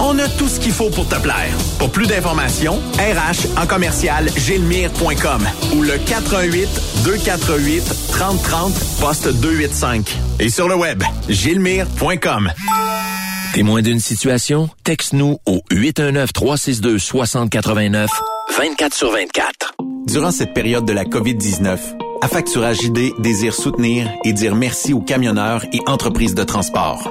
On a tout ce qu'il faut pour te plaire. Pour plus d'informations, RH en commercial gilmire.com ou le 418 248 3030 poste 285. Et sur le web, gilmire.com. Témoin d'une situation? Texte-nous au 819-362-6089, 24 sur 24. Durant cette période de la COVID-19, Affacturage JD désire soutenir et dire merci aux camionneurs et entreprises de transport.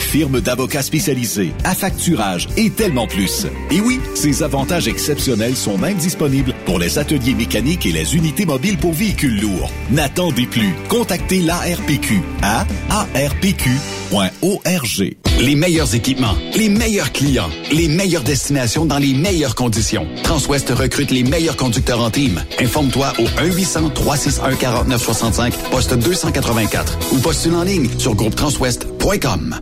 firme d'avocats spécialisés, affacturage et tellement plus. Et oui, ces avantages exceptionnels sont même disponibles pour les ateliers mécaniques et les unités mobiles pour véhicules lourds. N'attendez plus. Contactez l'ARPQ à arpq.org. Les meilleurs équipements, les meilleurs clients, les meilleures destinations dans les meilleures conditions. Transwest recrute les meilleurs conducteurs en team. Informe-toi au 1-800-361-4965, poste 284 ou postule en ligne sur groupetranswest.com.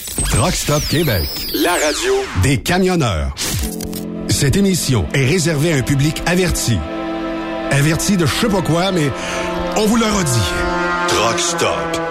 Truck Stop Québec. La radio Des camionneurs. Cette émission est réservée à un public averti. Averti de je sais pas quoi, mais on vous le redit. Truck Stop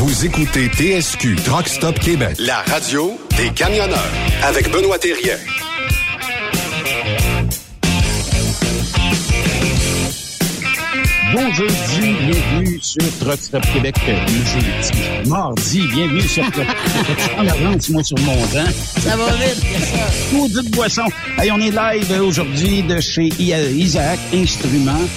Vous écoutez TSQ Truck Stop Québec. La radio des camionneurs avec Benoît Thérien. Bon jeudi, bienvenue sur Truck Stop Québec. Jeudi, mardi, bienvenue sur Truck Je prends l'avance, moi, sur mon vent? Ça va vite, bien ça. Maudite boisson. Hey, on est live aujourd'hui de chez Isaac Instruments.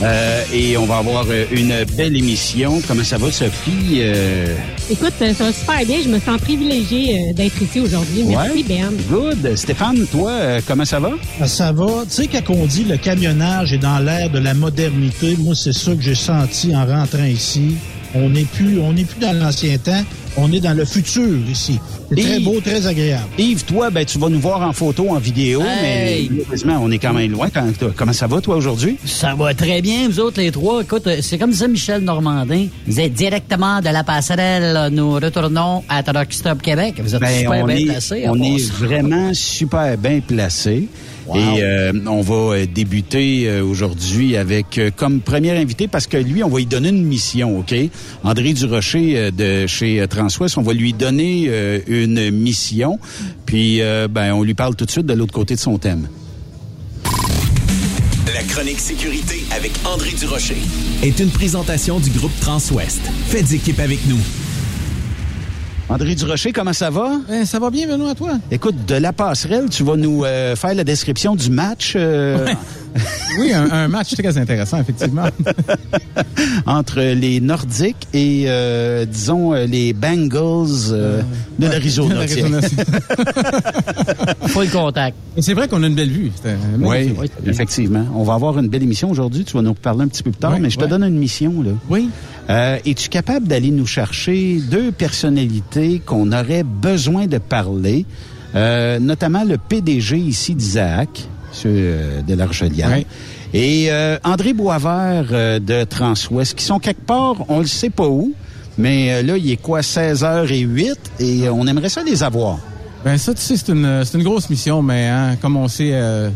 Euh, et on va avoir euh, une belle émission. Comment ça va, Sophie? Euh, Écoute, ça va super bien. Je me sens privilégiée euh, d'être ici aujourd'hui. Merci, Ben. Good. Stéphane, toi, euh, comment ça va? Ah, Ça va. Tu sais, quand on dit le camionnage est dans l'ère de la modernité, moi, c'est ça que j'ai senti en rentrant ici. On n'est plus, on n'est plus dans l'ancien temps. On est dans le futur ici. C'est très beau, très agréable. Yves, toi, ben, tu vas nous voir en photo, en vidéo, Hey. mais malheureusement, on est quand même loin. Quand- comment ça va, toi, aujourd'hui? Ça va très bien, vous autres, les trois. Écoute, euh, c'est comme ça, Michel Normandin. Vous êtes directement de la passerelle. Nous retournons à Truck Stop Québec. Vous êtes Ben, super on bien est, placés. on part est vraiment super bien placé. Wow. Et euh, on va euh, débuter euh, aujourd'hui avec comme premier invité parce que lui, on va lui donner une mission, OK? André Durocher de chez Transwest, on va lui donner euh, une mission. Puis euh, ben on lui parle tout de suite de l'autre côté de son thème. La chronique sécurité avec André Durocher. est une présentation du groupe Transwest. Faites équipe avec nous. André Durocher, comment ça va? Ben, ça va bien, Benoît, toi? Écoute, de la passerelle, tu vas nous euh, faire la description du match euh, Oui, un, un match très intéressant, effectivement. entre les Nordiques et, euh, disons, euh, les Bengals euh, de l'Arizona. L'Arizona. Full contact. Et c'est vrai qu'on a une belle vue. Oui, effectivement. On va avoir une belle émission aujourd'hui. Tu vas nous parler un petit peu plus tard, mais je te donne une mission. là. Oui. Euh, Es-tu capable d'aller nous chercher deux personnalités qu'on aurait besoin de parler, euh, notamment le PDG ici d'Isaac, euh, de la Rochelière, Ouais. et euh, André Boisvert euh, de Transwest, qui sont quelque part, on le sait pas où, mais euh, là, il est quoi, 16h08, et on aimerait ça les avoir. Ben ça, tu sais, c'est une, c'est une grosse mission, mais hein, comme on sait, euh,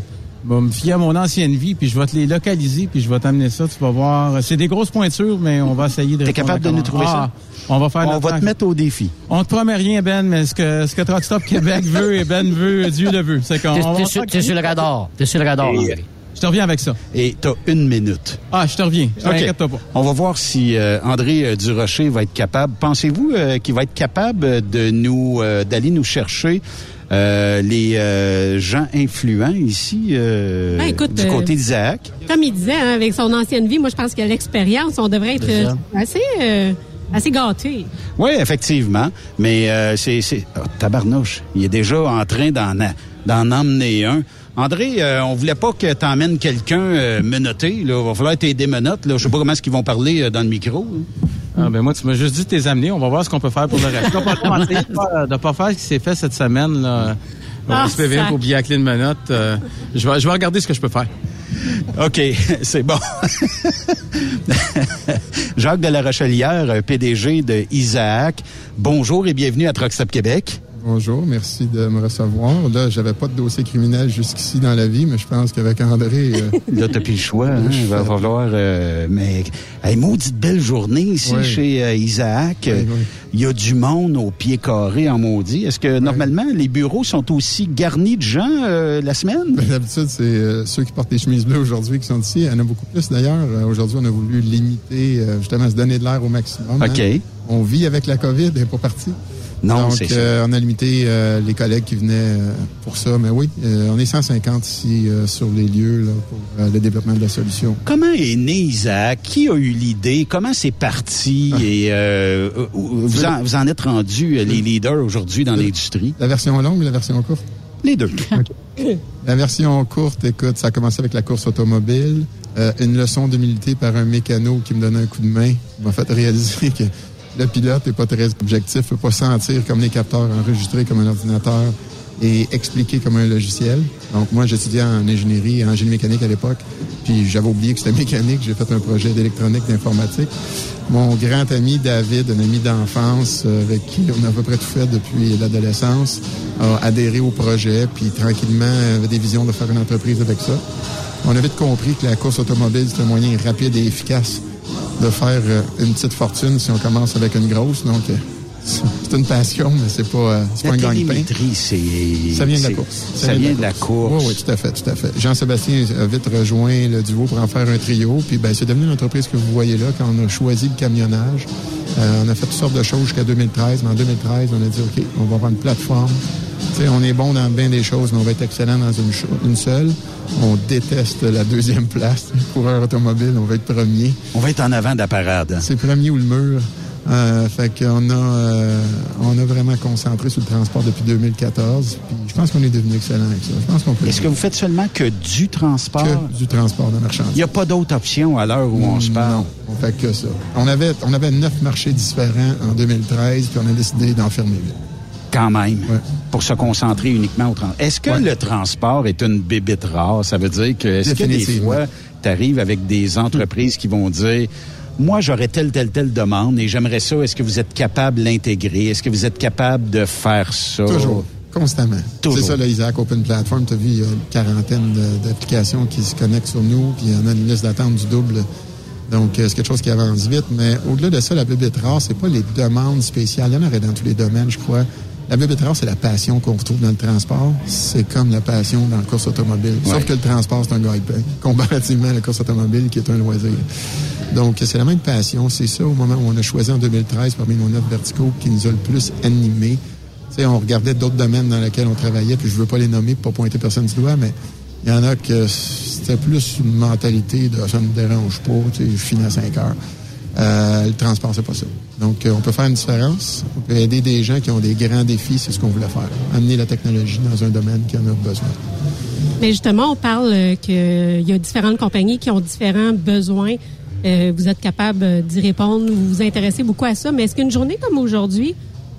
vais me fier à mon ancienne vie, puis je vais te les localiser, puis je vais t'amener ça. Tu vas voir. C'est des grosses pointures, mais on va essayer de. T'es répondre capable à de nous trouver ça? Ah, On va faire. On notre va temps. te mettre au défi. On te promet rien, Ben, mais ce que ce que Truck Stop Québec veut et Ben veut, Dieu le veut. C'est qu'on. T'es- sur, le radar. T'es sur le radar. Et, te reviens avec ça. Et t'as une minute. Ah, je te reviens. Je pas. On va voir si euh, André euh, Durocher va être capable. Pensez-vous euh, qu'il va être capable de nous euh, d'aller nous chercher euh, les euh, gens influents ici euh, Ben, écoute, du euh, côté d'Isaac? Comme il disait, hein, avec son ancienne vie, moi, je pense que l'expérience, on devrait être euh, assez, euh, assez gâtés. Oui, effectivement. Mais euh, c'est c'est oh, tabarnouche. Il est déjà en train d'en d'en emmener un. André, euh, on voulait pas que t'emmènes quelqu'un euh, menotté. Là, va falloir t'aider menottes. Là, je sais pas comment est-ce qu'ils vont parler euh, dans le micro. hein. Ah, ben moi, tu m'as juste dit de les amener. On va voir ce qu'on peut faire pour le reste. On va pas essayer de pas, de pas faire ce qui s'est fait cette semaine. Là. Ah, SPVM pour oublier la clé de menotte. Euh, je, vais, je vais regarder ce que je peux faire. OK, c'est bon. Jacques de la Rochelière, euh, PDG de Isaac. Bonjour et bienvenue à Truck Stop Québec. Bonjour, merci de me recevoir. Là, j'avais pas de dossier criminel jusqu'ici dans la vie, mais je pense qu'avec André... Euh, là, t'as plus le choix. Hein? Il va falloir... Euh, mais, hey, maudite belle journée ici chez euh, Isaac. Il y a du monde au pied carré en maudit. Est-ce que, normalement, les bureaux sont aussi garnis de gens la semaine? Ben, d'habitude, c'est ceux qui portent les chemises bleues aujourd'hui qui sont ici. Il y en a beaucoup plus, d'ailleurs. aujourd'hui, on a voulu limiter, justement, se donner de l'air au maximum. OK. Hein. On vit avec la COVID, elle n'est pas partie. Non, Donc, euh, on a limité euh, les collègues qui venaient euh, pour ça. Mais oui, on est 150 ici sur les lieux là, pour le développement de la solution. Comment est né Isaac? Qui a eu l'idée? Comment c'est parti? Ah. Et vous, en, vous en êtes rendu les leaders aujourd'hui dans l'industrie? La version longue ou la version courte? Les deux. La version courte, écoute, ça a commencé avec la course automobile. une leçon d'humilité par un mécano qui me donnait un coup de main m'a fait réaliser que le pilote n'est pas très objectif, ne peut pas sentir comme les capteurs, enregistrer comme un ordinateur et expliquer comme un logiciel. Donc, moi, j'étudiais en ingénierie, en génie mécanique à l'époque, puis j'avais oublié que c'était mécanique. J'ai fait un projet d'électronique, d'informatique. Mon grand ami David, un ami d'enfance euh, avec qui on a à peu près tout fait depuis l'adolescence, a adhéré au projet, puis tranquillement avait des visions de faire une entreprise avec ça. On avait vite compris que la course automobile, c'était un moyen rapide et efficace de faire euh, une petite fortune si on commence avec une grosse. Donc, euh, c'est une passion, mais c'est pas, euh, c'est pas un gagne-pain. Ça vient de la course. Ça, vient de la course. Oui, oui, tout à fait, tout à fait. Jean-Sébastien a vite rejoint le duo pour en faire un trio. Puis, ben, c'est devenu l'entreprise que vous voyez là quand on a choisi le camionnage. on a fait toutes sortes de choses jusqu'à 2013. Mais en 2013, on a dit, OK, on va avoir une plateforme. On est bon dans bien des choses, mais on va être excellent dans une, une seule. On déteste la deuxième place. Coureur automobile, on va être premier. On va être en avant de la parade. C'est premier ou le mur. Euh, fait qu'on a, euh, on a vraiment concentré sur le transport depuis 2014. Puis je pense qu'on est devenu excellent avec ça. Je pense qu'on Est-ce que vous faites seulement que du transport? Que du transport de marchandises. Il n'y a pas d'autre option à l'heure où on se parle? Non, on fait que ça. On avait, on avait neuf marchés différents en 2013, puis on a décidé d'en fermer huit quand même, pour se concentrer uniquement au transport. Est-ce que le transport est une bébite rare? Ça veut dire que, est-ce que des fois, tu arrives avec des entreprises qui vont dire, moi, j'aurais telle, telle, telle demande et j'aimerais ça. Est-ce que vous êtes capable de l'intégrer? Est-ce que vous êtes capable de faire ça? Toujours. Constamment. C'est ça, le Isaac Open Platform. Tu as vu, il y a une quarantaine d'applications qui se connectent sur nous, puis il y en a une liste d'attente du double. Donc, euh, c'est quelque chose qui avance vite. Mais au-delà de ça, la bébête rare, c'est pas les demandes spéciales. Il y en aurait dans tous les domaines, je crois. La bébête rare, c'est la passion qu'on retrouve dans le transport. C'est comme la passion dans la course automobile. Sauf que le transport, c'est un gagne-pain, comparativement à la course automobile, qui est un loisir. Donc, c'est la même passion. C'est ça, au moment où on a choisi en 2013, parmi nos neuf verticaux, qui nous a le plus animés. Tu sais, on regardait d'autres domaines dans lesquels on travaillait, puis je veux pas les nommer pour pas pointer personne du doigt, mais il y en a que c'était plus une mentalité de ça me dérange pas, tu sais, je finis à 5 heures. Euh, le transport, c'est pas ça. Donc, euh, on peut faire une différence. On peut aider des gens qui ont des grands défis, c'est ce qu'on voulait faire. Amener la technologie dans un domaine qui en a besoin. Mais justement, on parle euh, qu'il y a différentes compagnies qui ont différents besoins. vous êtes capable d'y répondre, vous vous intéressez beaucoup à ça. Mais est-ce qu'une journée comme aujourd'hui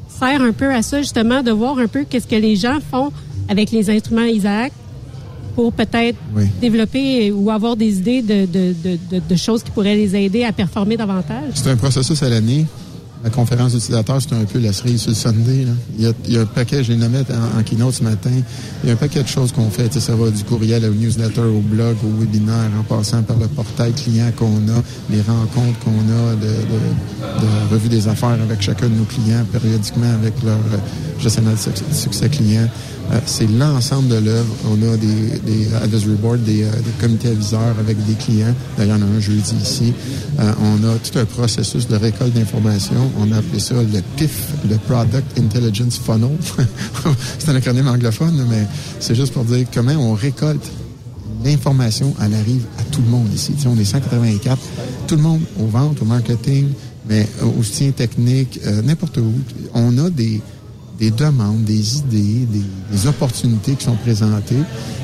sert un peu à ça, justement, de voir un peu qu'est-ce que les gens font avec les instruments Isaac, pour peut-être développer ou avoir des idées de, de, de, de, choses qui pourraient les aider à performer davantage? C'est un processus à l'année. La conférence d'utilisateurs, c'est un peu la cerise sur Sunday. Là. Il, y a, il y a un paquet, je l'ai nommé en, en, keynote ce matin, il y a un paquet de choses qu'on fait. Ça va du courriel au newsletter, au blog, au webinaire, en passant par le portail client qu'on a, les rencontres qu'on a de, de, de, revue des affaires avec chacun de nos clients, périodiquement avec leur gestionnaire de succès client. Euh, c'est l'ensemble de l'œuvre. On a des, des advisory boards, des, euh, des, comités aviseurs avec des clients. D'ailleurs, il y en a un jeudi ici. Euh, on a tout un processus de récolte d'informations. On a appelé ça le PIF, le Product Intelligence Funnel. c'est un acronyme anglophone, mais c'est juste pour dire comment on récolte l'information. Elle arrive à tout le monde ici. on est 184. Tout le monde, aux ventes, au marketing, mais au soutien technique, n'importe où. On a des des demandes, des idées, des, opportunités qui sont présentées.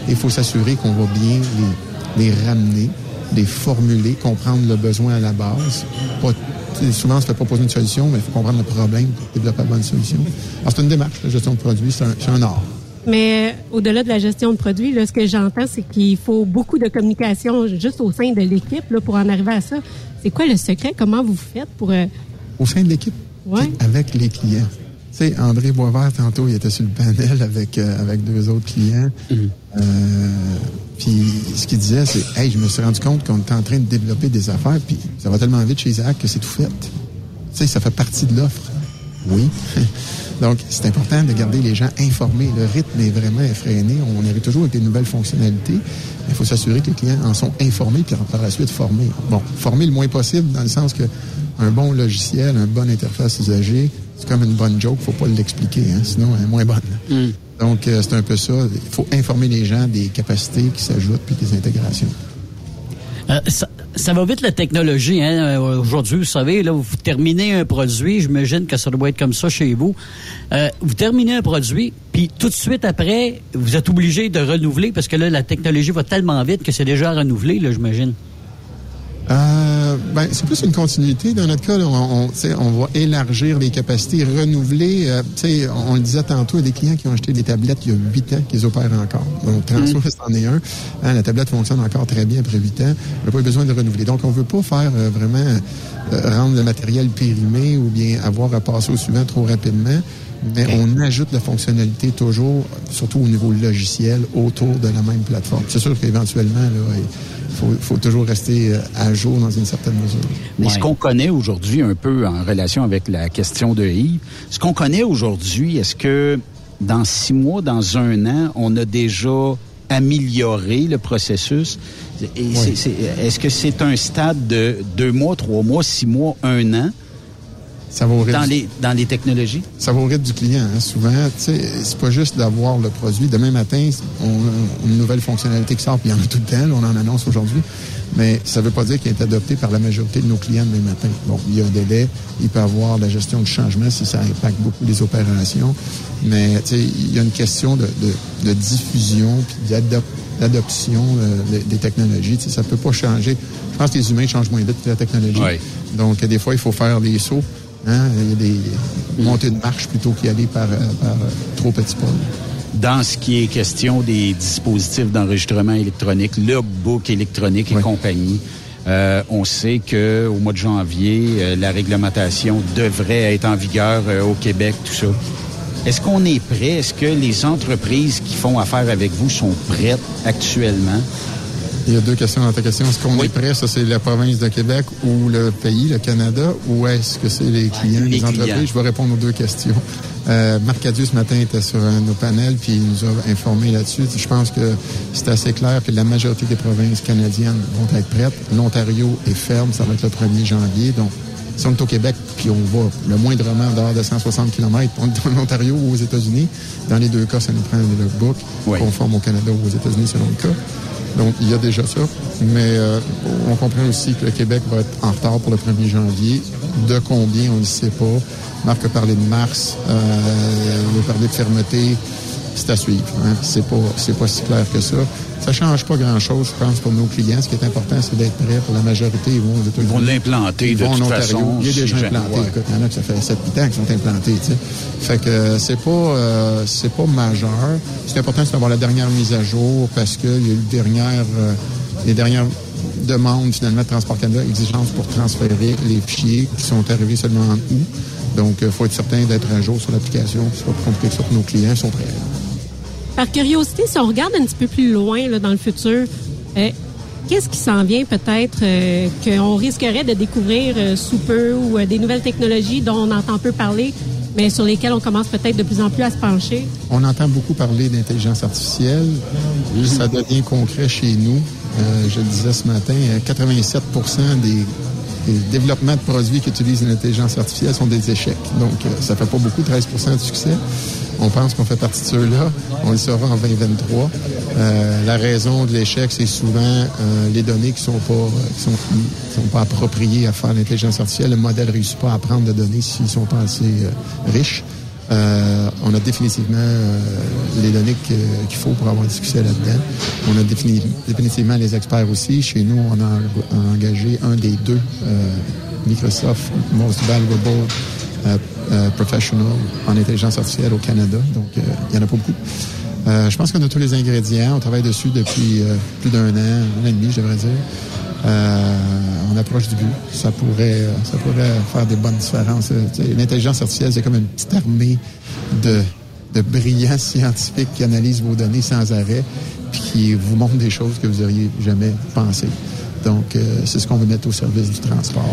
Il faut s'assurer qu'on va bien les, les, ramener, les formuler, comprendre le besoin à la base. Souvent, on se fait proposer une solution, mais il faut comprendre le problème pour développer la bonne solution. Alors, c'est une démarche, la gestion de produits, c'est un, un, art. Mais au-delà de la gestion de produits, là, ce que j'entends, c'est qu'il faut beaucoup de communication juste au sein de l'équipe pour en arriver à ça. C'est quoi le secret? Comment vous faites pour... Euh, au sein de l'équipe? Ouais. Avec les clients sais, André Boisvert, tantôt, il était sur le panel avec, euh, avec deux autres clients. Euh, puis ce qu'il disait, c'est Hey, je me suis rendu compte qu'on était en train de développer des affaires, puis ça va tellement vite chez Isaac que c'est tout fait. Tu sais, ça fait partie de l'offre. Oui. Donc, c'est important de garder les gens informés. Le rythme est vraiment effréné. On arrive toujours avec des nouvelles fonctionnalités. Il faut s'assurer que les clients en sont informés puis par la suite formés. Bon, formés le moins possible dans le sens que un bon logiciel, une bonne interface usager, c'est comme une bonne joke, faut pas l'expliquer, hein, sinon elle est moins bonne. Mm. Donc, euh, c'est un peu ça. Il faut informer les gens des capacités qui s'ajoutent puis des intégrations. Euh, ça, va vite la technologie. Hein? Euh, Aujourd'hui, vous savez, là, vous terminez un produit, j'imagine que ça doit être comme ça chez vous. Vous terminez un produit, puis tout de suite après, vous êtes obligé de renouveler parce que là, la technologie va tellement vite que c'est déjà renouvelé, là, j'imagine. Euh, ben, c'est plus une continuité. Dans notre cas, là, on, on, on va élargir les capacités, renouveler. euh, on, on le disait tantôt, il y a des clients qui ont acheté des tablettes il y a huit ans, qui les opèrent encore. Donc, Transwest en est un. Hein, la tablette fonctionne encore très bien après huit ans. On n'a pas eu besoin de renouveler. Donc, on veut pas faire euh, vraiment euh, rendre le matériel périmé ou bien avoir à passer au suivant trop rapidement. Mais on ajoute la fonctionnalité toujours, surtout au niveau logiciel, autour de la même plateforme. C'est sûr qu'éventuellement, il faut, faut toujours rester euh, à jour dans une certaine mesure. Mais ce qu'on connaît aujourd'hui un peu en relation avec la question de Yves, ce qu'on connaît aujourd'hui, est-ce que dans six mois, dans un an, on a déjà amélioré le processus? Est-ce que c'est un stade de deux mois, trois mois, six mois, un an? Ça va au rythme dans du- les, dans les technologies? Ça va au rythme du client. hein. Souvent, tu sais, c'est pas juste d'avoir le produit. Demain matin, on a une nouvelle fonctionnalité qui sort, puis il y en a tout le temps. là, on en annonce aujourd'hui. Mais ça veut pas dire qu'il est adopté par la majorité de nos clients demain matin. Bon, il y a un délai. Il peut y avoir la gestion du changement si ça impacte beaucoup les opérations. Mais, tu sais, il y a une question de, de- de diffusion puis d'adop- d'adoption euh, des- des technologies. Tu sais, ça peut pas changer. Je pense que les humains changent moins vite que la technologie. Ouais. Donc, des fois, il faut faire des sauts. Hein? Il y a des montées de marche plutôt qu'y aller par, euh, par euh, trop petits pas. Dans ce qui est question des dispositifs d'enregistrement électronique, le book électronique et compagnie, euh, on sait que au mois de janvier, euh, la réglementation devrait être en vigueur euh, au Québec, tout ça. Est-ce qu'on est prêt? Est-ce que les entreprises qui font affaire avec vous sont prêtes actuellement? Il y a deux questions dans ta question. Est-ce qu'on est prêt? Ça, c'est la province de Québec ou le pays, le Canada, ou est-ce que c'est les clients, les les, entreprises? clients. Je vais répondre aux deux questions. Euh, Marc Cadieux, ce matin, était sur un de nos panels, puis il nous a informé là-dessus. Je pense que c'est assez clair que la majorité des provinces canadiennes vont être prêtes. L'Ontario est ferme, ça va être le 1er janvier. Donc, si on est au Québec, puis on va le moindrement dehors de 160 km, on est en Ontario ou aux États-Unis, dans les deux cas, ça nous prend le book conforme au Canada ou aux États-Unis selon le cas. Donc, il y a déjà ça. Mais euh, on comprend aussi que le Québec va être en retard pour le 1er janvier. De combien, on ne sait pas. Marc a parlé de mars. Euh, il a parlé de fermeté. C'est à suivre. Hein. C'est pas, c'est pas si clair que ça. Ça change pas grand-chose, je pense, pour nos clients. Ce qui est important, c'est d'être prêt pour la majorité. Ils vont aux États-Unis. Ils vont l'implanter de toute Ontario. façon, Il y a si déjà jamais- implanté. ouais. Écoute, il y en a que ça fait 7-8 ans qu'ils sont implantés. tu sais. Fait que euh, c'est pas euh, c'est pas majeur. C'est important c'est d'avoir la dernière mise à jour parce qu'il y a eu dernière, euh, les dernières demandes finalement de Transport Canada, exigences pour transférer les fichiers qui sont arrivés seulement en août. Donc, il faut être certain d'être à jour sur l'application. C'est pas plus compliqué que ça pour nos clients. Ils sont prêts. Par curiosité, si on regarde un petit peu plus loin dans le futur, euh, qu'est-ce qui s'en vient peut-être euh, qu'on risquerait de découvrir euh, sous peu ou des nouvelles technologies dont on entend peu parler, mais sur lesquelles on commence peut-être de plus en plus à se pencher? On entend beaucoup parler d'intelligence artificielle. Ça devient concret chez nous. Je le disais ce matin, euh, 87 des, des développements de produits qui utilisent l'intelligence artificielle sont des échecs. Donc, ça fait pas beaucoup, 13% de succès. On pense qu'on fait partie de ceux-là. On le saura en 2023. Euh, la raison de l'échec, c'est souvent euh, les données qui sont pas euh, qui sont, pas appropriées à faire l'intelligence artificielle. Le modèle ne réussit pas à prendre de données s'ils sont pas assez riches. On a définitivement les données qu'il faut pour avoir du succès là-dedans. On a défini- définitivement les experts aussi. Chez nous, on a en- engagé un des deux, Microsoft Most Valuable Professional en intelligence artificielle au Canada. Donc, euh, il n'y en a pas beaucoup. Euh, je pense qu'on a tous les ingrédients. On travaille dessus depuis euh, plus d'un an, un an et demi, je devrais dire. Euh, on approche du but. Ça pourrait, ça pourrait faire des bonnes différences. L'intelligence artificielle, c'est comme une petite armée de, de brillants scientifiques qui analysent vos données sans arrêt, puis qui vous montrent des choses que vous auriez jamais pensées. Donc, euh, c'est ce qu'on veut mettre au service du transport.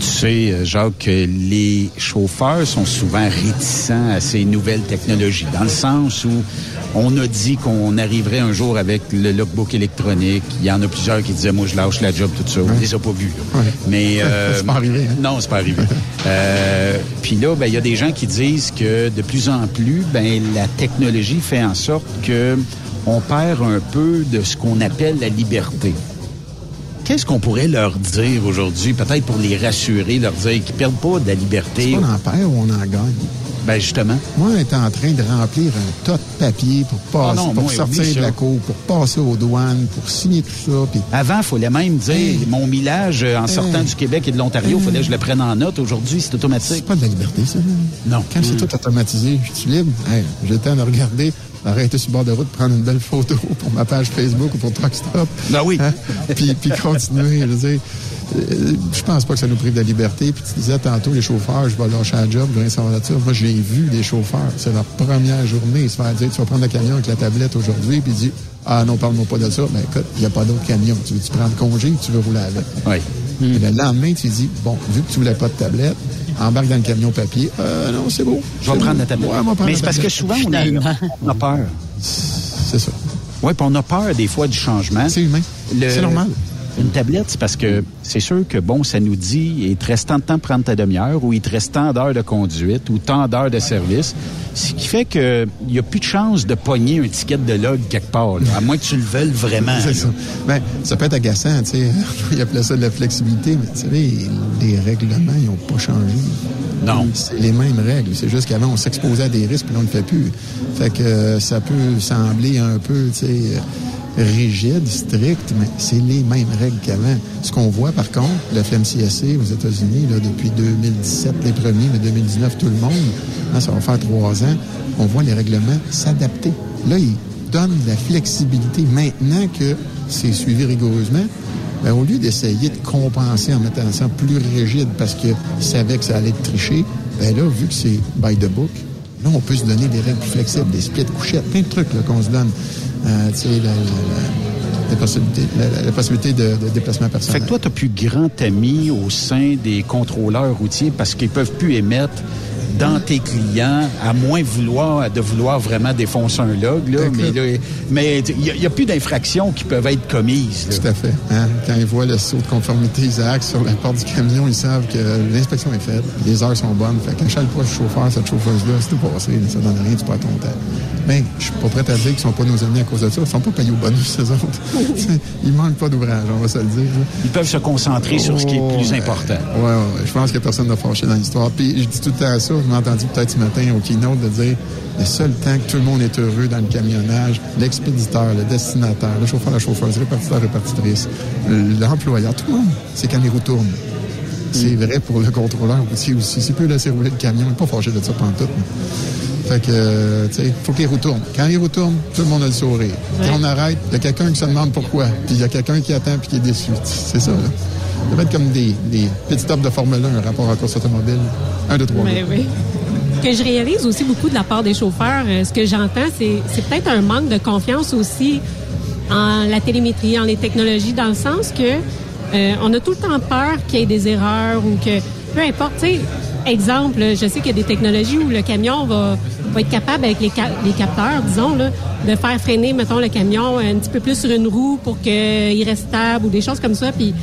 Tu sais, euh, Jacques, que les chauffeurs sont souvent réticents à ces nouvelles technologies, dans le sens où on a dit qu'on arriverait un jour avec le logbook électronique. Il y en a plusieurs qui disaient, moi, je lâche la job, tout ça. On les a pas vus. Mais euh, c'est pas arrivé. Hein? Non, c'est pas arrivé. euh, Puis là, ben, il y a des gens qui disent que de plus en plus, ben, la technologie fait en sorte que on perd un peu de ce qu'on appelle la liberté. Qu'est-ce qu'on pourrait leur dire aujourd'hui, peut-être pour les rassurer, leur dire qu'ils perdent pas de la liberté? On en perd ou on en gagne? Ben justement. Moi, on est en train de remplir un tas de papiers pour, passer, Ah non, pour sortir de la cour, pour passer aux douanes, pour signer tout ça. Avant, il fallait même dire mon millage euh, en sortant Hey. du Québec et de l'Ontario, il fallait que je le prenne en note. Aujourd'hui, c'est automatique. c'est pas de la liberté, ça. Non. Quand c'est tout automatisé, je suis libre. J'ai le temps de regarder, arrêter sur le bord de route, prendre une belle photo pour ma page Facebook ou pour Truck Stop. Ben oui. Hein? Puis, puis continuer. Je veux dire, je pense pas que ça nous prive de la liberté. Puis tu disais tantôt, les chauffeurs, je vais lâcher la job, je vais de ça. Moi, j'ai vu des chauffeurs. C'est leur première journée. Ils se font dire, tu vas prendre le camion avec la tablette aujourd'hui, puis ils disent, ah non, parle-moi pas de ça. Ben écoute, il n'y a pas d'autre camion. Tu veux-tu prendre congé ou tu veux rouler avec? Oui. Et Le lendemain, tu dis, bon, vu que tu voulais pas de tablette, embarque dans le camion papier. Euh, non, c'est beau. Je vais prendre la tablette. Ouais, on va prendre Mais c'est parce que souvent, on a, on a peur. C'est ça. Oui, puis on a peur des fois du changement. C'est humain. Le- C'est normal. Une tablette, c'est parce que c'est sûr que, bon, ça nous dit, il te reste tant de temps de prendre ta demi-heure, ou il te reste tant d'heures de conduite, ou tant d'heures de service. Ce qui fait que il n'y a plus de chance de pogner un ticket de log quelque part, là, à moins que tu le veuilles vraiment. C'est ça. Ben, ça peut être agaçant, tu sais. Il appelait ça de la flexibilité, mais tu savez, les règlements, ils n'ont pas changé. Non. C'est les mêmes règles. C'est juste qu'avant, on s'exposait à des risques, puis là, on ne le fait plus. Fait que euh, ça peut sembler un peu, tu sais, euh, rigide, strict, mais c'est les mêmes règles qu'avant. Ce qu'on voit, par contre, le FMCSA aux États-Unis, là, depuis 2017, les premiers, mais 2019, tout le monde, hein, ça va faire trois ans, on voit les règlements s'adapter. Là, ils donnent de la flexibilité maintenant que c'est suivi rigoureusement. Ben, au lieu d'essayer de compenser en mettant ça plus rigide parce qu'ils savaient que ça allait être triché, ben là, vu que c'est by the book, là, on peut se donner des règles plus flexibles, des splits couchettes, plein de trucs là, qu'on se donne. Euh, tu sais, la, la- la- possibilité, la, possibilité de, déplacement Fait personnel. que toi, tu plus grand ami au sein des contrôleurs routiers parce qu'ils peuvent plus émettre dans tes clients, à moins vouloir de vouloir vraiment défoncer un log. Là, mais il n'y a, plus d'infractions qui peuvent être commises. là. Tout à fait. Hein? Quand ils voient le saut de conformité Isaac sur la porte du camion, ils savent que l'inspection est faite, les heures sont bonnes. Fait qu'à chaque fois le chauffeur, cette chauffeuse-là, c'est tout passé, ça donne rien, tu perds ton temps. Mais je suis pas prêt à dire qu'ils sont pas nos amis à cause de ça. Ils sont pas payés au bonus, ces autres. ils manquent pas d'ouvrage, on va se le dire. Ils peuvent se concentrer sur ce qui est plus important. Ouais, ouais, ouais. Je pense a personne de fâché dans l'histoire. Puis je dis tout le temps ça, je m'ai entendu peut-être ce matin au keynote de dire le seul temps que tout le monde est heureux dans le camionnage, l'expéditeur, le destinataire, le chauffeur, la chauffeuse, le répartiteur, répartitrice, l'employeur, tout le monde, c'est quand les roues tournent. C'est vrai pour le contrôleur routier aussi. S'il peut laisser rouler le camion, il n'est pas fâché de ça pendant tout. Fait que, euh, tu sais, faut roues tournent. Quand les roues tournent, tout le monde a le sourire. Quand on arrête, il y a quelqu'un qui se demande pourquoi. Puis il y a quelqu'un qui attend puis qui est déçu. C'est ça, là. Ça va être comme des, des petits stops de Formule 1, un rapport à course automobile. Un, deux, trois. Mais oui. Ce que je réalise aussi beaucoup de la part des chauffeurs, euh, ce que j'entends, c'est, c'est peut-être un manque de confiance aussi en la télémétrie, en les technologies, dans le sens que euh, on a tout le temps peur qu'il y ait des erreurs ou que peu importe. Tu sais, exemple, je sais qu'il y a des technologies où le camion va, va être capable avec les, ca- les capteurs, disons, là, de faire freiner, mettons, le camion un petit peu plus sur une roue pour qu'il reste stable ou des choses comme ça. Puis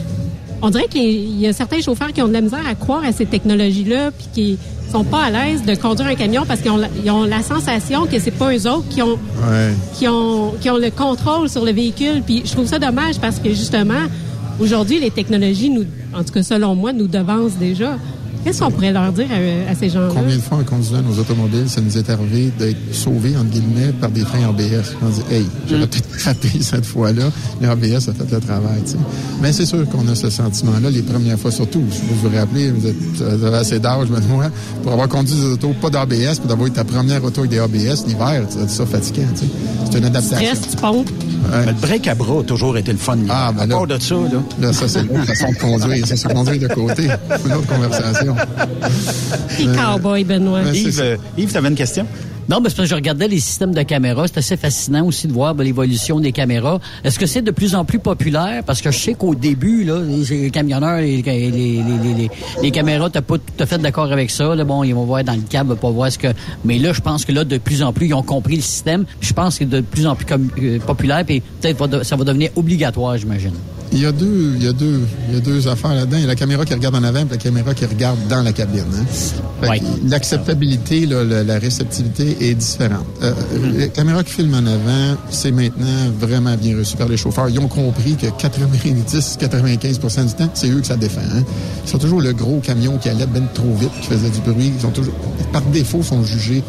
on dirait qu'il y a certains chauffeurs qui ont de la misère à croire à ces technologies-là, puis qui sont pas à l'aise de conduire un camion parce qu'ils ont, la- ils ont la sensation que c'est pas eux autres qui ont, Ouais. qui ont, qui ont le contrôle sur le véhicule. Puis je trouve ça dommage parce que justement, aujourd'hui, les technologies, nous, en tout cas selon moi, nous devancent déjà. Qu'est-ce qu'on pourrait leur dire à, à ces gens-là? Combien de fois en conduisant nos automobiles, ça nous est arrivé d'être sauvés, entre guillemets, par des freins ABS. On dit, hey, j'aurais peut-être raté cette fois-là. Les ABS a fait le travail, tu sais. Mais c'est sûr qu'on a ce sentiment-là les premières fois, surtout. Si vous vous rappelez, vous, êtes, vous avez assez d'âge, Benoît, pour avoir conduit des autos pas d'ABS, puis d'avoir eu ta première auto avec des ABS l'hiver, tu as ça fatigant, tu sais. C'est une adaptation. Stress, tu pompes. Le break à bras a toujours été le fun. Ah, ben à part de ça, là. Là, ça, c'est une façon de conduire. Ça, c'est conduire de côté. Une autre conversation. Cowboy, Benoît. Yves, euh, Yves, t'avais une question? Non, mais c'est parce que je regardais les systèmes de caméras. C'est assez fascinant aussi de voir ben, l'évolution des caméras. Est-ce que c'est de plus en plus populaire? Parce que je sais qu'au début, là, les camionneurs, les, les, les, les, les caméras, t'as pas tout à fait d'accord avec ça. Là, bon, ils vont voir dans le câble, pas voir ce que. Mais là, je pense que là, de plus en plus, ils ont compris le système. Je pense que de plus en plus comme, euh, populaire, puis peut-être ça va devenir obligatoire, j'imagine. Il y a deux, il y a deux, il y a deux affaires là-dedans. Il y a la caméra qui regarde en avant et la caméra qui regarde dans la cabine. Hein? Ouais. L'acceptabilité, la, la réceptivité est différente. Euh, La caméra qui filme en avant, c'est maintenant vraiment bien reçu par les chauffeurs. Ils ont compris que 90-95% du temps, c'est eux que ça défend. Hein? Ils sont toujours le gros camion qui allait ben trop vite, qui faisait du bruit. Ils sont toujours, par défaut, sont jugés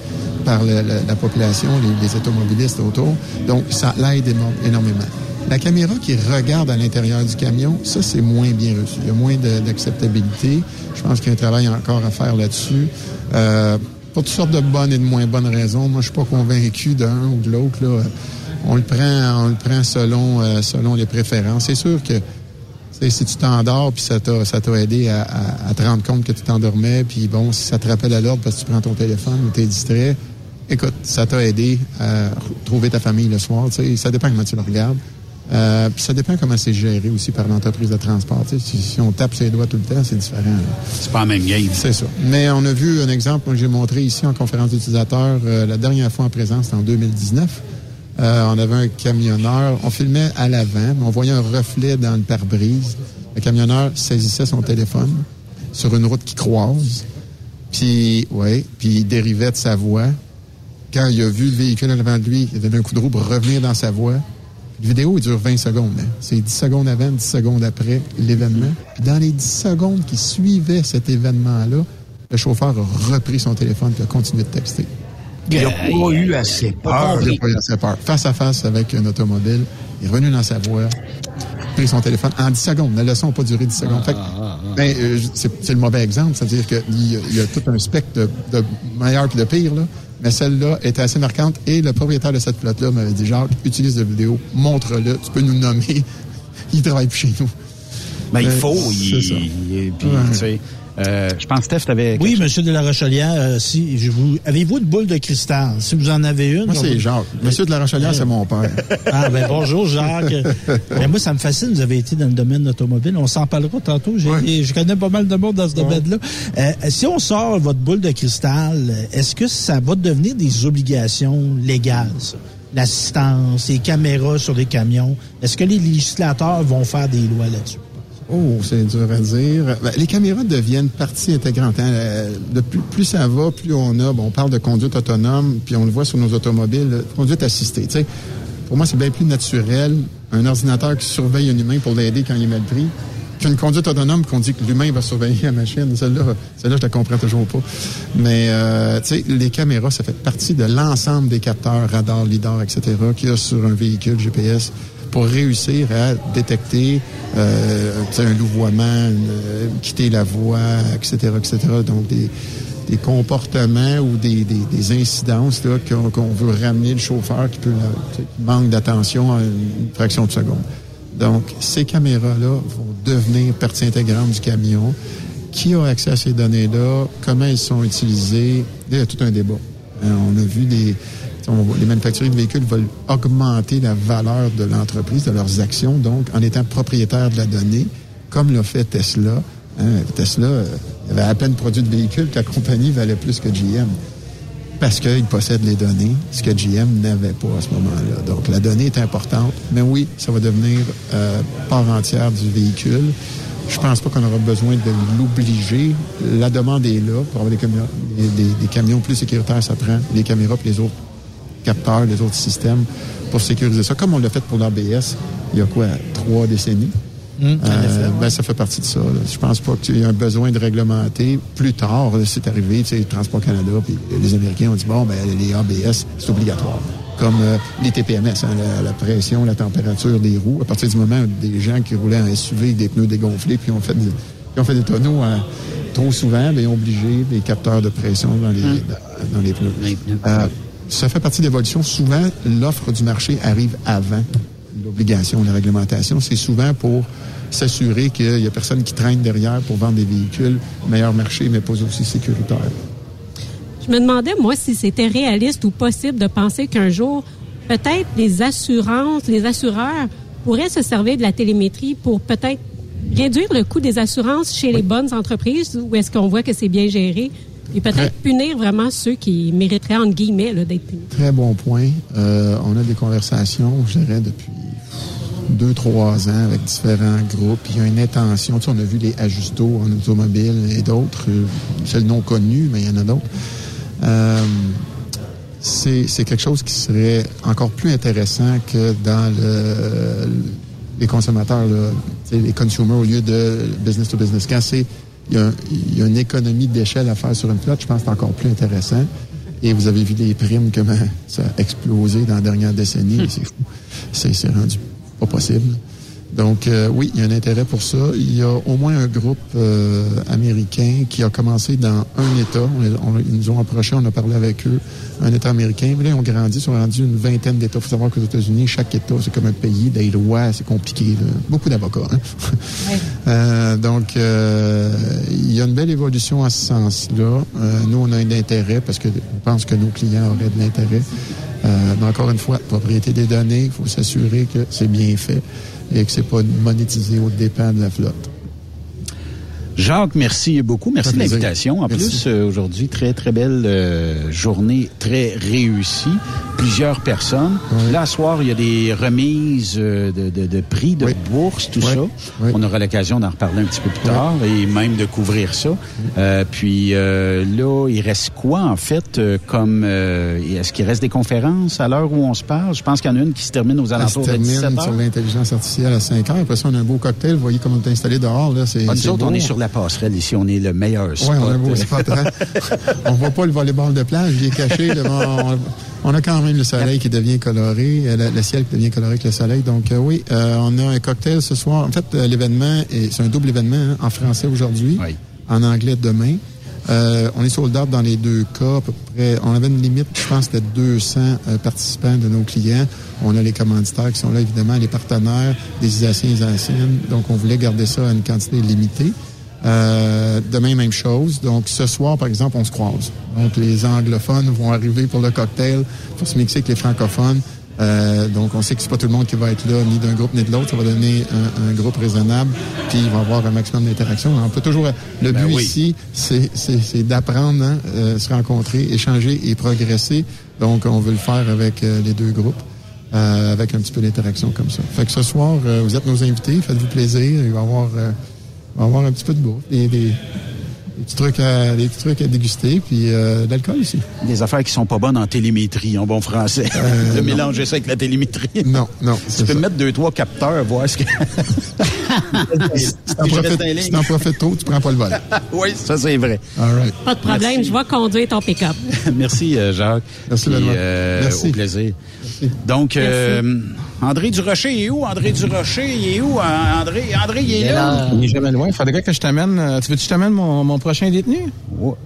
par la, la population, les, les automobilistes autour. Donc, ça l'aide éno- énormément. La caméra qui regarde à l'intérieur du camion, ça, c'est moins bien reçu. Il y a moins d'acceptabilité. Je pense qu'il y a un travail encore à faire là-dessus. Euh, pour toutes sortes de bonnes et de moins bonnes raisons. Moi, je suis pas convaincu d'un ou de l'autre. On le prend, on le prend selon, euh, selon les préférences. C'est sûr que si tu t'endors, puis ça t'a, ça t'a aidé à, à- te rendre compte que tu t'endormais, puis bon, si ça te rappelle à l'ordre parce que tu prends ton téléphone ou tu es distrait, écoute, ça t'a aidé à retrouver ta famille le soir. Ça dépend comment tu le regardes. Euh, puis ça dépend comment c'est géré aussi par l'entreprise de transport. Si, si on tape ses doigts tout le temps, c'est différent. C'est pas la même game. C'est ça. Mais on a vu un exemple que j'ai montré ici en conférence d'utilisateurs euh, la dernière fois en présence, c'était en 2019. Euh, on avait un camionneur, on filmait à l'avant, mais on voyait un reflet dans le pare-brise. Le camionneur saisissait son téléphone sur une route qui croise, puis ouais, puis il dérivait de sa voie. Quand il a vu le véhicule en avant de lui, il a donné un coup de roue pour revenir dans sa voie. La vidéo, dure 20 secondes. hein. C'est 10 secondes avant, 10 secondes après l'événement. Puis dans les 10 secondes qui suivaient cet événement-là, le chauffeur a repris son téléphone et a continué de texter. Il n'a pas eu assez peur. Il n'a pas eu assez peur. Face à face avec un automobile, il est revenu dans sa voie, pris son téléphone en 10 secondes. La leçon n'a pas duré 10 secondes. Fait que, ben, euh, c'est le mauvais exemple. C'est-à-dire qu'il y, a- il y a tout un spectre de, de meilleur et de pire, là. Mais celle-là était assez marquante et le propriétaire de cette flotte-là m'avait dit, Jacques, utilise la vidéo, montre-le, tu peux nous nommer. il travaille plus chez nous. Ben, il Euh, faut. c'est Il, ça. il- puis, Ouais. tu sais, euh, je pense, Steph, t'avais. Oui, Monsieur de la Rochelière, euh, si je vous avez-vous une boule de cristal? Si vous en avez une. Moi, c'est Jacques. Monsieur de la Rochelière, c'est mon père. Ah ben bonjour Jacques. Mais moi ça me fascine, vous avez été dans le domaine automobile, on s'en parlera tantôt. J'ai- Je connais pas mal de monde dans ce domaine-là. Euh, si on sort votre boule de cristal, est-ce que ça va devenir des obligations légales ça? L'assistance, les caméras sur les camions. Est-ce que les législateurs vont faire des lois là-dessus? Oh, c'est dur à dire. Ben, les caméras deviennent partie intégrante. hein. Euh, plus, plus ça va, plus on a. Bon, on parle de conduite autonome, puis on le voit sur nos automobiles, conduite assistée. Tu sais, pour moi, c'est bien plus naturel un ordinateur qui surveille un humain pour l'aider quand il est mal pris qu'une conduite autonome qu'on dit que l'humain va surveiller la machine. Celle-là, celle-là, je la comprends toujours pas. Mais euh, tu sais, les caméras, ça fait partie de l'ensemble des capteurs, radar, lidar, etc., qu'il y a sur un véhicule GPS pour réussir à détecter euh, un louvoiement, euh, quitter la voie, etc., etc. Donc, des, des comportements ou des, des, des incidences qu'on, qu'on veut ramener le chauffeur qui peut manque d'attention à une fraction de seconde. Donc, ces caméras-là vont devenir partie intégrante du camion. Qui a accès à ces données-là? Comment elles sont utilisées? Il y a tout un débat. Euh, on a vu les, les manufacturiers de véhicules veulent augmenter la valeur de l'entreprise, de leurs actions, donc en étant propriétaire de la donnée, comme l'a fait Tesla. Hein, Tesla euh, avait à peine produit de véhicules que la compagnie valait plus que GM parce qu'ils possèdent les données, ce que GM n'avait pas à ce moment-là. Donc, la donnée est importante, mais oui, ça va devenir euh, part entière du véhicule. Je pense pas qu'on aura besoin de l'obliger. La demande est là pour avoir des camions, des camions plus sécuritaires, ça prend les caméras et les autres capteurs, les autres systèmes pour sécuriser ça, comme on l'a fait pour l'ABS il y a quoi, trois décennies? En Euh, ben, ça fait partie de ça. là. Je pense pas qu'il y ait un besoin de réglementer. Plus tard, c'est arrivé, tu sais, Transport Canada, puis les Américains ont dit, bon, ben, les ABS, c'est obligatoire. Comme euh, les TPMS, hein, la, la pression, la température des roues. À partir du moment où des gens qui roulaient en SUV des pneus dégonflés, puis ont fait, des- qui ont fait des tonneaux hein, trop souvent, ben, ils ont obligé des capteurs de pression dans les, dans, dans les pneus. Euh, ça fait partie de l'évolution. Souvent, l'offre du marché arrive avant l'obligation, la réglementation, c'est souvent pour s'assurer qu'il n'y a personne qui traîne derrière pour vendre des véhicules meilleur marché, mais pas aussi sécuritaires. Je me demandais, moi, si c'était réaliste ou possible de penser qu'un jour, peut-être les assurances, les assureurs pourraient se servir de la télémétrie pour peut-être réduire le coût des assurances chez les bonnes entreprises où est-ce qu'on voit que c'est bien géré? Et peut-être punir vraiment ceux qui mériteraient, entre guillemets, d'être punis. Très bon point. Euh, on a des conversations, je dirais, depuis deux, trois ans avec différents groupes. Il y a une intention. Tu sais, on a vu les ajustos en automobile et d'autres. Euh, c'est le nom connu, mais il y en a d'autres. Euh, c'est quelque chose qui serait encore plus intéressant que dans le, les consommateurs, là, les consumers au lieu de business to business. Quand c'est il y, a, une économie d'échelle à faire sur une flotte, je pense que c'est encore plus intéressant. Et vous avez vu les primes, comment ça a explosé dans la dernière décennie. C'est fou. C'est rendu pas possible. Donc, euh, oui, il y a un intérêt pour ça. Il y a au moins un groupe euh, américain qui a commencé dans un État. ils nous ont approchés, on a parlé avec eux, un État américain. Mais là, ils ont grandi, ils sont rendus une vingtaine d'États. Il faut savoir qu'aux États-Unis, chaque État, c'est comme un pays, des lois, c'est compliqué. Beaucoup d'avocats. Hein? Euh, donc, il y a une belle évolution en ce sens-là. nous, on a un intérêt parce que on pense que nos clients auraient de l'intérêt. mais encore une fois, propriété des données, il faut s'assurer que c'est bien fait et que c'est pas monétisé au dépens de la flotte. Jacques, merci beaucoup. Merci de l'invitation. En plus, euh, aujourd'hui, très, très belle euh, journée, très réussie. Plusieurs personnes. Là, ce soir, il y a des remises euh, de, de, de, prix, de bourse, tout ça. On aura l'occasion d'en reparler un petit peu plus tard et même de couvrir ça. puis là, il reste quoi, en fait, comme... Est-ce qu'il reste des conférences à l'heure où on se parle? Je pense qu'il y en a une qui se termine aux alentours de 17 heures. sur l'intelligence artificielle à 5 heures. Après ça, on a un beau cocktail. Vous voyez comment on est installé dehors. Là, c'est, ah, nous autres, on est sur la passerelle ici. On est le meilleur spot. Oui, on a un beau spot. Hein? on voit pas le volleyball de plage, il est caché. on, a quand même le soleil qui devient coloré, euh, le, ciel qui devient coloré avec le soleil. Donc euh, oui, euh, on a un cocktail ce soir. En fait, l'événement, c'est un double événement hein, en français aujourd'hui, en anglais demain. on est sold out dans les deux cas. À peu près, on avait une limite, je pense, de 200 participants de nos clients. On a les commanditaires qui sont là, évidemment, les partenaires, des Isaciens et Anciennes. Donc, on voulait garder ça à une quantité limitée. Euh, demain, même chose. Donc, ce soir, par exemple, on se croise. Donc, les anglophones vont arriver pour le cocktail pour se mixer avec les francophones. Euh, donc, on sait que c'est pas tout le monde qui va être là, ni d'un groupe ni de l'autre. Ça va donner un, groupe raisonnable, puis il va y avoir un maximum d'interaction. On peut toujours. Le ben but ici, c'est d'apprendre, hein, euh, se rencontrer, échanger et progresser. Donc, on veut le faire avec euh, les deux groupes. Euh, avec un petit peu d'interaction comme ça. Fait que ce soir, vous êtes nos invités, faites-vous plaisir. Il va y avoir va avoir un petit peu de bouffe, des, des, petits, trucs à, des petits trucs à déguster, puis euh, de l'alcool aussi. Des affaires qui sont pas bonnes en télémétrie, en bon français. Euh, de mélanger ça avec la télémétrie. Non, non. Tu peux mettre deux, trois capteurs, voir ce que. si t'en profites, trop, tu prends pas le vol. oui, ça c'est vrai. All right. Pas de problème, je vais conduire ton pick-up. Merci, euh, Jacques. Merci, euh, Merci. Au plaisir. Donc, euh, André Durocher est où? André Durocher, il est où? André, André, il est là? Il est jamais loin. Il faudrait que je t'amène. Euh, tu veux que je t'amène mon, mon prochain détenu?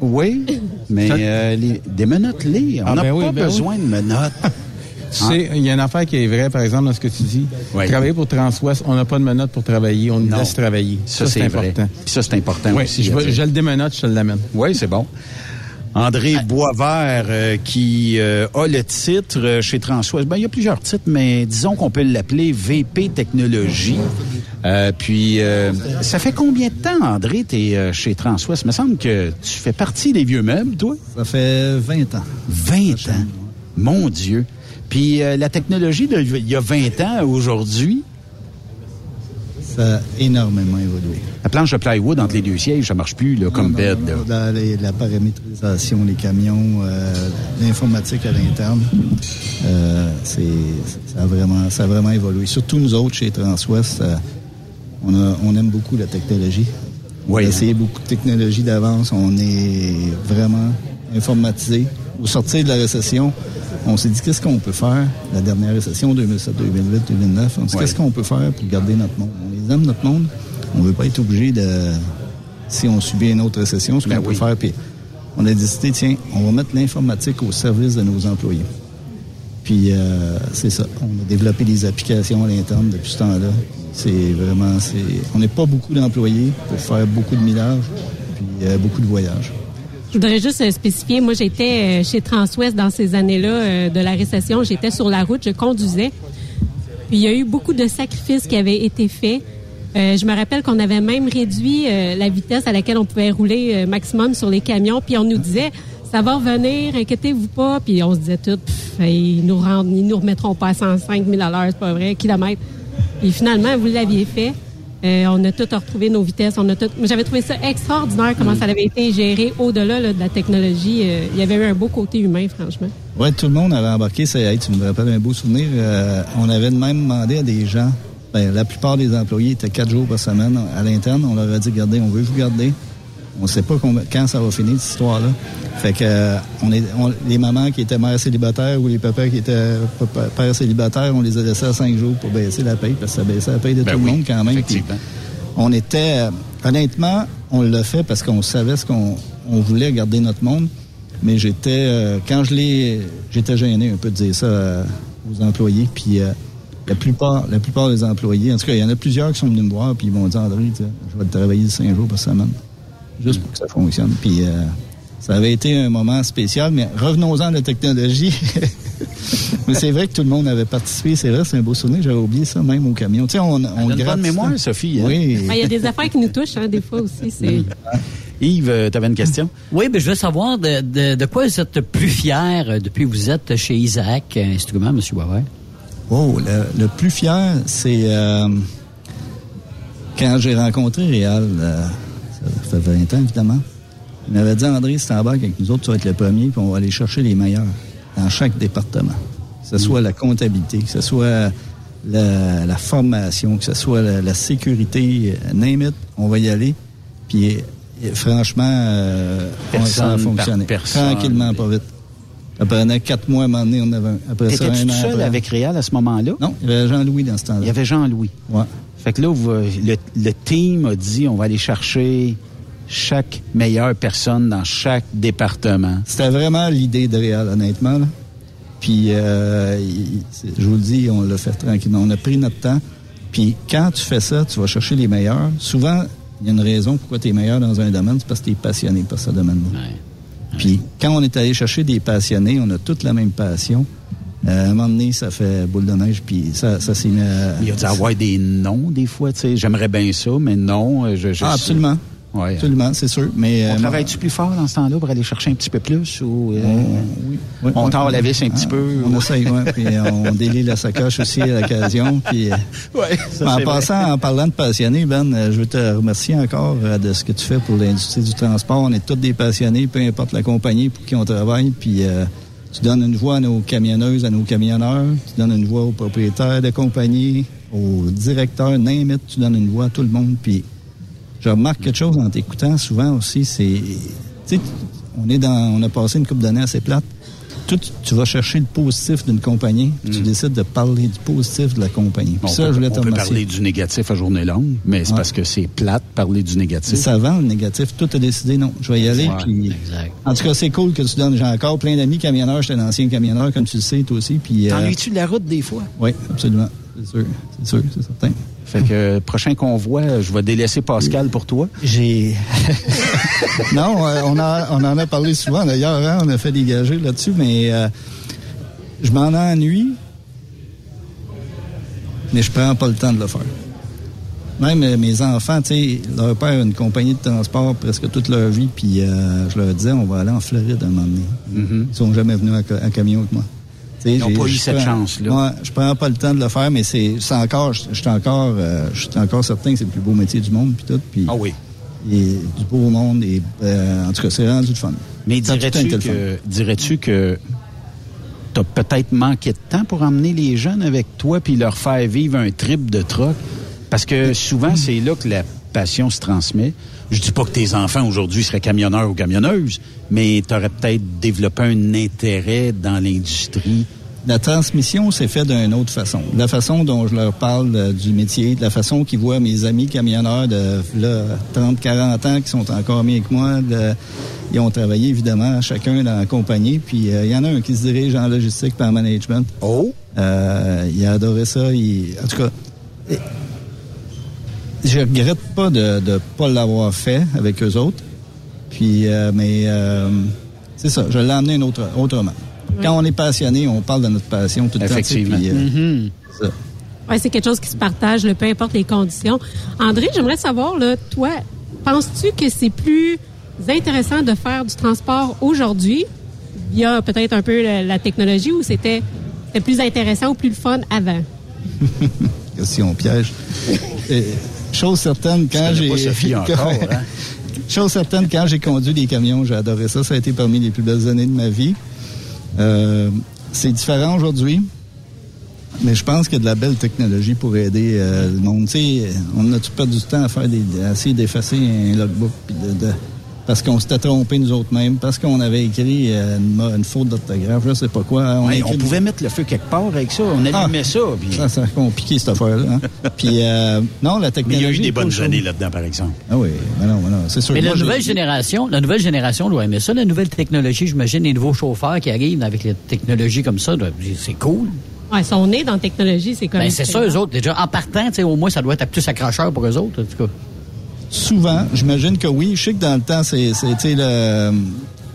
Oui, mais euh, les, des menottes les. On ah, n'a ben pas ben besoin de menottes. Tu sais, il y a une affaire qui est vraie, par exemple, dans ce que tu dis. Travailler pour Transwest, on n'a pas de menottes pour travailler, on nous laisse travailler. Ça, c'est important. ça, c'est important oui, aussi. Je, je le démenote, je te l'amène. Oui, c'est bon. André Boisvert euh, qui euh, a le titre euh, chez Transwest. Ben, il y a plusieurs titres, mais disons qu'on peut l'appeler VP Technologie. puis, ça fait combien de temps, André, tu es chez Transwest? Il me semble que tu fais partie des vieux meubles, toi? Ça fait 20 ans. 20 ans? Mon Dieu. Puis la technologie il y a 20 ans aujourd'hui, ça a énormément évolué. La planche de plywood entre les deux sièges, ça marche plus là, comme bed. La, paramétrisation, les camions, euh, l'informatique à l'interne, euh, c'est, ça, a vraiment, ça a vraiment évolué. Surtout nous autres chez Transwest, euh, on, on aime beaucoup la technologie. Oui. On a essayé beaucoup de technologies d'avance. On est vraiment informatisé. Au sortir de la récession, on s'est dit qu'est-ce qu'on peut faire, la dernière récession 2007, 2008, 2009, on s'est dit qu'est-ce qu'on peut faire pour garder notre monde? Aime, notre monde. On ne veut pas être obligé de, si on subit une autre récession, ce qu'on ben peut faire. Puis on a décidé, tiens, on va mettre l'informatique au service de nos employés. Puis euh, c'est ça. On a développé des applications à l'interne depuis ce temps-là. C'est vraiment, c'est, on n'est pas beaucoup d'employés pour faire beaucoup de millage, puis euh, beaucoup de voyages. Je voudrais juste euh, spécifier, moi j'étais chez Transwest dans ces années-là de la récession. J'étais sur la route, je conduisais. Puis il y a eu beaucoup de sacrifices qui avaient été faits. Euh, je me rappelle qu'on avait même réduit euh, la vitesse à laquelle on pouvait rouler euh, maximum sur les camions. Puis on nous disait, ça va revenir, inquiétez-vous pas. Puis on se disait tout, pff, ils nous rendent, ils nous remettront pas à 105 000 à l'heure, c'est pas vrai, kilomètres. Puis finalement, vous l'aviez fait. Euh, on a tout retrouvé nos vitesses. On a tout. J'avais trouvé ça extraordinaire comment ça avait été géré au-delà là, de la technologie. Euh, il y avait eu un beau côté humain, franchement. Ouais, tout le monde avait embarqué. Ça, hey, tu me rappelles un beau souvenir. Euh, on avait même demandé à des gens. Ben, la plupart des employés étaient quatre jours par semaine à l'interne. On leur a dit, regardez, on veut vous garder. On ne sait pas quand ça va finir, cette histoire-là. Fait que euh, on est, on- les mamans qui étaient mères célibataires ou les papas qui étaient pères célibataires, on les a laissés à cinq jours pour baisser la paye, parce que ça baissait la paye de Ben tout oui, le monde quand même. On était, euh, honnêtement, on l'a fait parce qu'on savait ce qu'on on voulait garder notre monde. Mais j'étais, euh, quand je l'ai, j'étais gêné un peu de dire ça euh, aux employés. Puis euh, la plupart, la plupart des employés, en tout cas, il y en a plusieurs qui sont venus me voir puis ils m'ont dit André, je vais te travailler cinq jours par semaine, juste pour que ça fonctionne. Puis euh, ça avait été un moment spécial. Mais revenons-en à la technologie. mais c'est vrai que tout le monde avait participé. C'est vrai, c'est un beau souvenir. J'avais oublié ça même au camion. Tu sais, on, on une bonne gratte mémoire, ça. Sophie. hein? Oui. Ah, Il y a des affaires qui nous touchent, hein, des fois aussi. C'est... Yves, tu avais une question? Oui, ben, je veux savoir de, de, de quoi vous êtes le plus fier euh, depuis que vous êtes chez Isaac euh, Instruments, M. Boisvert? Oh, le, le plus fier, c'est euh, quand j'ai rencontré Réal, euh, ça fait 20 ans évidemment. Il m'avait dit, André, si t'embarques avec nous autres, tu vas être le premier, puis on va aller chercher les meilleurs dans chaque département. Que ce soit la comptabilité, que ce soit la, la formation, que ce soit la, la sécurité, euh, name it, on va y aller. Puis euh, franchement, euh, on- ça a fonctionné. personne. Tranquillement, pas vite. Ça prenait quatre mois à un moment donné, on avait un. Après ça, T'étais-tu un tout an seul après. avec Réal à ce moment-là? Non, il y avait Jean-Louis dans ce temps-là. Il y avait Jean-Louis. Ouais. Fait que là, vous- le, le team a dit on va aller chercher chaque meilleure personne dans chaque département. C'était vraiment l'idée de Réal, honnêtement. là. Puis, euh, je vous le dis, on l'a fait tranquillement. On a pris notre temps. Puis, quand tu fais ça, tu vas chercher les meilleurs. Souvent, il y a une raison pourquoi tu es meilleur dans un domaine, c'est parce que tu es passionné par ce domaine-là. Puis, quand on est allé chercher des passionnés, on a toute la même passion. Euh, à un moment donné, ça fait boule de neige, puis ça, ça s'est mis à- Il a dû avoir des noms des fois, tu sais. J'aimerais bien ça, mais non. euh, Je, je Ah, absolument. Ouais. Absolument, c'est sûr. Mais, On euh, travaille-tu plus fort dans ce temps-là pour aller chercher un petit peu plus ou euh, oui, oui, on oui. tord la vis un petit Ah, peu? On ou- essaye, oui. Puis on délie la sacoche aussi à l'occasion. Puis, Ouais, ça, en passant, en parlant de passionnés, Ben, je veux te remercier encore de ce que tu fais pour l'industrie du transport. On est tous des passionnés, peu importe la compagnie pour qui on travaille. Puis euh, tu donnes une voix à nos camionneuses, à nos camionneurs. Tu donnes une voix aux propriétaires de compagnies, aux directeurs, it, Tu donnes une voix à tout le monde. Puis je remarque quelque chose en t'écoutant souvent aussi, c'est, tu sais, on est dans, on a passé une couple d'années assez plate. Tout, tu vas chercher le positif d'une compagnie, puis tu décides de parler du positif de la compagnie. Puis On ça, peut, je voulais on te peut remercier. parler du négatif à journée longue, mais c'est Ouais. parce que c'est plate parler du négatif. Ça vend le négatif. Tout a décidé, non, je vais y aller. Ouais, puis- En tout cas, c'est cool que tu donnes. J'ai encore plein d'amis camionneurs. J'étais un ancien camionneur, comme tu le sais, toi aussi. Puis, euh, T'ennuies-tu de la route des fois? Oui, absolument. C'est sûr. C'est sûr, c'est certain. Fait que euh, prochain convoi, je vais délaisser Pascal pour toi. J'ai. non, euh, on, a, on en a parlé souvent d'ailleurs. hein, on a fait des gagés là-dessus, mais euh, je m'en ennuie, mais je prends pas le temps de le faire. Même mes enfants, tu sais, leur père a une compagnie de transport presque toute leur vie, puis euh, je leur disais, on va aller en Floride un moment donné. Ils sont jamais venus en, ca- en camion avec moi. Ils n'ont pas eu je cette prends- chance-là. Ouais, je prends pas le temps de le faire, mais c'est encore, je suis encore, euh, je suis encore certain que c'est le plus beau métier du monde, puis tout. Ah oui. et du beau monde. Et, euh, en tout cas, c'est rendu du fun. Mais le dirais-tu le que, dirais-tu que t'as peut-être manqué de temps pour emmener les jeunes avec toi puis leur faire vivre un trip de troc? Parce que souvent, c'est là que la passion se transmet. Je dis pas que tes enfants aujourd'hui seraient camionneurs ou camionneuses, mais tu aurais peut-être développé un intérêt dans l'industrie la transmission s'est faite d'une autre façon. La façon dont je leur parle euh, du métier, de la façon qu'ils voient mes amis camionneurs de là, 30, 40 ans qui sont encore mieux que moi. De, ils ont travaillé évidemment chacun dans la compagnie. Puis euh, il y en a un qui se dirige en logistique par management. Oh! Euh, il a adoré ça. Il, en tout cas, je regrette pas de ne pas l'avoir fait avec eux autres. Puis, euh, mais euh, c'est ça, je l'ai amené une autre, autrement. Quand on est passionné, on parle de notre passion tout le Effectivement. temps. puis, euh, Mhm. c'est ça. Ouais, c'est quelque chose qui se partage, là, peu importe les conditions. André, j'aimerais savoir, là, toi, penses-tu que c'est plus intéressant de faire du transport aujourd'hui? Via peut-être un peu la, la technologie ou c'était plus intéressant ou plus le fun avant? Question piège. Chose certaine, quand j'ai. hein? Chose certaine, quand j'ai conduit des camions, j'ai adoré ça. Ça a été parmi les plus belles années de ma vie. Euh, c'est différent aujourd'hui. Mais je pense qu'il y a de la belle technologie pour aider euh, le monde. On a tout perdu du temps à faire des, à essayer d'effacer un logbook puis de, de- parce qu'on s'était trompé nous autres mêmes, parce qu'on avait écrit euh, une, faute d'orthographe, je sais pas quoi. Ouais, on pouvait mettre le feu quelque part avec ça. On allumait ça. Puis... Ça, c'est compliqué, cette affaire-là. hein. Puis, euh, non, la Mais il technologie... y a eu des bonnes années là-dedans, par exemple. Ah oui, mais non, mais non, c'est sûr. Mais Moi, la nouvelle génération, la nouvelle génération doit aimer ça, la nouvelle technologie, j'imagine les nouveaux chauffeurs qui arrivent avec les technologies comme ça, c'est cool. Ouais, si on est dans la technologie, c'est comme. Ben, c'est ça, eux autres, déjà, en partant, au moins, ça doit être plus accrocheur pour eux autres, en tout cas. Souvent, j'imagine que oui. Je sais que dans le temps, c'est, le,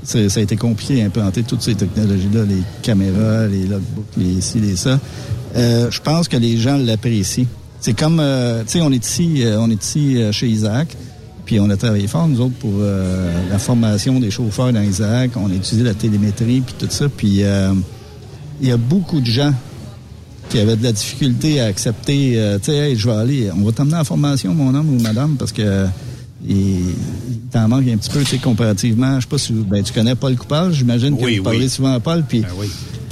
ça a été compliqué d'implanter toutes ces technologies-là, les caméras, les logbooks, les ci, les ça. Euh, je pense que les gens l'apprécient. C'est comme, euh, tu sais, on est ici, euh, on est ici euh, chez Isaac, puis on a travaillé fort, nous autres, pour euh, la formation des chauffeurs dans Isaac. On a utilisé la télémétrie, puis tout ça. Puis euh, il y a beaucoup de gens qui avaient de la difficulté à accepter, euh, tu sais, Hey, je vais aller, on va t'emmener en formation, mon homme ou madame, parce que euh, il, il t'en manque un petit peu, tu sais, comparativement. Je sais pas si ben, tu connais Paul Coupal, j'imagine que Oui, vous parlez oui. souvent à Paul, puis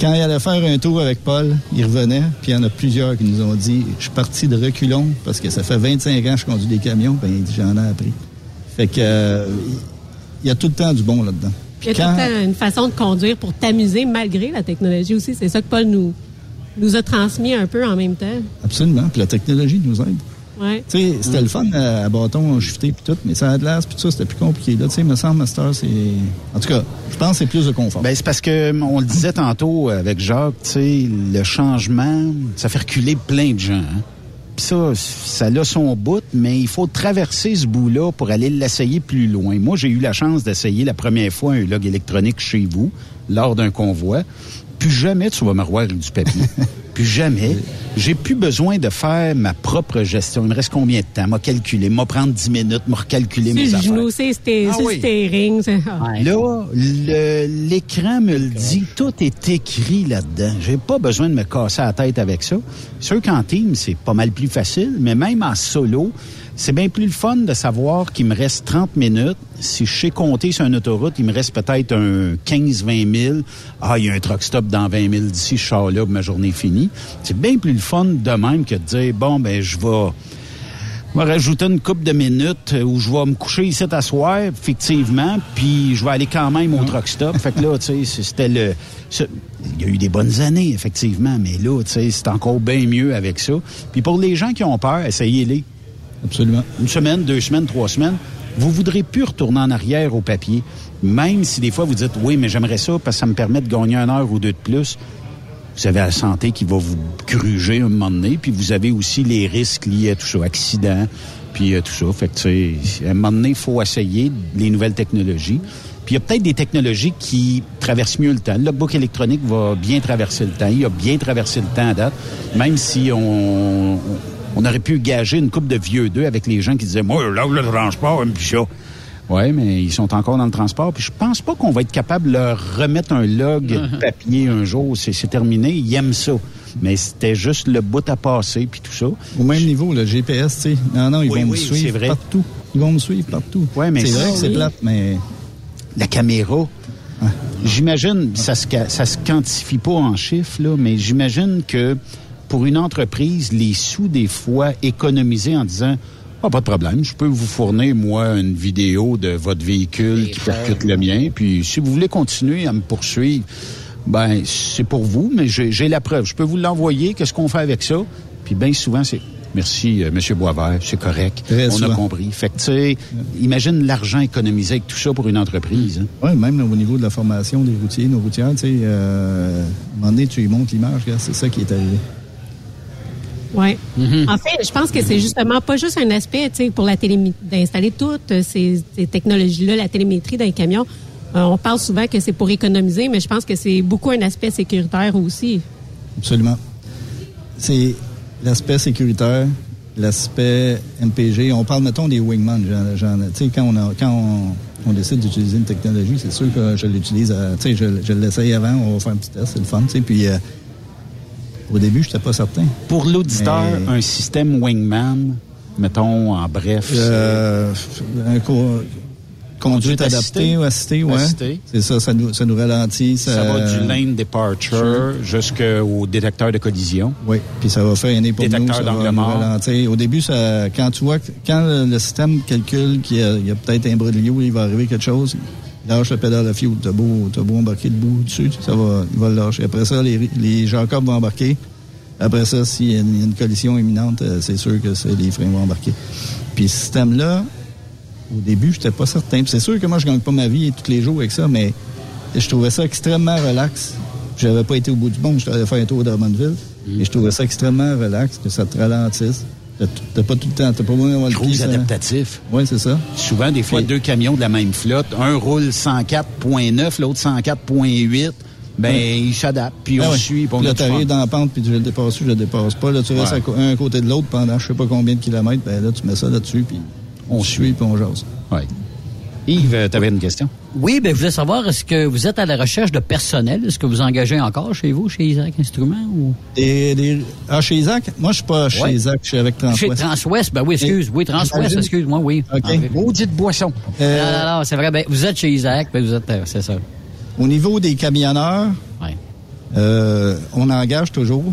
quand il allait faire un tour avec Paul, il revenait, puis il y en a plusieurs qui nous ont dit, je suis parti de reculons, parce que ça fait 25 ans que je conduis des camions, ben il dit, j'en ai appris. Fait que, euh, il y a tout le temps du bon là-dedans. Il y a Puis tout le temps une façon de conduire pour t'amuser malgré la technologie aussi. C'est ça que Paul nous, nous a transmis un peu en même temps. Absolument, puis la technologie nous aide. Ouais. Tu sais, c'était le fun euh, à bâton shifté puis tout, mais ça a de l'air puis tout ça, c'était plus compliqué. Là, tu sais, me semble, Master, c'est... En tout cas, je pense que c'est plus de confort. Ben, c'est parce que on le disait tantôt avec Jacques, tu sais, le changement, ça fait reculer plein de gens. hein. Puis ça, ça a son bout, mais il faut traverser ce bout-là pour aller l'essayer plus loin. Moi, j'ai eu la chance d'essayer la première fois un log électronique chez vous, lors d'un convoi. Plus jamais tu vas me revoir avec du papier. plus jamais. J'ai plus besoin de faire ma propre gestion. Il me reste combien de temps? M'a calculé, m'a prendre 10 minutes, m'a recalculer mes le affaires. genou, c'est Ah sur le oui. steering. c'est- ah. Là, le- l'écran me le dit, tout est écrit là-dedans. J'ai pas besoin de me casser la tête avec ça. C'est sûr qu'en team, c'est pas mal plus facile, mais même en solo, c'est bien plus le fun de savoir qu'il me reste 30 minutes. Si je sais compter sur une autoroute, il me reste peut-être un 15-20 000. Ah, il y a un truck stop dans 20 000 d'ici, je sors là, ma journée est finie. C'est bien plus le fun de même que de dire, bon, ben, je vais... Je vais rajouter une coupe de minutes où je vais me coucher ici à soir, effectivement, puis je vais aller quand même au truck stop. Fait que là, tu sais, c'était le... Il y a eu des bonnes années, effectivement, mais là, tu sais, c'est encore bien mieux avec ça. Puis pour les gens qui ont peur, essayez-les. Absolument. Une semaine, deux semaines, trois semaines, vous voudrez plus retourner en arrière au papier. Même si des fois vous dites, oui, mais j'aimerais ça parce que ça me permet de gagner une heure ou deux de plus. Vous avez la santé qui va vous gruger un moment donné, puis vous avez aussi les risques liés à tout ça, accidents, puis euh, tout ça. Fait que, à un moment donné, il faut essayer les nouvelles technologies. Puis il y a peut-être des technologies qui traversent mieux le temps. Le logbook électronique va bien traverser le temps. Il a bien traversé le temps à date, même si on, on aurait pu gager une coupe de vieux d'eux avec les gens qui disaient, moi, là, le transport, un chat. Oui, mais ils sont encore dans le transport. Puis je pense pas qu'on va être capable de leur remettre un log papier un jour. C'est c'est terminé. Ils aiment ça. Mais c'était juste le bout à passer puis tout ça. Au même niveau, le GPS, tu sais. Non, non, ils Oui, vont me oui, suivre vrai. partout. Ils vont me suivre partout. Ouais, mais c'est vrai ça, que c'est oui. plate, mais... La caméra, j'imagine, ça se, ca- ça se quantifie pas en chiffres, là, mais j'imagine que pour une entreprise, les sous, des fois, économisés en disant ah, pas de problème, je peux vous fournir, moi, une vidéo de votre véhicule qui percute le mien. Puis, si vous voulez continuer à me poursuivre, Ben, c'est pour vous, mais j'ai la preuve. Je peux vous l'envoyer. Qu'est-ce qu'on fait avec ça? Puis bien souvent, c'est Merci, euh, Monsieur Boisvert, c'est correct. Très On a compris. Fait que, tu sais, imagine l'argent économisé avec tout ça pour une entreprise. hein. Oui, même là, au niveau de la formation des routiers, nos routières, tu sais, euh, à un moment donné, tu lui montres l'image, c'est ça qui est arrivé. Oui. En fait, je pense que c'est justement pas juste un aspect, tu sais, pour la d'installer toutes ces, ces technologies-là, la télémétrie dans les camions. Euh, on parle souvent que c'est pour économiser, mais je pense que c'est beaucoup un aspect sécuritaire aussi. Absolument. C'est l'aspect sécuritaire, l'aspect MPG. On parle, mettons, des wingman. Tu sais, quand, on, a- quand on, on décide d'utiliser une technologie, c'est sûr que je l'utilise. à- Tu sais, je, je l'essaye avant, on va faire un petit test, c'est le fun. Tu sais, puis euh, au début, je n'étais pas certain. Pour l'auditeur, Mais- un système wingman, mettons, en bref, Euh, un co- conduite adaptée ou assistée, ouais. C'est ça, ça nous, ça nous ralentit. ça va du lane departure jusqu'au détecteur de collision. Oui, puis ça va freiner pour Détecteur nous, ça va nous ralentir. Au début, ça, quand tu vois, quand le, système calcule qu'il y a, peut-être un brilio, il va arriver quelque chose, lâche le pédale à fuel. T'as beau, t'as beau embarquer debout dessus, ça va, il va le lâcher. Après ça, les, les Jacob vont embarquer. Après ça, s'il y a une, collision imminente, euh, c'est sûr que les freins vont embarquer. Puis ce système-là, au début, j'étais pas certain. C'est sûr que moi, je gagne pas ma vie tous les jours avec ça, mais je trouvais ça extrêmement relax. J'avais pas été au bout du monde, j'étais allé faire un tour de Drummondville. Et je trouvais ça extrêmement relax, que ça te ralentisse. T'as pas tout le temps, t'as pas besoin d'avoir le. Cruise ça- adaptatif. Oui, c'est ça. Souvent, des fois, deux camions de la même flotte, un roule 104.9, l'autre 104.8, ben, Ouais. ils s'adaptent, puis on Ah ouais. suit, puis on là, t'arrives dans la pente, puis tu le dépasses, je le dépasse pas. Là, tu restes Ouais. à un côté de l'autre pendant je sais pas combien de kilomètres. Ben là, tu mets ça là-dessus, puis on suit, puis on jase. Yves, tu avais une question? Oui, ben, je voulais savoir, est-ce que vous êtes à la recherche de personnel? Est-ce que vous engagez encore chez vous, chez Isaac Instruments? Ou... Des, des- Ah, chez Isaac? Moi, je suis pas chez Ouais. Isaac, je suis avec Transwest. Chez Transwest, ben oui, excuse. Oui, Transwest, excuse-moi, oui. OK. Ah. Maudite boisson. Euh, Non, non, non, c'est vrai. Ben, vous êtes chez Isaac, ben, vous êtes, euh, c'est ça. Au niveau des camionneurs, Ouais. euh, on engage toujours.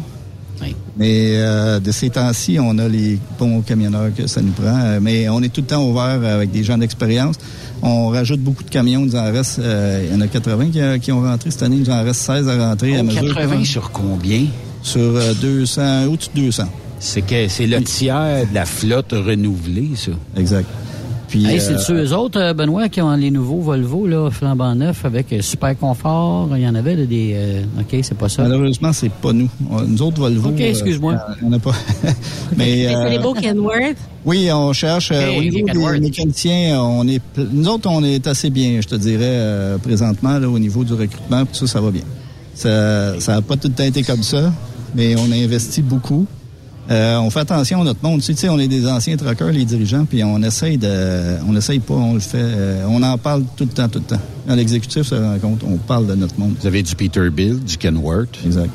Oui. Mais euh, de ces temps-ci, on a les bons camionneurs que ça nous prend. Euh, Mais on est tout le temps ouvert avec des gens d'expérience. On rajoute beaucoup de camions. Il nous en reste, euh, il y en a 80 qui, euh, qui ont rentré cette année. Il nous en reste 16 à rentrer. à Oh, mesure 80 que- sur combien? Sur euh, 200, au-dessus de 200. C'est que c'est le tiers de la flotte renouvelée, ça. Exact. Puis, Hey, euh, c'est-tu eux autres, euh, Benoît, qui ont les nouveaux Volvo, là, flambant neufs, avec euh, super confort? Il y en avait là, des... euh, OK, c'est pas ça. malheureusement, c'est pas nous. On- Nous autres, Volvo. OK, euh, excuse-moi. euh, on n'a pas. Mais, Mais euh, c'est les beaux Kenworth. Oui, on cherche. euh, Hey, au niveau des mécaniciens, on est, nous autres, on est assez bien, je te dirais, euh, présentement, là, au niveau du recrutement, puis ça, ça va bien. Ça ça n'a pas tout le temps été comme ça, mais on a investi beaucoup. Euh, on fait attention à notre monde. Tu sais, on est des anciens truckers, les dirigeants, puis on essaye de, on essaye pas, on le fait. euh, on en parle tout le temps, tout le temps. Quand l'exécutif se rencontre, on parle de notre monde. Vous avez du Peterbilt, du Kenworth. Exact.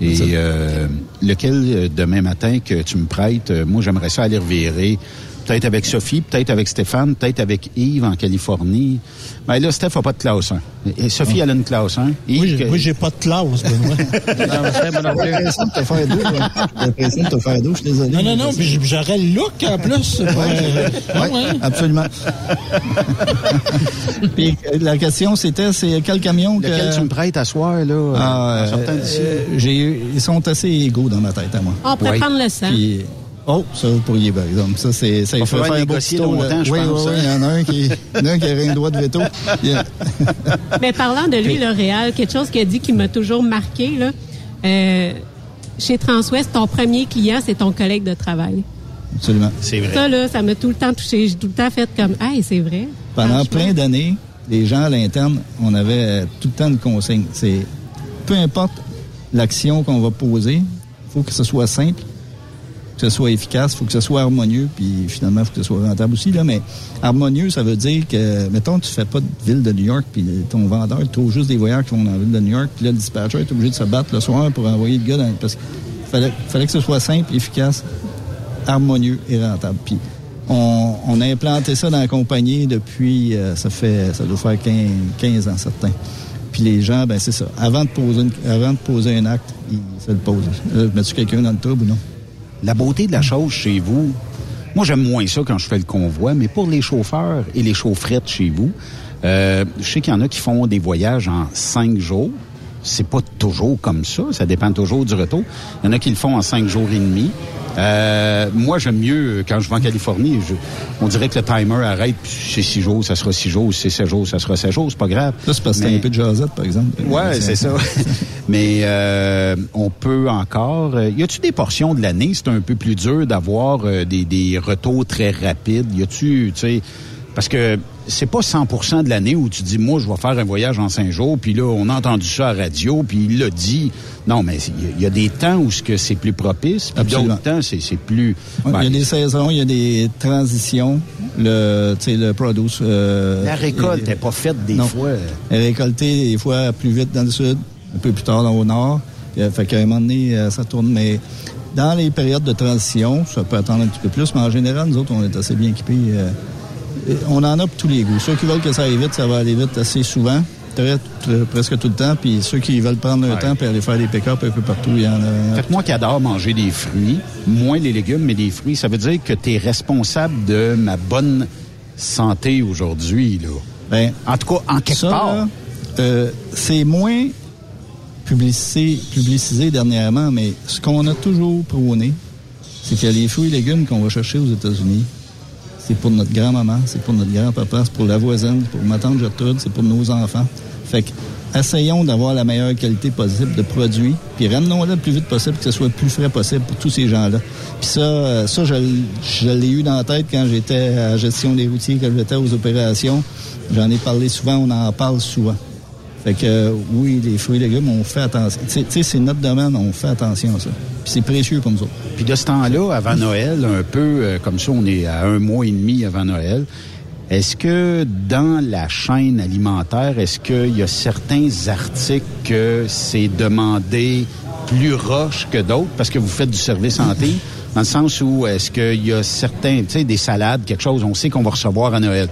Et ça. euh, lequel, euh, demain matin, que tu me prêtes, euh, moi, j'aimerais ça aller revirer. Peut-être avec Sophie, peut-être avec Stéphane, peut-être avec Yves en Californie. Mais là, Steph n'a pas de classe 1. Et Sophie, elle a une classe 1. Yves, Moi, j'ai- que- moi, j'ai pas de classe, Benoît. J'ai l'impression de te faire dos. J'ai l'impression de te faire dos, je suis désolé. non, non, non, puis j'aurais le look en plus. pour, euh, ouais, ouais. Absolument. Puis la question, c'était, c'est quel camion que... lequel tu me prêtes à soir, là, Ah, en sortant d'ici? euh, j'ai eu- ils sont assez égaux dans ma tête à moi. On pourrait Ouais. prendre le sang. Puis, oh, ça vous pourriez, par exemple. Ça, c'est, ça, il faut faire un négocier longtemps, là. je oui, pense, oui, oui, il y en a un qui, il y en a un qui a un droit de veto. Yeah. Mais parlant de lui, L'Oréal, quelque chose qu'il a dit qui m'a toujours marqué, là, euh, chez Transwest, ton premier client, c'est ton collègue de travail. Absolument. C'est vrai. Ça, là, ça m'a tout le temps touché. J'ai tout le temps fait comme, hey, c'est vrai. Pendant plein d'années, les gens à l'interne, on avait tout le temps une consigne. C'est peu importe l'action qu'on va poser, il faut que ce soit simple, que ce soit efficace, faut que ce soit harmonieux, puis finalement, faut que ce soit rentable aussi. Là, mais harmonieux, ça veut dire que, mettons, tu fais pas de ville de New York, puis ton vendeur, trouve juste des voyageurs qui vont dans la ville de New York, puis là, le dispatcher est obligé de se battre le soir pour envoyer le gars dans, parce qu'il fallait, que ce soit simple, efficace, harmonieux et rentable. Puis on, a implanté ça dans la compagnie depuis, euh, ça fait, ça doit faire 15, 15 ans certains. Puis les gens, ben c'est ça. Avant de poser, avant de poser un acte, ils se le posent. Euh, Mets-tu quelqu'un dans le trouble ou non? La beauté de la chose chez vous, moi j'aime moins ça quand je fais le convoi, mais pour les chauffeurs et les chaufferettes chez vous, euh, je sais qu'il y en a qui font des voyages en cinq jours. C'est pas toujours comme ça. Ça dépend toujours du retour. Il y en a qui le font en cinq jours et demi. Euh, moi, j'aime mieux, quand je vais en Californie, je, on dirait que le timer arrête, c'est six jours, ça sera six jours, c'est sept jours, ça sera sept jours, c'est pas grave. Là, c'est parce que un peu de jasette, par exemple. Ouais, c'est ça. Mais euh, on peut encore. euh, y a-tu des portions de l'année, c'est un peu plus dur d'avoir euh, des, des retours très rapides? Y a-tu, tu sais, parce que c'est pas 100% de l'année où tu dis moi je vais faire un voyage en cinq jours, puis là on a entendu ça à la radio, puis il l'a dit. Non, mais il y, a des temps où ce que c'est plus propice, puis d'autres temps c'est c'est plus. Ben, il y a des saisons, il y a des transitions. Le, tu sais, le produce. euh, la récolte n'est pas faite des non. fois. Elle est récoltée des fois plus vite dans le sud, un peu plus tard dans au nord. Euh, fait qu'à un moment donné, euh, ça tourne. Mais dans les périodes de transition, ça peut attendre un petit peu plus, mais en général, nous autres, on est assez bien équipés. euh, on en a pour tous les goûts. Ceux qui veulent que ça aille vite, ça va aller vite assez souvent. Très, très- presque tout le temps. Puis ceux qui veulent prendre leur temps et aller faire des pick-up un peu partout, il y en a. Fait que moi qui adore manger des fruits, moins les légumes, mais des fruits, ça veut dire que tu es responsable de ma bonne santé aujourd'hui, là. Ben, en tout cas, en quelque ça, part. euh, c'est moins publicisé, publicisé dernièrement, mais ce qu'on a toujours prôné, c'est que les fruits et légumes qu'on va chercher aux États-Unis, c'est pour notre grand-maman, c'est pour notre grand-papa, c'est pour la voisine, c'est pour ma tante Gertrude, c'est pour nos enfants. Fait que, essayons d'avoir la meilleure qualité possible de produits, puis ramenons-le le plus vite possible, que ce soit le plus frais possible pour tous ces gens-là. Puis ça, euh, ça je l'ai eu dans la tête quand j'étais à la gestion des routiers, quand j'étais aux opérations. J'en ai parlé souvent, on en parle souvent. Fait que euh, oui, les fruits et légumes, on fait attention. Tu sais- c'est notre domaine, on fait attention à ça. Puis c'est précieux pour nous autres. Puis de ce temps-là, avant Noël, un peu euh, comme ça, on est à un mois et demi avant Noël. Est-ce que dans la chaîne alimentaire, est-ce qu'il y a certains articles que c'est demandé plus roche que d'autres parce que vous faites du service santé? Dans le sens où est-ce qu'il y a certains, tu sais, des salades, quelque chose, on sait qu'on va recevoir à Noël.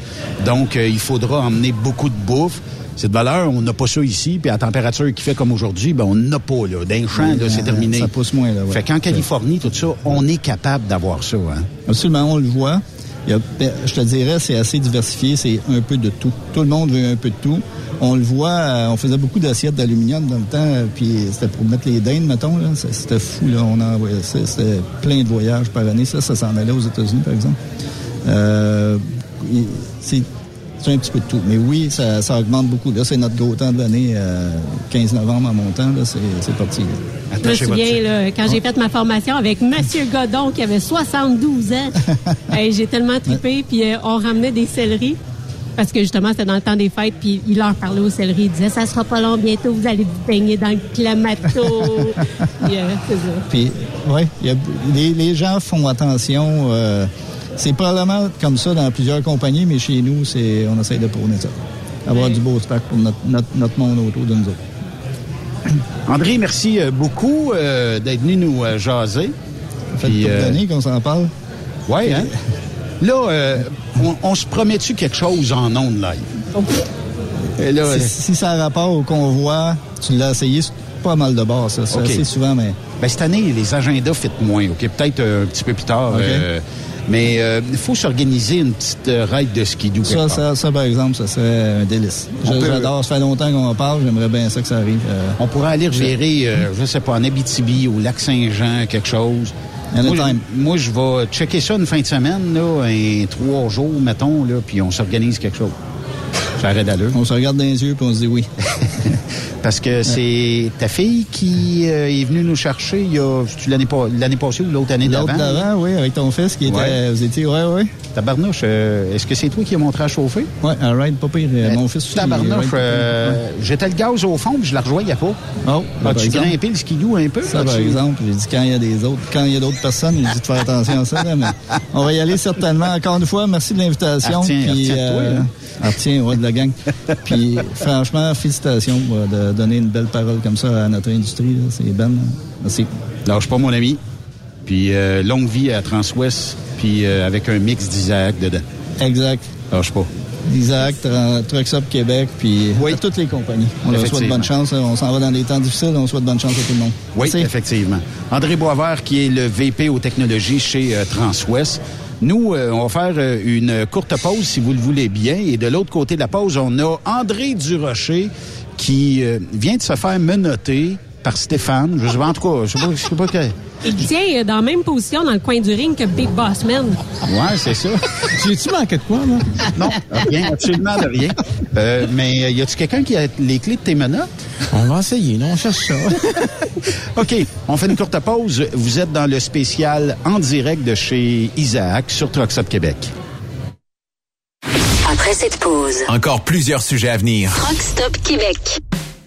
Donc, euh, il faudra emmener beaucoup de bouffe. C'est de valeur, on n'a pas ça ici, puis à la température qui fait comme aujourd'hui, ben on n'a pas, là. D'un champ, c'est Euh, terminé. Ça pousse moins, là, ouais. Fait qu'en Californie, tout ça, on est capable d'avoir ça, hein? Absolument, on le voit. Il y a- ben, je te dirais, c'est assez diversifié, c'est un peu de tout. Tout le monde veut un peu de tout. On le voit, euh, on faisait beaucoup d'assiettes d'aluminium dans le temps, euh, puis c'était pour mettre les dindes, mettons. là. C'était fou, là. On en envoyait ça. C'était plein de voyages par année. Ça, ça s'en allait aux États-Unis, par exemple. Euh, c'est c'est un petit peu de tout. Mais oui, ça, ça augmente beaucoup. Là, c'est notre gros temps de l'année, euh, 15 novembre en montant. Là, c'est, c'est parti. là. Je me souviens, là, quand j'ai fait ma formation avec Monsieur Godon, qui avait 72 ans, Hey, j'ai tellement trippé, puis euh, on ramenait des céleris. Parce que justement, c'était dans le temps des fêtes, puis il leur parlait aux céleris. Il disait, ça sera pas long bientôt, vous allez vous baigner dans le clamato. Puis, euh, c'est ça. Puis, a- les, les gens font attention. euh, c'est probablement comme ça dans plusieurs compagnies, mais chez nous, c'est on essaie de prôner ça. Avoir du beau stock pour notre, notre, notre monde autour de nous autres. André, merci euh, beaucoup euh, d'être venu nous euh, jaser. Ça fait couple d'années qu'on s'en parle. Oui, hein? Là, euh, on, on se promet-tu quelque chose en ondes live? Et là, si, si ça a rapport au convoi, tu l'as essayé, c'est pas mal de bord, ça. C'est assez souvent, mais. Ben, cette année, les agendas fit moins, OK? Peut-être euh, un petit peu plus tard. Euh, mais euh, il faut s'organiser une petite euh, ride de skidoo Ça, ça, ça, par exemple, ça serait un délice. Peut- J'adore, ça fait longtemps qu'on en parle, j'aimerais bien ça que ça arrive. euh, On pourrait aller revirer, euh, je sais pas, en Abitibi, au lac Saint-Jean, quelque chose. Moi, moi, je vais checker ça une fin de semaine, là, un trois jours, mettons, là, puis on s'organise quelque chose. Ça arrête d'allure. On se regarde dans les yeux puis on se dit oui. Parce que c'est ta fille qui euh, est venue nous chercher il y a l'année pas l'année passée ou l'autre année d'avant. L'autre d'avant, oui, avec ton fils qui était. Ouais. Vous étiez, ouais, ouais. Tabarnouche, euh, est-ce que c'est toi qui as montré à chauffer? Ouais, un ride pas pire. Euh, Mon fils aussi. Tabarnouche, euh, j'étais le gaz au fond puis je la rejoignais pas. Oh, As-tu exemple. grimpé le skidoo un peu? Ça, par exemple, j'ai dit quand il y a des autres, quand il y a d'autres personnes, j'ai dit de faire attention à ça. là, mais on va y aller certainement. Encore une fois, merci de l'invitation. Ah, retiens- puis, retiens-toi, hein. ah, ouais, de la gang. puis franchement, félicitations euh, de donner une belle parole comme ça à notre industrie. C'est ben. Merci. Lâche pas, mon ami. Puis euh, longue vie à Transwest, puis euh, avec un mix d'Isaac dedans. Exact. Lâche pas. Isaac, Trucks Up Québec, puis à toutes les compagnies. On leur souhaite bonne chance. On s'en va dans des temps difficiles. On souhaite bonne chance à tout le monde. Oui, Merci. effectivement. André Boisvert, qui est le VP aux technologies chez euh, Transwest. Nous, euh, on va faire euh, une courte pause, si vous le voulez bien. Et de l'autre côté de la pause, on a André Durocher qui euh, vient de se faire menotter par Stéphane. Je sais pas, en tout cas, je sais pas, je sais pas que... Il tient dans la même position dans le coin du ring que Big Boss Man. Ouais, c'est ça. J'ai-tu manqué de quoi, moi? Non, rien, absolument de rien. Euh, mais y a-tu quelqu'un qui a les clés de tes menottes? On va essayer, non? On cherche ça. OK, on fait une courte pause. Vous êtes dans le spécial en direct de chez Isaac sur Trucks Up Québec. Après cette pause, Encore plusieurs sujets à venir. Rock Stop Québec.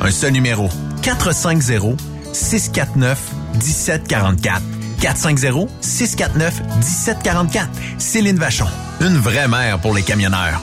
Un seul numéro. 450 649 1744. 450 649 1744. Céline Vachon. Une vraie mère pour les camionneurs.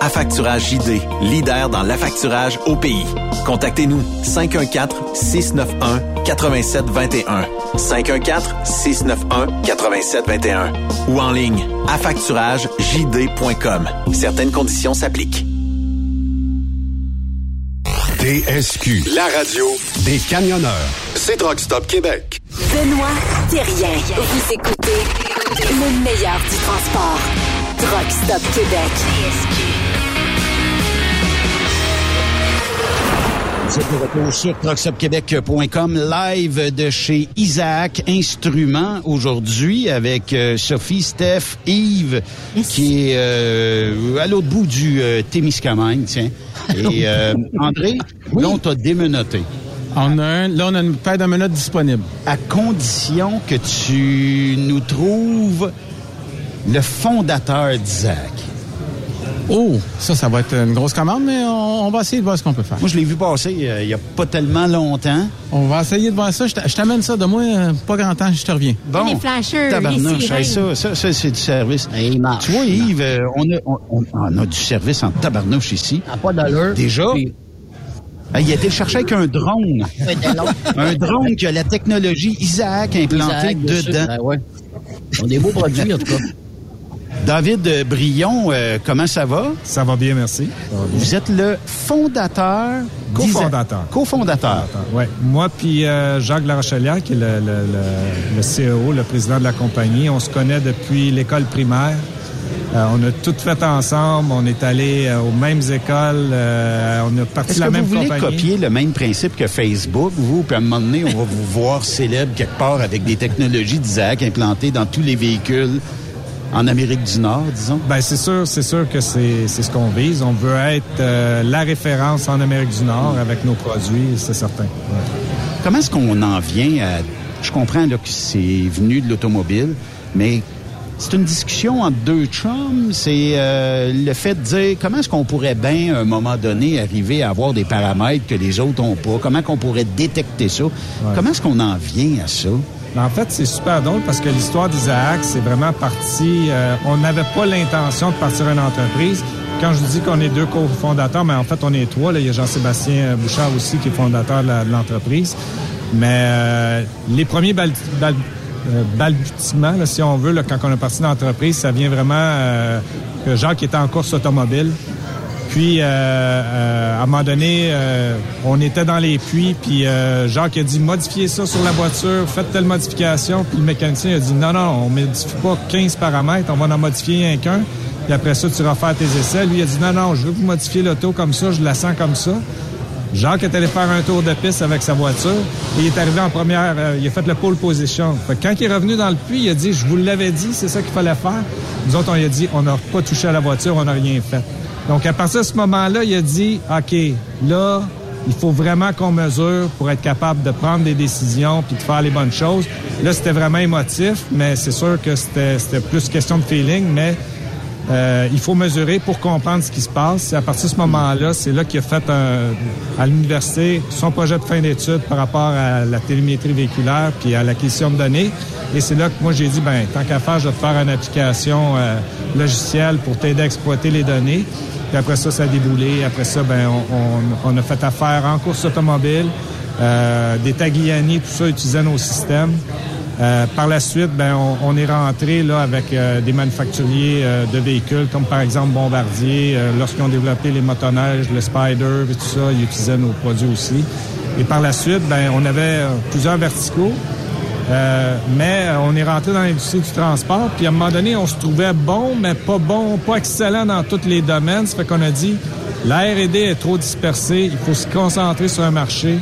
Affacturage JD, leader dans l'affacturage au pays. Contactez-nous 514-691-8721. 514-691-8721. Ou en ligne, affacturagejd.com. Certaines conditions s'appliquent. TSQ, la radio des camionneurs. C'est Rock Stop Québec. Benoît Thérien. Vous écoutez le meilleur du transport. Truck Stop Québec. Vous êtes de retour sur live de chez Isaac Instruments aujourd'hui avec euh, Sophie, Steph, Yves, qui est euh, à l'autre bout du euh, Témiscamingue, tiens. Et euh, André, là, on t'a démenotté. On a un, là, on a une paire de menottes disponible. À condition que tu nous trouves le fondateur d'Isaac. Oh, ça, ça va être une grosse commande, mais on, on va essayer de voir ce qu'on peut faire. Moi, je l'ai vu passer euh, il y a pas tellement longtemps. On va essayer de voir ça. Je t'a- je t'amène ça de moi, euh, pas grand temps, je te reviens. Bon, Les flashers, tabarnouche, les hey, sirènes. ça, ça, ça, c'est du service. tu vois, Yves, euh, on a, on, on- on a du service en tabarnouche ici. pas d'allure. Déjà? Puis- il a été le chercher avec un drone. un drone qui a la technologie Isaac implantée Isaac, dedans. Ben ouais. On a des beaux produits, en tout cas. David Brion, euh, comment ça va? Ça va bien, merci. Vous êtes le fondateur. Co-fondateur. Co-fondateur. Ouais. Moi puis euh, Jacques Larochelière, qui est le, le, le, le CEO, le président de la compagnie, on se connaît depuis l'école primaire. Euh, on a tout fait ensemble. On est allé euh, aux mêmes écoles. euh, on a parti la que même vous voulez compagnie. copier le même principe que Facebook, vous, puis à un moment donné, on va vous voir célèbre quelque part avec des technologies d'Isaac implantées dans tous les véhicules en Amérique du Nord, disons? Ben c'est sûr, c'est sûr que c'est c'est ce qu'on vise. On veut être euh, la référence en Amérique du Nord avec nos produits, c'est certain. Ouais. Comment est-ce qu'on en vient à... Je comprends là, que c'est venu de l'automobile, mais c'est une discussion entre deux chums. C'est euh, le fait de dire comment est-ce qu'on pourrait bien, à un moment donné, arriver à avoir des paramètres que les autres n'ont pas? Comment qu'on pourrait détecter ça? Comment est-ce qu'on en vient à ça? En fait, c'est super drôle parce que l'histoire d'Isaac, c'est vraiment parti. euh, on n'avait pas l'intention de partir une entreprise. Quand je dis qu'on est deux cofondateurs, mais en fait, on est trois. Là. Il y a Jean-Sébastien Bouchard aussi qui est fondateur de l'entreprise. Mais euh, les premiers bal- bal- euh, balbutiements, là, si on veut, là, quand on est parti d'entreprise, ça vient vraiment euh, que Jacques était en course automobile. Puis, euh, euh, à un moment donné, euh, on était dans les puits, puis euh, Jacques a dit modifiez ça sur la voiture, faites telle modification. Puis le mécanicien a dit non, non, on modifie pas 15 paramètres, on va en modifier un qu'un. Puis après ça, tu refais tes essais. Lui, a dit non, non, je veux vous modifiez l'auto comme ça, je la sens comme ça. Jacques est allé faire un tour de piste avec sa voiture il est arrivé en première, euh, il a fait le pole position. Fait quand il est revenu dans le puits, il a dit, je vous l'avais dit, c'est ça qu'il fallait faire. Nous autres, on lui a dit, on n'a pas touché à la voiture, on n'a rien fait. Donc, à partir de ce moment-là, il a dit, OK, là, il faut vraiment qu'on mesure pour être capable de prendre des décisions puis de faire les bonnes choses. Là, c'était vraiment émotif, mais c'est sûr que c'était c'était plus question de feeling, mais euh, il faut mesurer pour comprendre ce qui se passe. Et à partir de ce moment-là, c'est là qu'il a fait un- à l'université son projet de fin d'études par rapport à la télémétrie véhiculaire puis à l'acquisition de données. Et c'est là que moi j'ai dit, ben tant qu'à faire, je vais te faire une application euh, logicielle pour t'aider à exploiter les données. Puis après ça, ça a déboulé. Après ça, ben on, on- on a fait affaire en course automobile, euh, des Tagliani, tout ça utilisait nos systèmes. Euh, par la suite, ben, on, on est rentré là avec euh, des manufacturiers euh, de véhicules, comme par exemple Bombardier. Euh, Lorsqu'ils ont développé les motoneiges, le Spider et tout ça, ils utilisaient nos produits aussi. Et par la suite, ben, on avait euh, plusieurs verticaux. Mais on est rentré dans l'industrie du transport, puis à un moment donné, on se trouvait bon, mais pas bon, pas excellent dans tous les domaines. Ça fait qu'on a dit, la R&D est trop dispersée, il faut se concentrer sur un marché.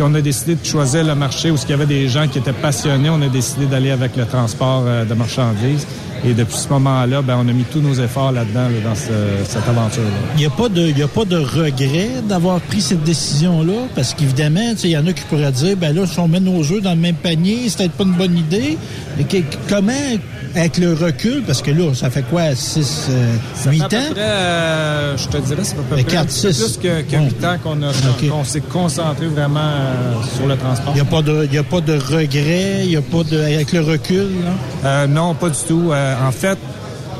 On a décidé de choisir le marché où il y avait des gens qui étaient passionnés. On a décidé d'aller avec le transport euh, de marchandises. Et depuis ce moment-là, ben, on a mis tous nos efforts là-dedans, là, dans ce- cette aventure-là. Il n'y a pas de, regret d'avoir pris cette décision-là, parce qu'évidemment, il y en a qui pourraient dire, ben là, si on met nos œufs dans le même panier, c'est peut-être pas une bonne idée. Que- comment, avec le recul, parce que là, ça fait quoi, 6, Ça 8 fait à ans? peu près, euh, je te dirais, c'est à peu Ben, près plus que, que Bon. 8 ans qu'on s'est concentré vraiment euh, sur le transport. Il n'y a, pas de- y a pas de regret, il n'y a pas de, avec le recul, là? Euh, non, pas du tout. Euh, en fait,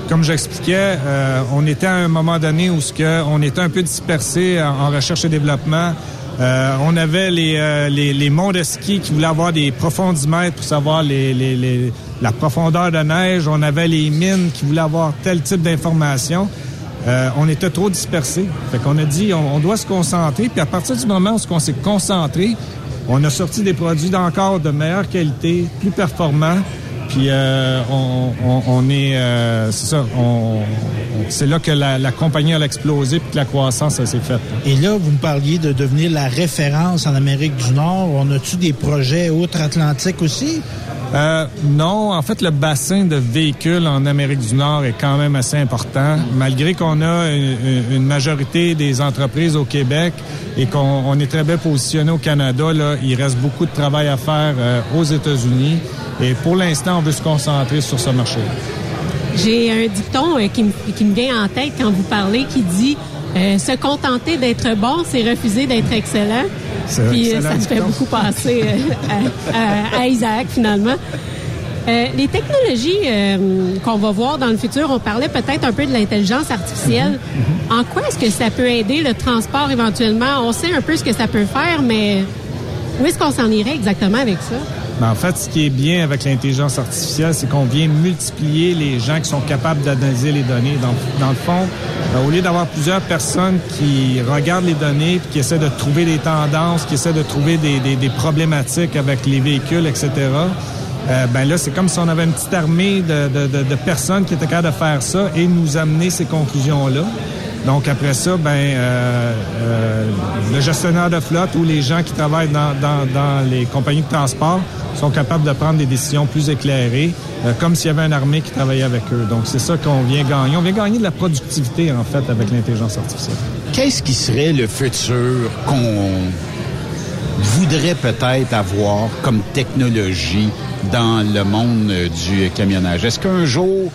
comme j'expliquais, euh, on était à un moment donné où ce que on était un peu dispersé en, en recherche et développement. Euh, on avait les, euh, les, les monts de ski qui voulaient avoir des profondimètres pour savoir les, les, les, la profondeur de neige. On avait les mines qui voulaient avoir tel type d'information. Euh, on était trop dispersés. Fait qu'on a dit, on, doit se concentrer. Puis à partir du moment où on s'est concentré, on a sorti des produits d'encore de meilleure qualité, plus performants. Puis euh, on, on, est, euh, c'est ça, c'est là que la, compagnie a explosé puis que la croissance s'est faite. Et là, vous me parliez de devenir la référence en Amérique du Nord. On a-tu des projets outre-Atlantique aussi? Euh, non, en fait, le bassin de véhicules en Amérique du Nord est quand même assez important. Malgré qu'on a une, majorité des entreprises au Québec et qu'on on est très bien positionné au Canada, là, il reste beaucoup de travail à faire euh, aux États-Unis. Et pour l'instant, on veut se concentrer sur ce marché. J'ai un dicton euh, qui me vient en tête quand vous parlez qui dit euh, se contenter d'être bon, c'est refuser d'être excellent. Puis euh, excellent ça me fait beaucoup penser euh, à, à- à Isaac finalement. Euh, les technologies euh, qu'on va voir dans le futur, on parlait peut-être un peu de l'intelligence artificielle. En quoi est-ce que ça peut aider le transport éventuellement? On sait un peu ce que ça peut faire, mais où est-ce qu'on s'en irait exactement avec ça? En fait, ce qui est bien avec l'intelligence artificielle, c'est qu'on vient multiplier les gens qui sont capables d'analyser les données. Donc, dans le fond, euh, au lieu d'avoir plusieurs personnes qui regardent les données, qui essaient de trouver des tendances, qui essaient de trouver des, des- des problématiques avec les véhicules, etc., euh, ben là, c'est comme si on avait une petite armée de, de- de- de personnes qui étaient capables de faire ça et nous amener ces conclusions-là. Donc après ça, ben euh, euh, le gestionnaire de flotte ou les gens qui travaillent dans, dans, dans les compagnies de transport sont capables de prendre des décisions plus éclairées, euh, comme s'il y avait une armée qui travaillait avec eux. Donc c'est ça qu'on vient gagner. On vient gagner de la productivité en fait avec l'intelligence artificielle. Qu'est-ce qui serait le futur qu'on voudrait peut-être avoir comme technologie dans le monde du camionnage? Est-ce qu'un jour,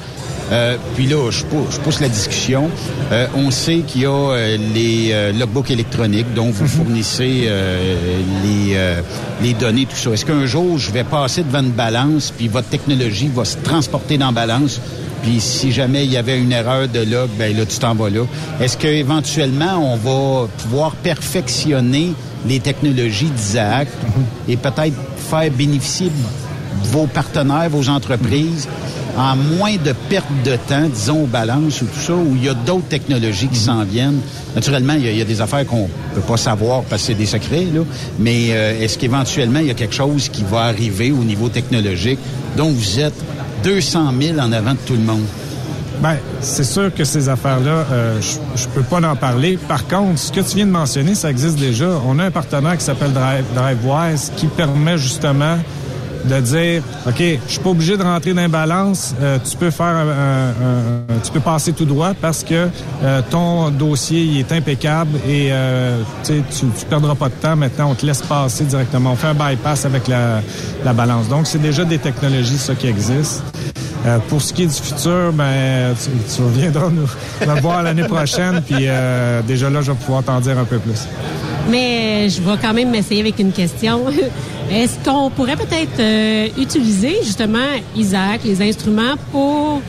euh, puis là, je pousse, je pousse la discussion, euh, on sait qu'il y a euh, les euh, logbooks électroniques dont vous fournissez euh, les, euh, les données, tout ça. Est-ce qu'un jour, je vais passer devant une balance, puis votre technologie va se transporter dans la balance, puis si jamais il y avait une erreur de log, ben là, tu t'en vas là. Est-ce qu'éventuellement, on va pouvoir perfectionner les technologies d'Isaac et peut-être faire bénéficier vos partenaires, vos entreprises, en moins de perte de temps, disons, aux balances ou tout ça, où il y a d'autres technologies qui s'en viennent. Naturellement, il y, a, des affaires qu'on peut pas savoir parce que c'est des secrets, là. Mais euh, est-ce qu'éventuellement, il y a quelque chose qui va arriver au niveau technologique dont vous êtes 200 000 en avant de tout le monde? Ben, c'est sûr que ces affaires-là, euh, je, je peux pas en parler. Par contre, ce que tu viens de mentionner, ça existe déjà. On a un partenaire qui s'appelle Drive, DriveWise qui permet justement de dire, OK, je suis pas obligé de rentrer dans balance, euh, tu peux faire un, un- un- tu peux passer tout droit parce que euh, ton dossier il est impeccable et euh, tu tu perdras pas de temps. Maintenant, on te laisse passer directement. On fait un bypass avec la, la balance. Donc, c'est déjà des technologies, ça, qui existent. Euh, pour ce qui est du futur, ben, tu, tu reviendras nous, me voir l'année prochaine, puis euh, déjà là, je vais pouvoir t'en dire un peu plus. Mais je vais quand même m'essayer avec une question. Est-ce qu'on pourrait peut-être euh, utiliser justement Isaac, les instruments, pour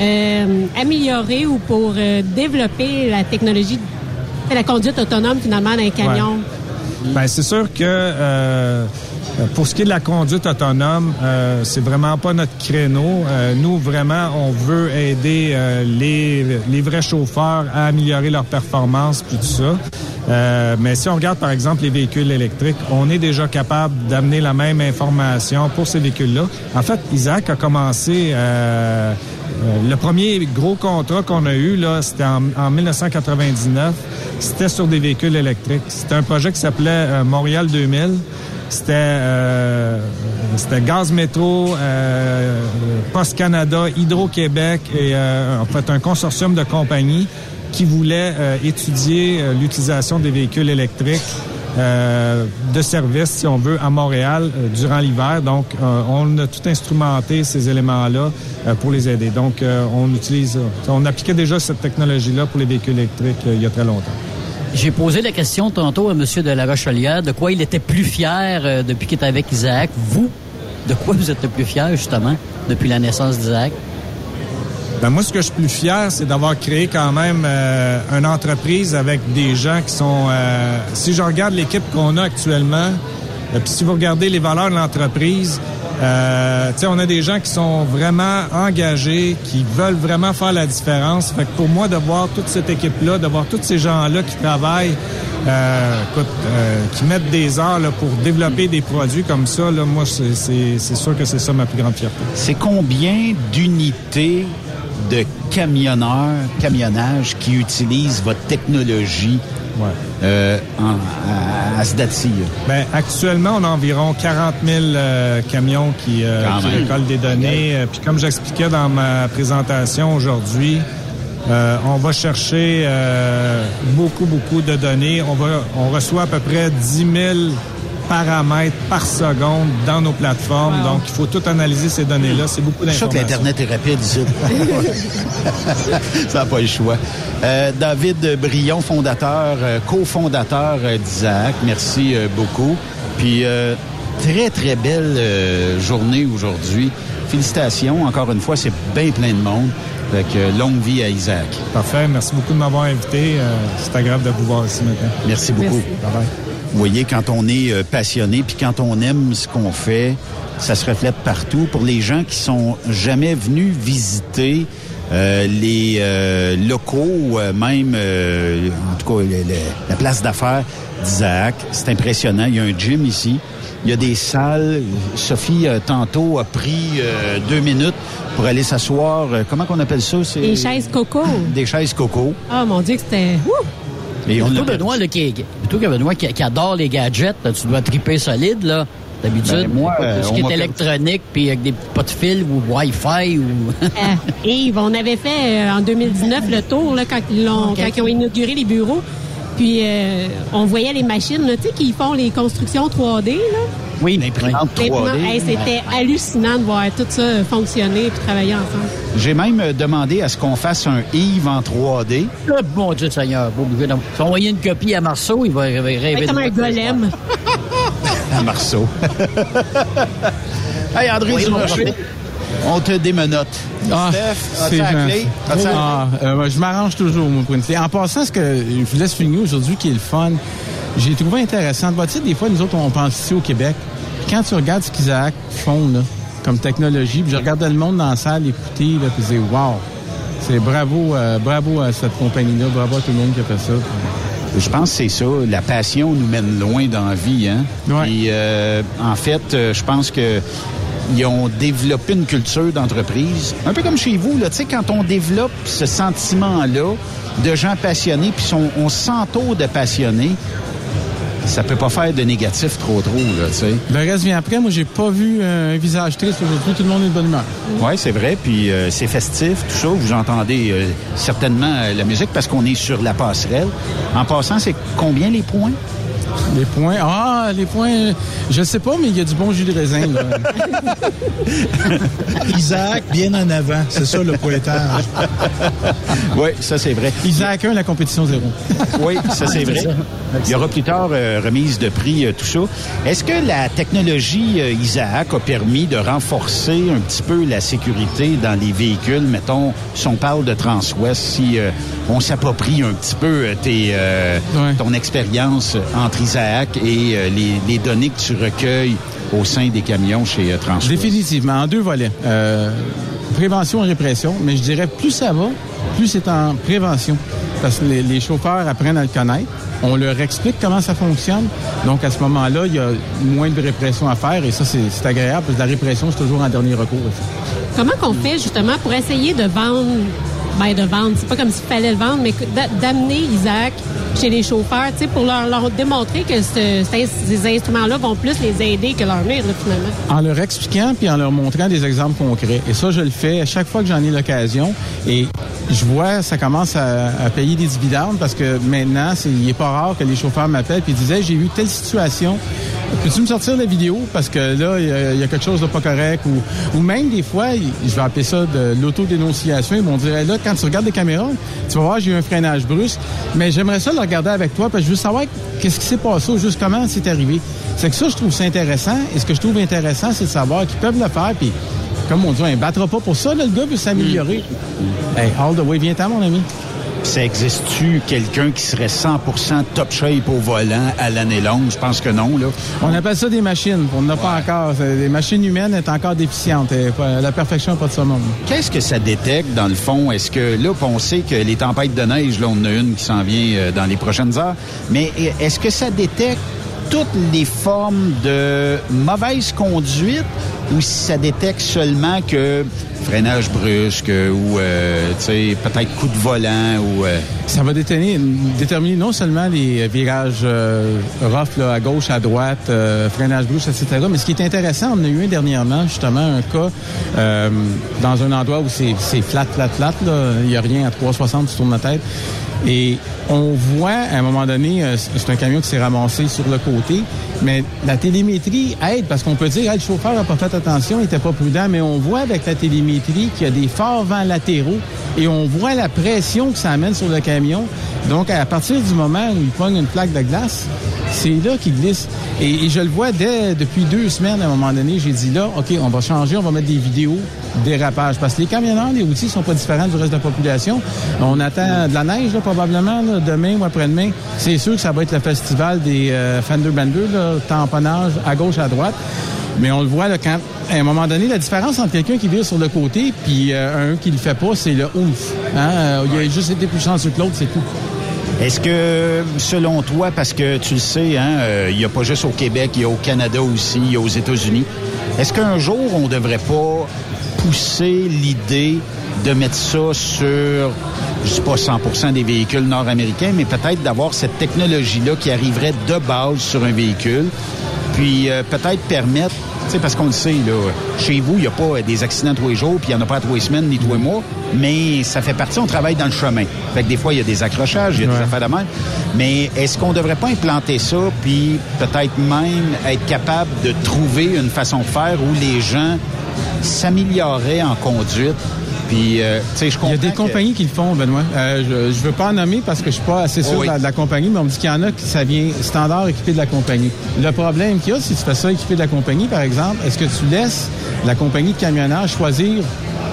euh, améliorer ou pour euh, développer la technologie, la conduite autonome finalement d'un camion? Ben, c'est sûr que euh, pour ce qui est de la conduite autonome, euh, c'est vraiment pas notre créneau. Euh, nous, vraiment, on veut aider euh, les, les vrais chauffeurs à améliorer leur performance puis tout ça. Euh, mais si on regarde, par exemple, les véhicules électriques, on est déjà capable d'amener la même information pour ces véhicules-là. En fait, Isaac a commencé... euh, euh, le premier gros contrat qu'on a eu, là, c'était en, en 1999. C'était sur des véhicules électriques. C'était un projet qui s'appelait euh, Montréal 2000. C'était euh, c'était Gaz Métro, euh, Post Canada, Hydro-Québec et euh, en fait un consortium de compagnies qui voulaient euh, étudier euh, l'utilisation des véhicules électriques euh, de service, si on veut, à Montréal durant l'hiver. Donc, on a tout instrumenté ces éléments-là pour les aider. Donc, on utilise, on appliquait déjà cette technologie-là pour les véhicules électriques il y a très longtemps. J'ai posé la question tantôt à M. de la Rochelière de quoi il était plus fier euh, depuis qu'il est avec Isaac. Vous, de quoi vous êtes le plus fier, justement, depuis la naissance d'Isaac? Ben moi, ce que je suis plus fier, c'est d'avoir créé quand même euh, une entreprise avec des gens qui sont... euh, si je regarde l'équipe qu'on a actuellement, puis si vous regardez les valeurs de l'entreprise, euh, on a des gens qui sont vraiment engagés, qui veulent vraiment faire la différence. Fait que pour moi, de voir toute cette équipe-là, de voir tous ces gens-là qui travaillent, euh, écoute, euh, qui mettent des heures là, pour développer des produits comme ça, là, moi, c'est sûr que c'est ça ma plus grande fierté. C'est combien d'unités de camionneurs, camionnage qui utilisent votre technologie euh, en- à, à ce date-ci? Ben, actuellement, on a environ 40 000 euh, camions qui, euh, qui récoltent des données. Euh, Puis comme j'expliquais dans ma présentation aujourd'hui, euh, on va chercher euh, beaucoup, beaucoup de données. On, va, on reçoit à peu près 10 000 paramètres par seconde dans nos plateformes. Donc, il faut tout analyser ces données-là. C'est beaucoup Je suis sûr que d'informations. l'Internet est rapide ici. Ça n'a pas le choix. Euh, David Brion, fondateur, euh, cofondateur euh, d'Isaac, merci euh, beaucoup. Puis, euh, très, très belle euh, journée aujourd'hui. Félicitations. Encore une fois, c'est bien plein de monde. Fait que longue vie à Isaac. Parfait. Merci beaucoup de m'avoir invité. Euh, C'est agréable de vous voir ici maintenant. Merci beaucoup. Bye-bye. Vous voyez, quand on est euh, passionné, puis quand on aime ce qu'on fait, ça se reflète partout. Pour les gens qui sont jamais venus visiter euh, les euh, locaux, euh, même, en tout cas, le- le- la place d'affaires d'Isaac, c'est impressionnant. Il y a un gym ici. Il y a des salles. Sophie, tantôt, a pris deux minutes pour aller s'asseoir. Comment qu'on appelle ça? Les chaises coco. Des chaises coco. Ah, mon Dieu, que c'était... Et on a- Benoît, là, qui, toi, que Benoît, qui, qui adore les gadgets, là, tu dois triper solide, là, d'habitude. Ben, moi, euh, ce on qui est fait- électronique, puis avec des pas de fil ou Wi-Fi ou... Ah, Yves, on avait fait euh, en 2019 le tour là, quand, ils l'ont- Ok. quand ils ont inauguré les bureaux. Puis euh, on voyait les machines, là, tu sais, qui font les constructions 3D. Là. Oui, L'imprimante Vraiment, 3D. hey, C'était hallucinant de voir tout ça fonctionner et travailler ensemble. J'ai même euh, demandé à ce qu'on fasse un Yves en 3D. Oh, mon Dieu Seigneur, d'en- Si on envoyait une copie à Marceau, il va rêver Ouais, comme de un golem. à Marceau. hey, André Oui. On te démenote. Ah, Steph, c'est as-tu la gentil. clé? As-tu la clé? Ah, euh, ouais, je m'arrange toujours, moi, pour une clé. En passant, ce que je vous laisse souligner aujourd'hui, qui est le fun, j'ai trouvé intéressant. Bah, tu sais, des fois, nous autres, on pense ici au Québec. Quand tu regardes ce qu'Isaac font, là, comme technologie, puis je regardais le monde dans la salle écouter, là, puis je dis, wow! C'est bravo, euh, bravo à cette compagnie-là, bravo à tout le monde qui a fait ça. Je pense que c'est ça. La passion nous mène loin dans la vie. Hein? Puis, euh, en fait, je pense que ils ont développé une culture d'entreprise, un peu comme chez vous. Là, Tu sais, quand on développe ce sentiment-là de gens passionnés, puis on, on s'entoure de passionnés, ça peut pas faire de négatif trop trop. Là, tu sais. Le reste vient après. Moi, j'ai pas vu euh, un visage triste aujourd'hui. Tout le monde est de bonne humeur. Oui, c'est vrai. Puis euh, c'est festif, tout ça. Vous entendez euh, certainement euh, la musique parce qu'on est sur la passerelle. En passant, c'est combien les points? Les points. Ah, les points. Je sais pas, mais il y a du bon jus de raisin. Là. Isaac, bien en avant. C'est ça le pointage. oui, ça c'est vrai. Isaac 1, la compétition zéro. Oui, ça c'est vrai. Il y aura plus tard euh, remise de prix, euh, tout ça. Est-ce que la technologie euh, Isaac a permis de renforcer un petit peu la sécurité dans les véhicules? Mettons, si on parle de Transwest, si euh, on s'approprie un petit peu euh, tes, euh, ton expérience entre Isaac et euh, les, les données que tu recueilles au sein des camions chez euh, Transwest. Définitivement, en deux volets. Euh, prévention et répression, mais je dirais plus ça va, plus c'est en prévention. Parce que les, les chauffeurs apprennent à le connaître. On leur explique comment ça fonctionne. Donc, à ce moment-là, il y a moins de répression à faire et ça, c'est c'est agréable parce que la répression, c'est toujours en dernier recours. aussi. Comment qu'on fait justement pour essayer de vendre, ben de vendre, c'est pas comme s'il fallait le vendre, mais d'amener Isaac chez les chauffeurs, tu sais, pour leur, leur démontrer que ce- ces, instruments-là vont plus les aider que leur nuire, finalement. En leur expliquant puis en leur montrant des exemples concrets. Et ça, je le fais à chaque fois que j'en ai l'occasion. Et je vois, ça commence à, payer des dividendes parce que maintenant, il est pas rare que les chauffeurs m'appellent puis disent Hey, j'ai eu telle situation. Peux-tu me sortir la vidéo? Parce que là, il y, a- il y a quelque chose de pas correct ou, ou même des fois, je vais appeler ça de l'autodénonciation. Ils vont dire là, quand tu regardes les caméras, tu vas voir, j'ai eu un freinage brusque, mais j'aimerais ça le regarder avec toi parce que je veux savoir qu'est-ce qui s'est passé ou juste comment c'est arrivé. C'est que ça, je trouve ça intéressant. Et ce que je trouve intéressant, c'est de savoir qu'ils peuvent le faire puis comme on dit, il battra pas pour ça, là, le gars veut s'améliorer. Mm. Hey, all the way, viens-t'en, mon ami. Ça existe-tu quelqu'un qui serait 100% top shape au volant à l'année longue? Je pense que non, là. On appelle ça des machines. On n'a pas encore. Les machines humaines sont encore déficientes. Pas- La perfection n'est pas de ce monde. Qu'est-ce que ça détecte, dans le fond? Est-ce que là, on sait que les tempêtes de neige, là, on en a une qui s'en vient euh, dans les prochaines heures, mais est-ce que ça détecte toutes les formes de mauvaise conduite ou si ça détecte seulement que freinage brusque ou, euh, peut-être coup de volant ou... euh, Ça va déterminer, non seulement les virages euh, rough à gauche, à droite, euh, freinage brusque, etc. Mais ce qui est intéressant, on a eu un dernièrement, justement, un cas euh, dans un endroit où c'est flat, flat, flat. Il n'y a rien à 360, tu tournes la tête. Et on voit, à un moment donné, euh, c'est un camion qui s'est ramassé sur le côté, mais la télémétrie aide parce qu'on peut dire, le chauffeur n'a pas fait attention, il n'était pas prudent, mais on voit avec la télémétrie qu'il y a des forts vents latéraux et on voit la pression que ça amène sur le camion. Donc, à partir du moment où il pogne une plaque de glace, c'est là qu'il glisse. Et, je le vois dès depuis deux semaines, à un moment donné, j'ai dit là, OK, on va changer, on va mettre des vidéos dérapage. Parce que les camionneurs, les routiers sont pas différents du reste de la population. On attend de la neige, là, probablement, demain ou après-demain. C'est sûr que ça va être le festival des euh, Fender Bender, là, tamponnage à gauche, à droite. Mais on le voit quand, à un moment donné, la différence entre quelqu'un qui vire sur le côté puis euh, un qui le fait pas, c'est le ouf. Hein? Euh, Il a juste été plus chanceux que l'autre, c'est tout. Est-ce que, selon toi, parce que tu le sais, hein, il n'y a pas juste au Québec, il y a au Canada aussi, il y a aux États-Unis, est-ce qu'un jour, on ne devrait pas pousser l'idée de mettre ça sur, je sais pas 100% des véhicules nord-américains, mais peut-être d'avoir cette technologie-là qui arriverait de base sur un véhicule, puis euh, peut-être permettre, tu sais, parce qu'on le sait, là, chez vous, il n'y a pas des accidents tous les jours, puis il n'y en a pas à tous les semaines ni tous les mois, mais ça fait partie, on travaille dans le chemin. Fait que des fois, il y a des accrochages, il y a des affaires de même. Mais est-ce qu'on ne devrait pas implanter ça, puis peut-être même être capable de trouver une façon de faire où les gens s'amélioreraient en conduite, puis, euh, tu sais, je comprends Il y a des que- compagnies qui le font, Benoît. Euh, je ne veux pas en nommer parce que je suis pas assez sûr Oui. de, la, de la compagnie, mais on me dit qu'il y en a qui ça vient standard équipé de la compagnie. Le problème qu'il y a, si tu fais ça équipé de la compagnie, par exemple, est-ce que tu laisses la compagnie de camionnage choisir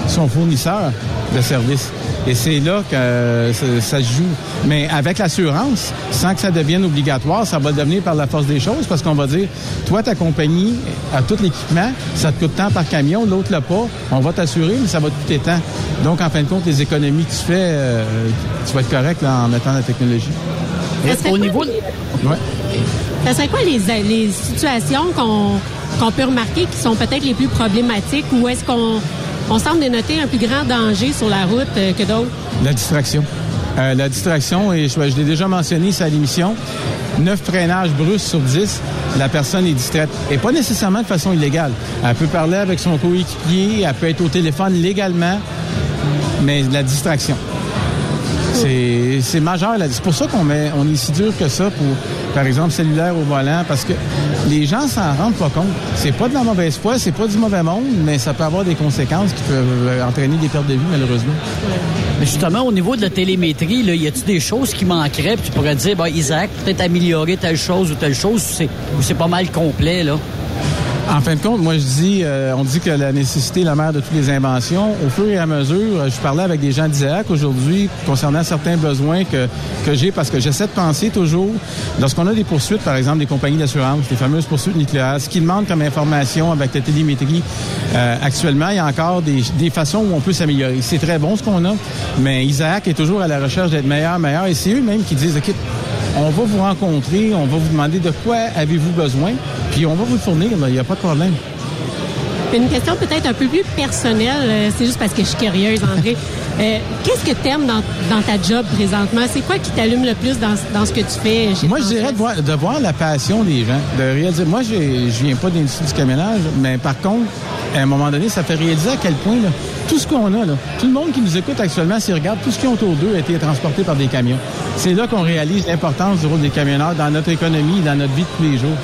son fournisseur de service? Et c'est là que euh, ça, se joue. Mais avec l'assurance, sans que ça devienne obligatoire, ça va devenir par la force des choses parce qu'on va dire, toi, ta compagnie a tout l'équipement, ça te coûte tant par camion, l'autre l'a pas, on va t'assurer, mais ça va te coûter tant. Donc, en fin de compte, les économies que tu fais, euh, tu vas être correct là, en mettant la technologie. Serait au niveau les- Ouais. Ça serait quoi les, les situations qu'on qu'on peut remarquer qui sont peut-être les plus problématiques ou est-ce qu'on on semble dénoter un plus grand danger sur la route euh, que d'autres? La distraction. Euh, la distraction, et je, l'ai déjà mentionné, c'est à l'émission. 9 freinages brusques sur 10, la personne est distraite. Et pas nécessairement de façon illégale. Elle peut parler avec son coéquipier, elle peut être au téléphone légalement, mais la distraction. C'est majeur. C'est pour ça qu'on est si dur que ça pour, par exemple, cellulaire au volant, parce que les gens s'en rendent pas compte. C'est pas de la mauvaise foi, c'est pas du mauvais monde, mais ça peut avoir des conséquences qui peuvent euh, entraîner des pertes de vue, malheureusement. Mais justement, au niveau de la télémétrie, là, y a-t-il des choses qui manqueraient? Puis tu pourrais dire, bah, Isaac, peut-être améliorer telle chose ou telle chose, ou c'est pas mal complet, là? En fin de compte, moi je dis, euh, on dit que la nécessité est la mère de toutes les inventions. Au fur et à mesure, euh, je parlais avec des gens d'ISAAC aujourd'hui concernant certains besoins que, que j'ai parce que j'essaie de penser toujours, lorsqu'on a des poursuites, par exemple des compagnies d'assurance, les fameuses poursuites nucléaires, ce qu'ils demandent comme information avec la télémétrie, euh, actuellement, il y a encore des, des façons où on peut s'améliorer. C'est très bon ce qu'on a, mais Isaac est toujours à la recherche d'être meilleur, meilleur, et c'est eux-mêmes qui disent, OK, on va vous rencontrer, on va vous demander de quoi avez-vous besoin, puis on va vous fournir, il n'y a pas de problème. Une question peut-être un peu plus personnelle, euh, c'est juste parce que je suis curieuse, André. Euh, Qu'est-ce que tu aimes dans, dans ta job présentement? C'est quoi qui t'allume le plus dans, dans ce que tu fais chez Moi, je dirais de voir, de voir la passion des gens, de réaliser. Moi, je viens pas de l'industrie du camionnage, mais par contre, à un moment donné, ça fait réaliser à quel point là, tout ce qu'on a, là, tout le monde qui nous écoute actuellement, s'ils regardent, tout ce qui est autour d'eux a été transporté par des camions. C'est là qu'on réalise l'importance du rôle des camionneurs dans notre économie, dans notre vie de tous les jours.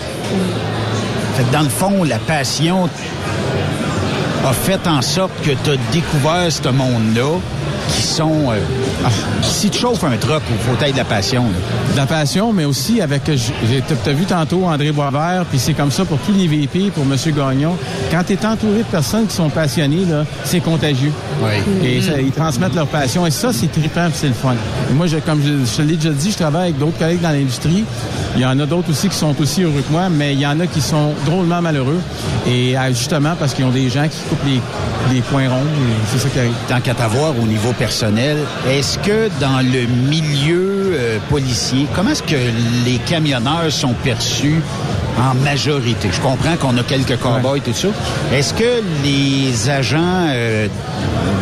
Dans le fond, la passion a fait en sorte que tu as découvert ce monde-là. Qui sont... euh, ah, si tu chauffes un truck, il faut être de la passion. là. De la passion, mais aussi avec. Tu as vu tantôt André Boisvert, puis c'est comme ça pour tous les VP, pour M. Gagnon. Quand tu es entouré de personnes qui sont passionnées, c'est contagieux. Et ça, ils transmettent leur passion. Et ça, c'est trippant, c'est le fun. Et moi, je, comme je, je l'ai déjà dit, je travaille avec d'autres collègues dans l'industrie. Il y en a d'autres aussi qui sont aussi heureux que moi, mais il y en a qui sont drôlement malheureux. Et euh, justement, parce qu'ils ont des gens qui coupent les, les points ronds. C'est ça qui arrive. Tant qu'à t'avoir au niveau personnel, est-ce que dans le milieu euh, policier, comment est-ce que les camionneurs sont perçus en majorité? Je comprends qu'on a quelques cow-boys et tout ça. Est-ce que les agents euh,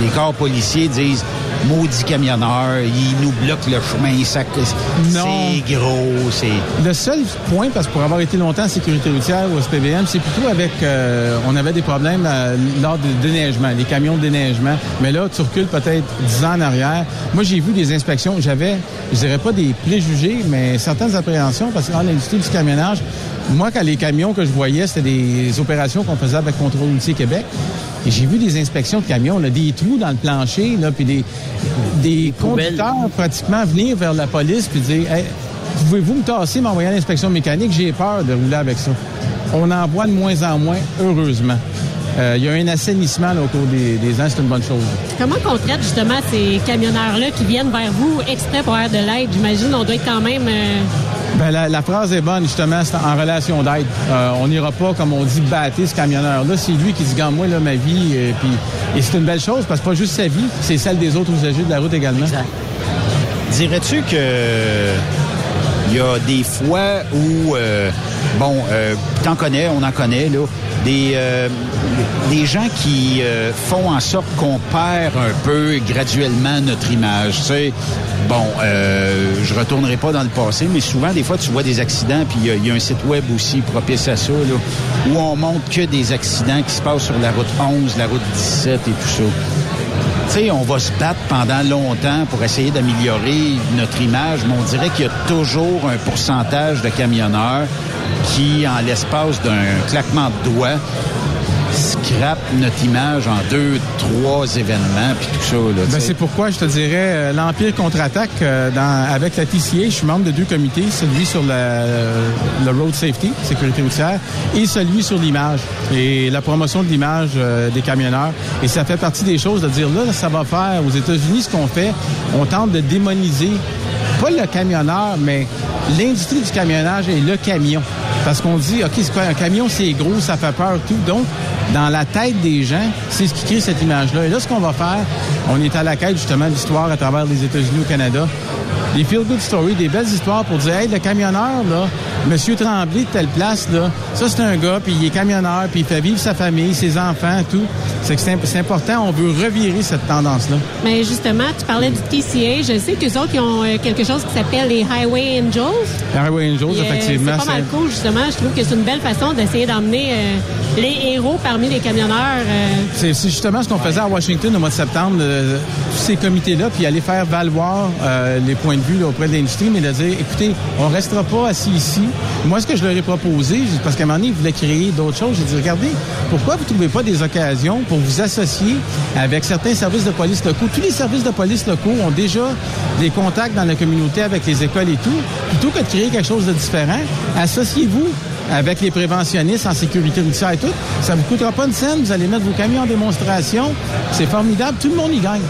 des corps policiers disent maudit camionneur, il nous bloque le chemin, ça, c'est gros, c'est... Le seul point, parce que pour avoir été longtemps en sécurité routière au SPVM, c'est plutôt avec... euh, on avait des problèmes euh, lors du déneigement, les camions de déneigement. Mais là, tu recules peut-être 10 ans en arrière. Moi, j'ai vu des inspections. J'avais, je dirais pas des préjugés, mais certaines appréhensions, parce que dans l'industrie du camionnage, moi, quand les camions que je voyais, c'était des opérations qu'on faisait avec Contrôle routier Québec. Et j'ai vu des inspections de camions, là, des trous dans le plancher, là, puis des, des conducteurs pratiquement venir vers la police puis dire Hey, Pouvez-vous me tasser, m'envoyer à l'inspection mécanique? J'ai peur de rouler avec ça. On en voit de moins en moins, heureusement. Euh, Il y a un assainissement là, au cours des, des ans, c'est une bonne chose. Comment qu'on traite justement ces camionneurs-là qui viennent vers vous exprès pour avoir de l'aide? J'imagine on doit être quand même... euh, Ben, la, phrase est bonne, justement, c'est en relation d'aide. Euh, on n'ira pas, comme on dit, battre ce camionneur-là. C'est lui qui dit, gagne moi, là, ma vie. euh, puis, et c'est une belle chose, parce que pas juste sa vie, c'est celle des autres usagers de la route également. Dirais-tu que il y a des fois où, euh, bon, euh, t'en connais, on en connaît, là, des, euh, des gens qui euh, font en sorte qu'on perd un peu graduellement notre image. Tu sais, bon, euh, je retournerai pas dans le passé, mais souvent, des fois, tu vois des accidents, puis il y a- un site web aussi propice à ça, là, où on montre que des accidents qui se passent sur la route 11, la route 17 et tout ça. Sais, on va se battre pendant longtemps pour essayer d'améliorer notre image, mais on dirait qu'il y a toujours un pourcentage de camionneurs qui, en l'espace d'un claquement de doigts, scrapent notre image en deux, trois événements, puis tout ça. Là, Ben, c'est pourquoi je te dirais euh, l'Empire contre-attaque euh, dans- avec la TCA. Je suis membre de deux comités, celui sur la, le road safety, sécurité routière, et celui sur l'image et la promotion de l'image euh, des camionneurs. Et ça fait partie des choses de dire là, ça va faire aux États-Unis ce qu'on fait. On tente de démoniser pas le camionneur, mais l'industrie du camionnage et le camion. Parce qu'on dit, OK, c'est quoi, un camion, c'est gros, ça fait peur, tout. Donc, dans la tête des gens, c'est ce qui crée cette image-là. Et là, ce qu'on va faire, on est à la quête, justement, d'histoire à travers les États-Unis au Canada. Des feel-good stories, des belles histoires pour dire, hey, le camionneur, là, Monsieur Tremblay de telle place, là, ça, c'est un gars, puis il est camionneur, puis il fait vivre sa famille, ses enfants, tout. C'est que c'est imp- c'est important, on veut revirer cette tendance-là. Mais justement, tu parlais du TCA. Je sais qu'eux autres, ils ont euh, quelque chose qui s'appelle les Highway Angels. Highway Angels, Puis, euh, effectivement. C'est pas mal cool, justement. Je trouve que c'est une belle façon d'essayer d'emmener euh, les héros parmi les camionneurs. euh, C'est justement ce qu'on faisait à Washington au mois de septembre, euh, tous ces comités-là, puis aller faire valoir les points de vue là, auprès de l'industrie, mais de dire, écoutez, on restera pas assis ici. Moi, ce que je leur ai proposé, parce qu'à un moment donné, ils voulaient créer d'autres choses, j'ai dit, regardez, pourquoi vous trouvez pas des occasions pour vous associer avec certains services de police locaux? Tous les services de police locaux ont déjà des contacts dans la communauté avec les écoles et tout. Plutôt que de créer quelque chose de différent, associez-vous avec les préventionnistes en sécurité routière et tout. Ça vous coûtera pas une scène, vous allez mettre vos camions en démonstration. C'est formidable, tout le monde y gagne.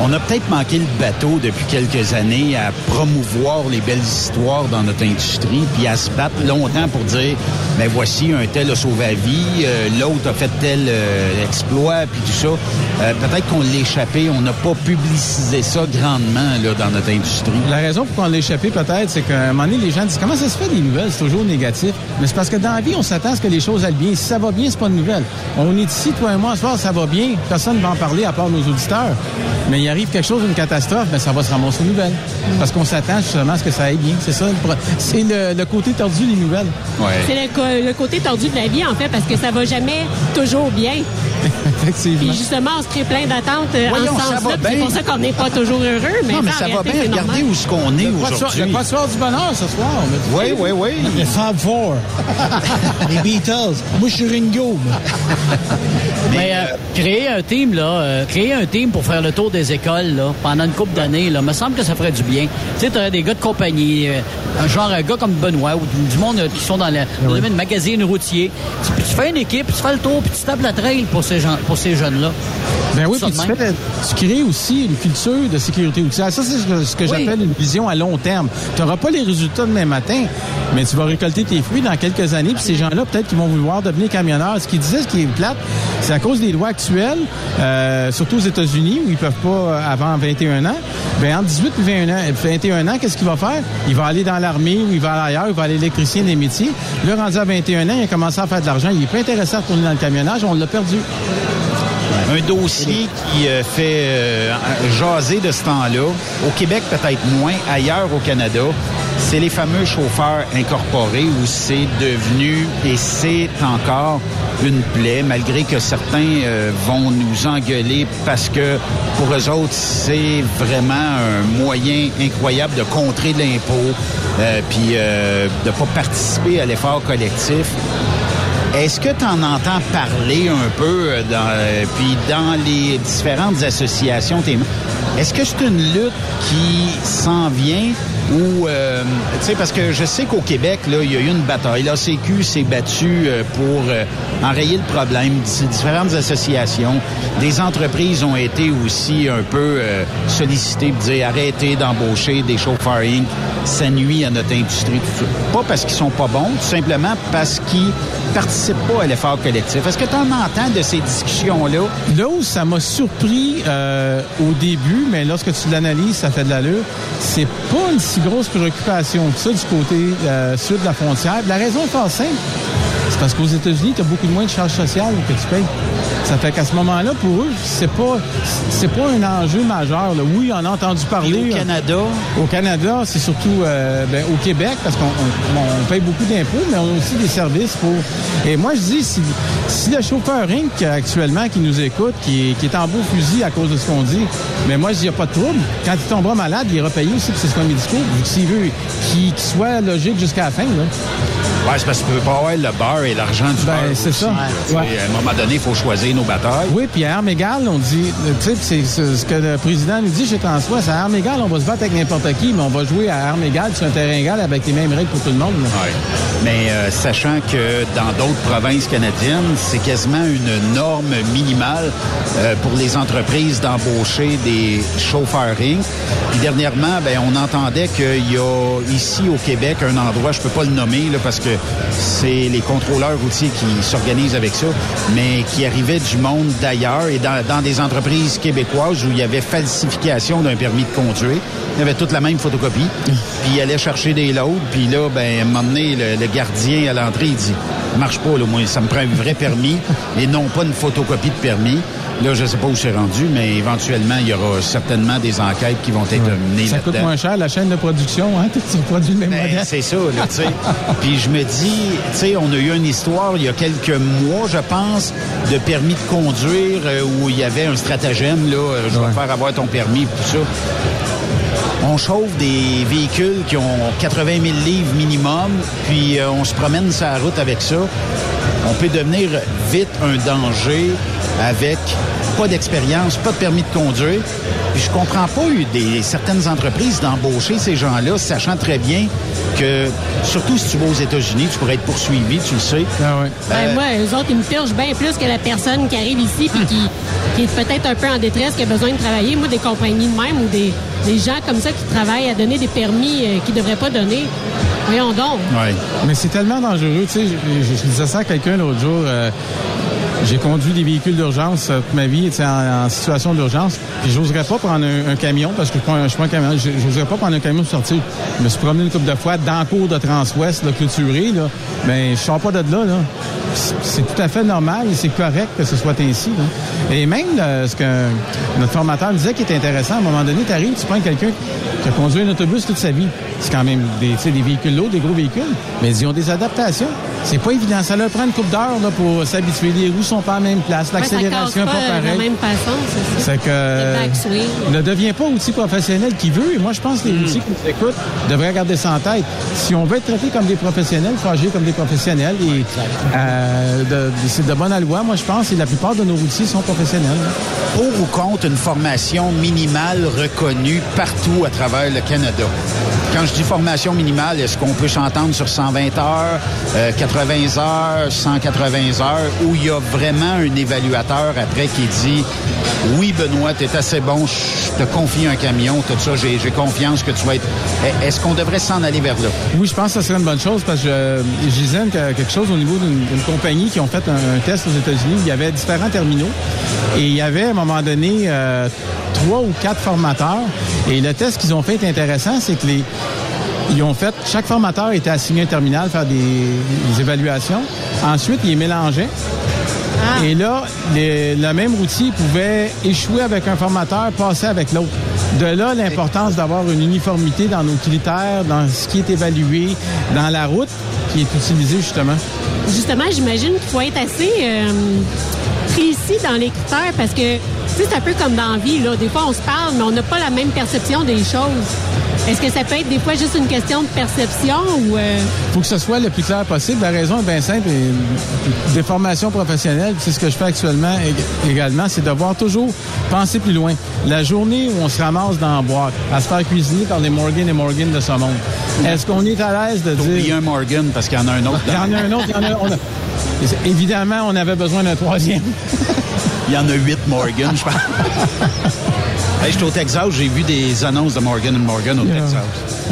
On a peut-être manqué le bateau depuis quelques années à promouvoir les belles histoires dans notre industrie, puis à se battre longtemps pour dire, ben voici, un tel a sauvé la vie, euh, l'autre a fait tel euh, exploit, puis tout ça. Euh, peut-être qu'on l'a échappé, on n'a pas publicisé ça grandement là, dans notre industrie. La raison pour qu'on l'ait échappé peut-être, c'est qu'à un moment donné, les gens disent comment ça se fait des nouvelles, c'est toujours négatif. Mais c'est parce que dans la vie, on s'attend à ce que les choses aillent bien. Si ça va bien, c'est pas une nouvelle. On est ici, toi et moi, ce soir, ça va bien. Personne ne va en parler à part nos auditeurs. Mais il arrive quelque chose, une catastrophe, ben ça va se ramasser aux nouvelles. Parce qu'on s'attend justement à ce que ça aille bien. C'est ça, c'est le, le côté tordu des nouvelles. C'est le, le côté tordu de la vie, en fait, parce que ça va jamais toujours bien. Effectivement. Puis justement, on se crée plein d'attentes euh, en ce sens-là. C'est pour ça qu'on n'est pas toujours heureux. Mais non, mais ça va bien. c'est Regardez où ce qu'on est Le aujourd'hui. Le passoire du bonheur ce soir. Oui, oui, oui. Les Fab Four. les Beatles. Moi, je suis Ringo. Mais euh, créer un team, là, euh, créer un team pour faire le tour des écoles, là, pendant une couple d'années, là, me semble que ça ferait du bien. Tu sais, t'aurais des gars de compagnie, euh, un genre un gars comme Benoît ou du, monde qui sont dans le, le domaine magazine routier. Tu, puis tu fais une équipe, tu fais le tour, puis tu tapes la trail pour ces gens, pour ces jeunes-là. Ben oui, puis tu, fais, tu crées aussi une culture de sécurité routière. Ça, c'est ce que, ce que Oui. j'appelle une vision à long terme. Tu n'auras pas les résultats demain matin, mais tu vas récolter tes fruits dans quelques années. Puis ces gens-là, peut-être qu'ils vont vouloir devenir camionneurs. Ce qu'ils disaient, ce qui est plate, c'est à cause des lois actuelles, euh, surtout aux États-Unis, où ils peuvent pas euh, avant 21 ans. Ben entre 18 et 21 ans, 21 ans, qu'est-ce qu'il va faire? Il va aller dans l'armée ou il va aller ailleurs, il va aller électricien des métiers. Là, rendu à 21 ans, il a commencé à faire de l'argent. Il est pas intéressé à retourner dans le camionnage. On l'a perdu. Un dossier qui euh, fait euh, jaser de ce temps-là, au Québec peut-être moins, ailleurs au Canada, c'est les fameux chauffeurs incorporés où c'est devenu et c'est encore une plaie, malgré que certains euh, vont nous engueuler parce que pour eux autres, c'est vraiment un moyen incroyable de contrer l'impôt, euh, puis euh, de pas participer à l'effort collectif. Est-ce que tu en entends parler un peu euh, dans, euh, puis dans les différentes associations? Est-ce que c'est une lutte qui s'en vient ou, euh, tu sais, parce que je sais qu'au Québec, là, il y a eu une bataille. La CQ s'est battue euh, pour euh, enrayer le problème. Différentes associations, des entreprises ont été aussi un peu euh, sollicitées pour dire arrêtez d'embaucher des chauffeurs Inc. Ça nuit à notre industrie. tout ça. Pas parce qu'ils sont pas bons, tout simplement parce qu'ils participent pas à l'effort collectif. Est-ce que tu en entends de ces discussions-là? Là où ça m'a surpris au début, mais lorsque tu l'analyses, ça fait de l'allure, c'est pas une grosse préoccupation que ça du côté euh, sud de la frontière. La raison est fort simple. C'est parce qu'aux États-Unis, tu as beaucoup moins de charges sociales que tu payes. Ça fait qu'à ce moment-là, pour eux, c'est pas c'est pas un enjeu majeur. là. Oui, on a entendu parler. au Canada? Au Canada, c'est surtout euh, ben, au Québec, parce qu'on on- on paye beaucoup d'impôts, mais on a aussi des services pour. Et moi, je dis, si, si le chauffeur Inc. actuellement qui nous écoute, qui est, qui est en beau fusil à cause de ce qu'on dit, mais moi, je dis, il n'y a pas de trouble. Quand il tombera malade, il ira payer aussi pour ses soins médicaux, vu que s'il veut qu'il qu'il soit logique jusqu'à la fin. Là. Ouais, c'est parce que tu peux pas avoir le beurre et l'argent du Ben, beurre. c'est ça. Ouais. À un moment donné, il faut choisir nos batailles. Oui, puis à armes égales, on dit, tu sais, c'est ce que le président nous dit chez François, c'est à armes égales, on va se battre avec n'importe qui, mais on va jouer à armes égales sur un terrain égal avec les mêmes règles pour tout le monde. Ouais. Mais euh, sachant que dans d'autres provinces canadiennes, c'est quasiment une norme minimale euh, pour les entreprises d'embaucher des chauffeurs Inc. Puis dernièrement, ben, on entendait qu'il y a ici au Québec un endroit, je peux pas le nommer là, parce que c'est les contrôleurs routiers qui s'organisent avec ça, mais qui arrivait du monde d'ailleurs et dans, des entreprises québécoises où il y avait falsification d'un permis de conduire. Il y avait toute la même photocopie. Puis il allait chercher des loads. Puis là, ben, à le, gardien à l'entrée, il dit, marche pas, moi, ça me prend un vrai permis et non pas une photocopie de permis. Là, je sais pas où c'est rendu, mais éventuellement, il y aura certainement des enquêtes qui vont être menées Ça coûte moins cher, la chaîne de production, hein? Tu reproduis le même Ben, c'est ça, là, tu sais. Puis je me dis, tu sais, on a eu une histoire il y a quelques mois, je pense, de permis de conduire euh, où il y avait un stratagème, là, euh, je vais faire avoir ton permis, tout ça. On chauffe des véhicules qui ont 80 000 livres minimum, puis euh, on se promène sur la route avec ça. On peut devenir vite un danger avec pas d'expérience, pas de permis de conduire. Puis je comprends pas eu des certaines entreprises d'embaucher ces gens-là, sachant très bien que, surtout si tu vas aux États-Unis, tu pourrais être poursuivi, tu le sais. Ben, Euh, moi, eux autres, ils me purgent bien plus que la personne qui arrive ici puis qui, qui est peut-être un peu en détresse, qui a besoin de travailler. Moi, des compagnies de même ou des, des gens comme ça qui travaillent à donner des permis euh, qu'ils ne devraient pas donner. Voyons donc. Mais c'est tellement dangereux. Tu sais, je, disais ça à quelqu'un l'autre jour. euh, j'ai conduit des véhicules d'urgence euh, toute ma vie, en, en situation d'urgence. Puis j'oserais pas prendre un, camion parce que je suis pas un- camion. J'oserais pas prendre un camion pour sortir. Je me suis promené une couple de fois dans le cours de Transwest, là, clôturé. Là. Mais je sors pas de là. là. C'est- tout à fait normal et c'est correct que ce soit ainsi. Et même là, ce que notre formateur disait qui est intéressant, à un moment donné, tu arrives, tu prends quelqu'un qui a conduit un autobus toute sa vie. C'est quand même des, des véhicules lourds, des gros véhicules, mais ils ont des adaptations. c'est pas évident. Ça leur prend une coupe d'heure là, pour s'habituer. Les roues sont pas à la même place. L'accélération ouais, n'est pas, pas pareille. même façon, c'est ça. C'est que ne devient pas outil professionnel qui veut. Et moi, je pense que les Hmm. outils qui nous écoutent devraient garder ça en tête. Si on veut être traité comme des professionnels, il faut agir comme des professionnels. Et euh, c'est de bonne loi, moi, je pense, et la plupart de nos outils sont professionnels. Pour ou contre une formation minimale reconnue partout à travers le Canada? Quand je dis formation minimale, est-ce qu'on peut s'entendre sur 120 heures, euh, 80 heures, 180 heures, où il y a vraiment un évaluateur après qui dit Oui, Benoît, tu es assez bon, je te confie un camion, tout ça, j'ai confiance que tu vas être. Est-ce qu'on devrait s'en aller vers là? Oui, je pense que ça serait une bonne chose parce que je, je disais que- quelque chose au niveau d'une compagnie qui ont fait un, un test aux États-Unis. Il y avait différents terminaux et il y avait à un moment donné euh, trois ou quatre formateurs. Et le test qu'ils ont fait est intéressant, c'est que les ils ont fait, chaque formateur était assigné un terminal, faire des, des évaluations. Ensuite, ils les mélangeaient. Et là, les- le même outil pouvait échouer avec un formateur, passer avec l'autre. De là, l'importance d'avoir une uniformité dans nos critères, dans ce qui est évalué, dans la route qui est utilisée justement. Justement, j'imagine qu'il faut être assez euh, précis dans les critères parce que, tu sais, c'est un peu comme dans la vie, là. Des fois, on se parle, mais on n'a pas la même perception des choses. Est-ce que ça peut être des fois juste une question de perception ou... euh, faut que ce soit le plus clair possible. La raison est bien simple. Et des formations professionnelles, c'est ce que je fais actuellement ég- également, c'est de voir toujours penser plus loin. La journée où on se ramasse dans la boîte, à se faire cuisiner par les Morgan et Morgan de ce monde, est-ce qu'on est à l'aise de dire... Il y a un Morgan parce qu'il y en a un autre. Il y en a un autre, il y en a... on a- Évidemment, on avait besoin d'un troisième. Il y en a huit Morgan, je pense. Hey, J'étais au Texas, j'ai vu des annonces de Morgan Morgan au Yeah. Texas.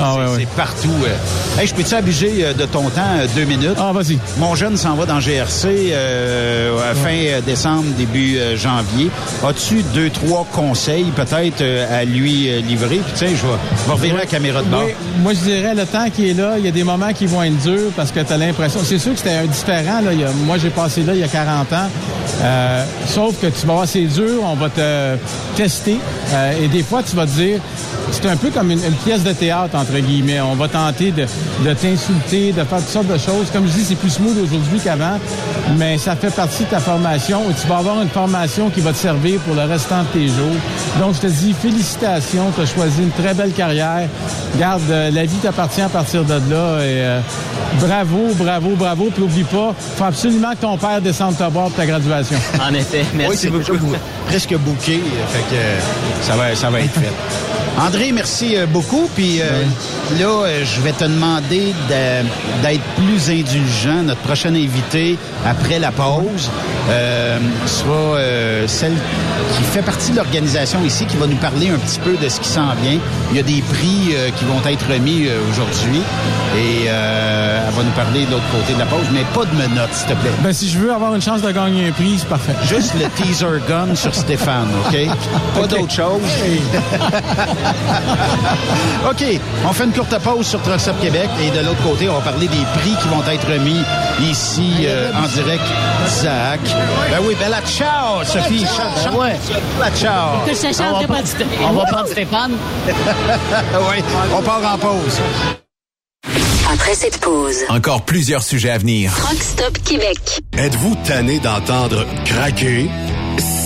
Ah, C'est- ouais, ouais. C'est partout. euh. Hey, je peux-tu abuser euh, de ton temps euh, deux minutes? Ah, vas-y. Mon jeune s'en va dans GRC euh, à fin décembre, début janvier. As-tu deux, trois conseils peut-être à lui livrer? Puis tiens, je vais, je vais revirer la caméra de bord. Oui, moi je dirais le temps qui est là, il y a des moments qui vont être durs parce que tu as l'impression. C'est sûr que c'était un différent. Là, il y a- moi j'ai passé là il y a 40 ans. Euh, sauf que tu vas voir, c'est dur, on va te tester. Euh, et des fois, tu vas te dire, c'est un peu comme une, une pièce de théâtre, entre guillemets. On va tenter de, de t'insulter, de faire toutes sortes de choses. Comme je dis, c'est plus smooth aujourd'hui qu'avant, mais ça fait partie de ta formation. Et tu vas avoir une formation qui va te servir pour le restant de tes jours. Donc, je te dis félicitations, tu as choisi une très belle carrière. Garde, euh, la vie t'appartient à partir de là. Et euh, bravo, bravo, bravo. Puis oublie pas, faut absolument que ton père descende te voir pour ta graduation. En effet, merci oui, c'est beaucoup. presque bouqué, fait que euh, ça va, ça va être fait. André, merci euh, beaucoup. Puis euh, là, euh, je vais te demander de- d'être plus indulgent. Notre prochaine invitée, après la pause, euh, sera euh, celle qui fait partie de l'organisation ici, qui va nous parler un petit peu de ce qui s'en vient. Il y a des prix euh, qui vont être remis euh, aujourd'hui. Et euh, elle va nous parler de l'autre côté de la pause, mais pas de menottes, s'il te plaît. Ben, si je veux avoir une chance de gagner un prix, c'est parfait. Juste le teaser gun sur Stéphane, OK? Pas d'autre chose. OK, on fait une courte pause sur Trucks Up Québec et de l'autre côté, on va parler des prix qui vont être remis ici euh, en direct d'Isaac. Ben oui, bella ciao, Sophie. Ciao, ciao. Ouais. Bella ciao. que je te chante On va on va prendre Stéphane. oui, on part en pause. Après cette pause, Encore plusieurs sujets à venir. Truck Stop Québec. Êtes-vous tanné d'entendre craquer,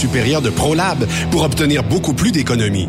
supérieure de ProLab pour obtenir beaucoup plus d'économies.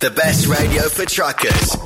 The best radio for truckers.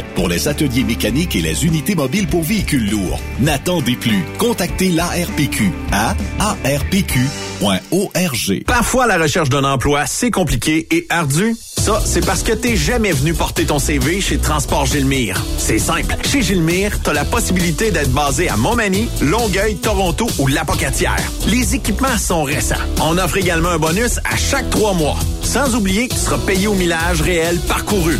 pour les ateliers mécaniques et les unités mobiles pour véhicules lourds. N'attendez plus. Contactez l'ARPQ à arpq.org. Parfois, la recherche d'un emploi c'est compliqué et ardu. Ça, c'est parce que t'es jamais venu porter ton CV chez Transport Gilmire. C'est simple. Chez Gilmire, t'as la possibilité d'être basé à Montmagny, Longueuil, Toronto ou Lapocatière. Les équipements sont récents. On offre également un bonus à chaque trois mois. Sans oublier que tu seras payé au millage réel parcouru.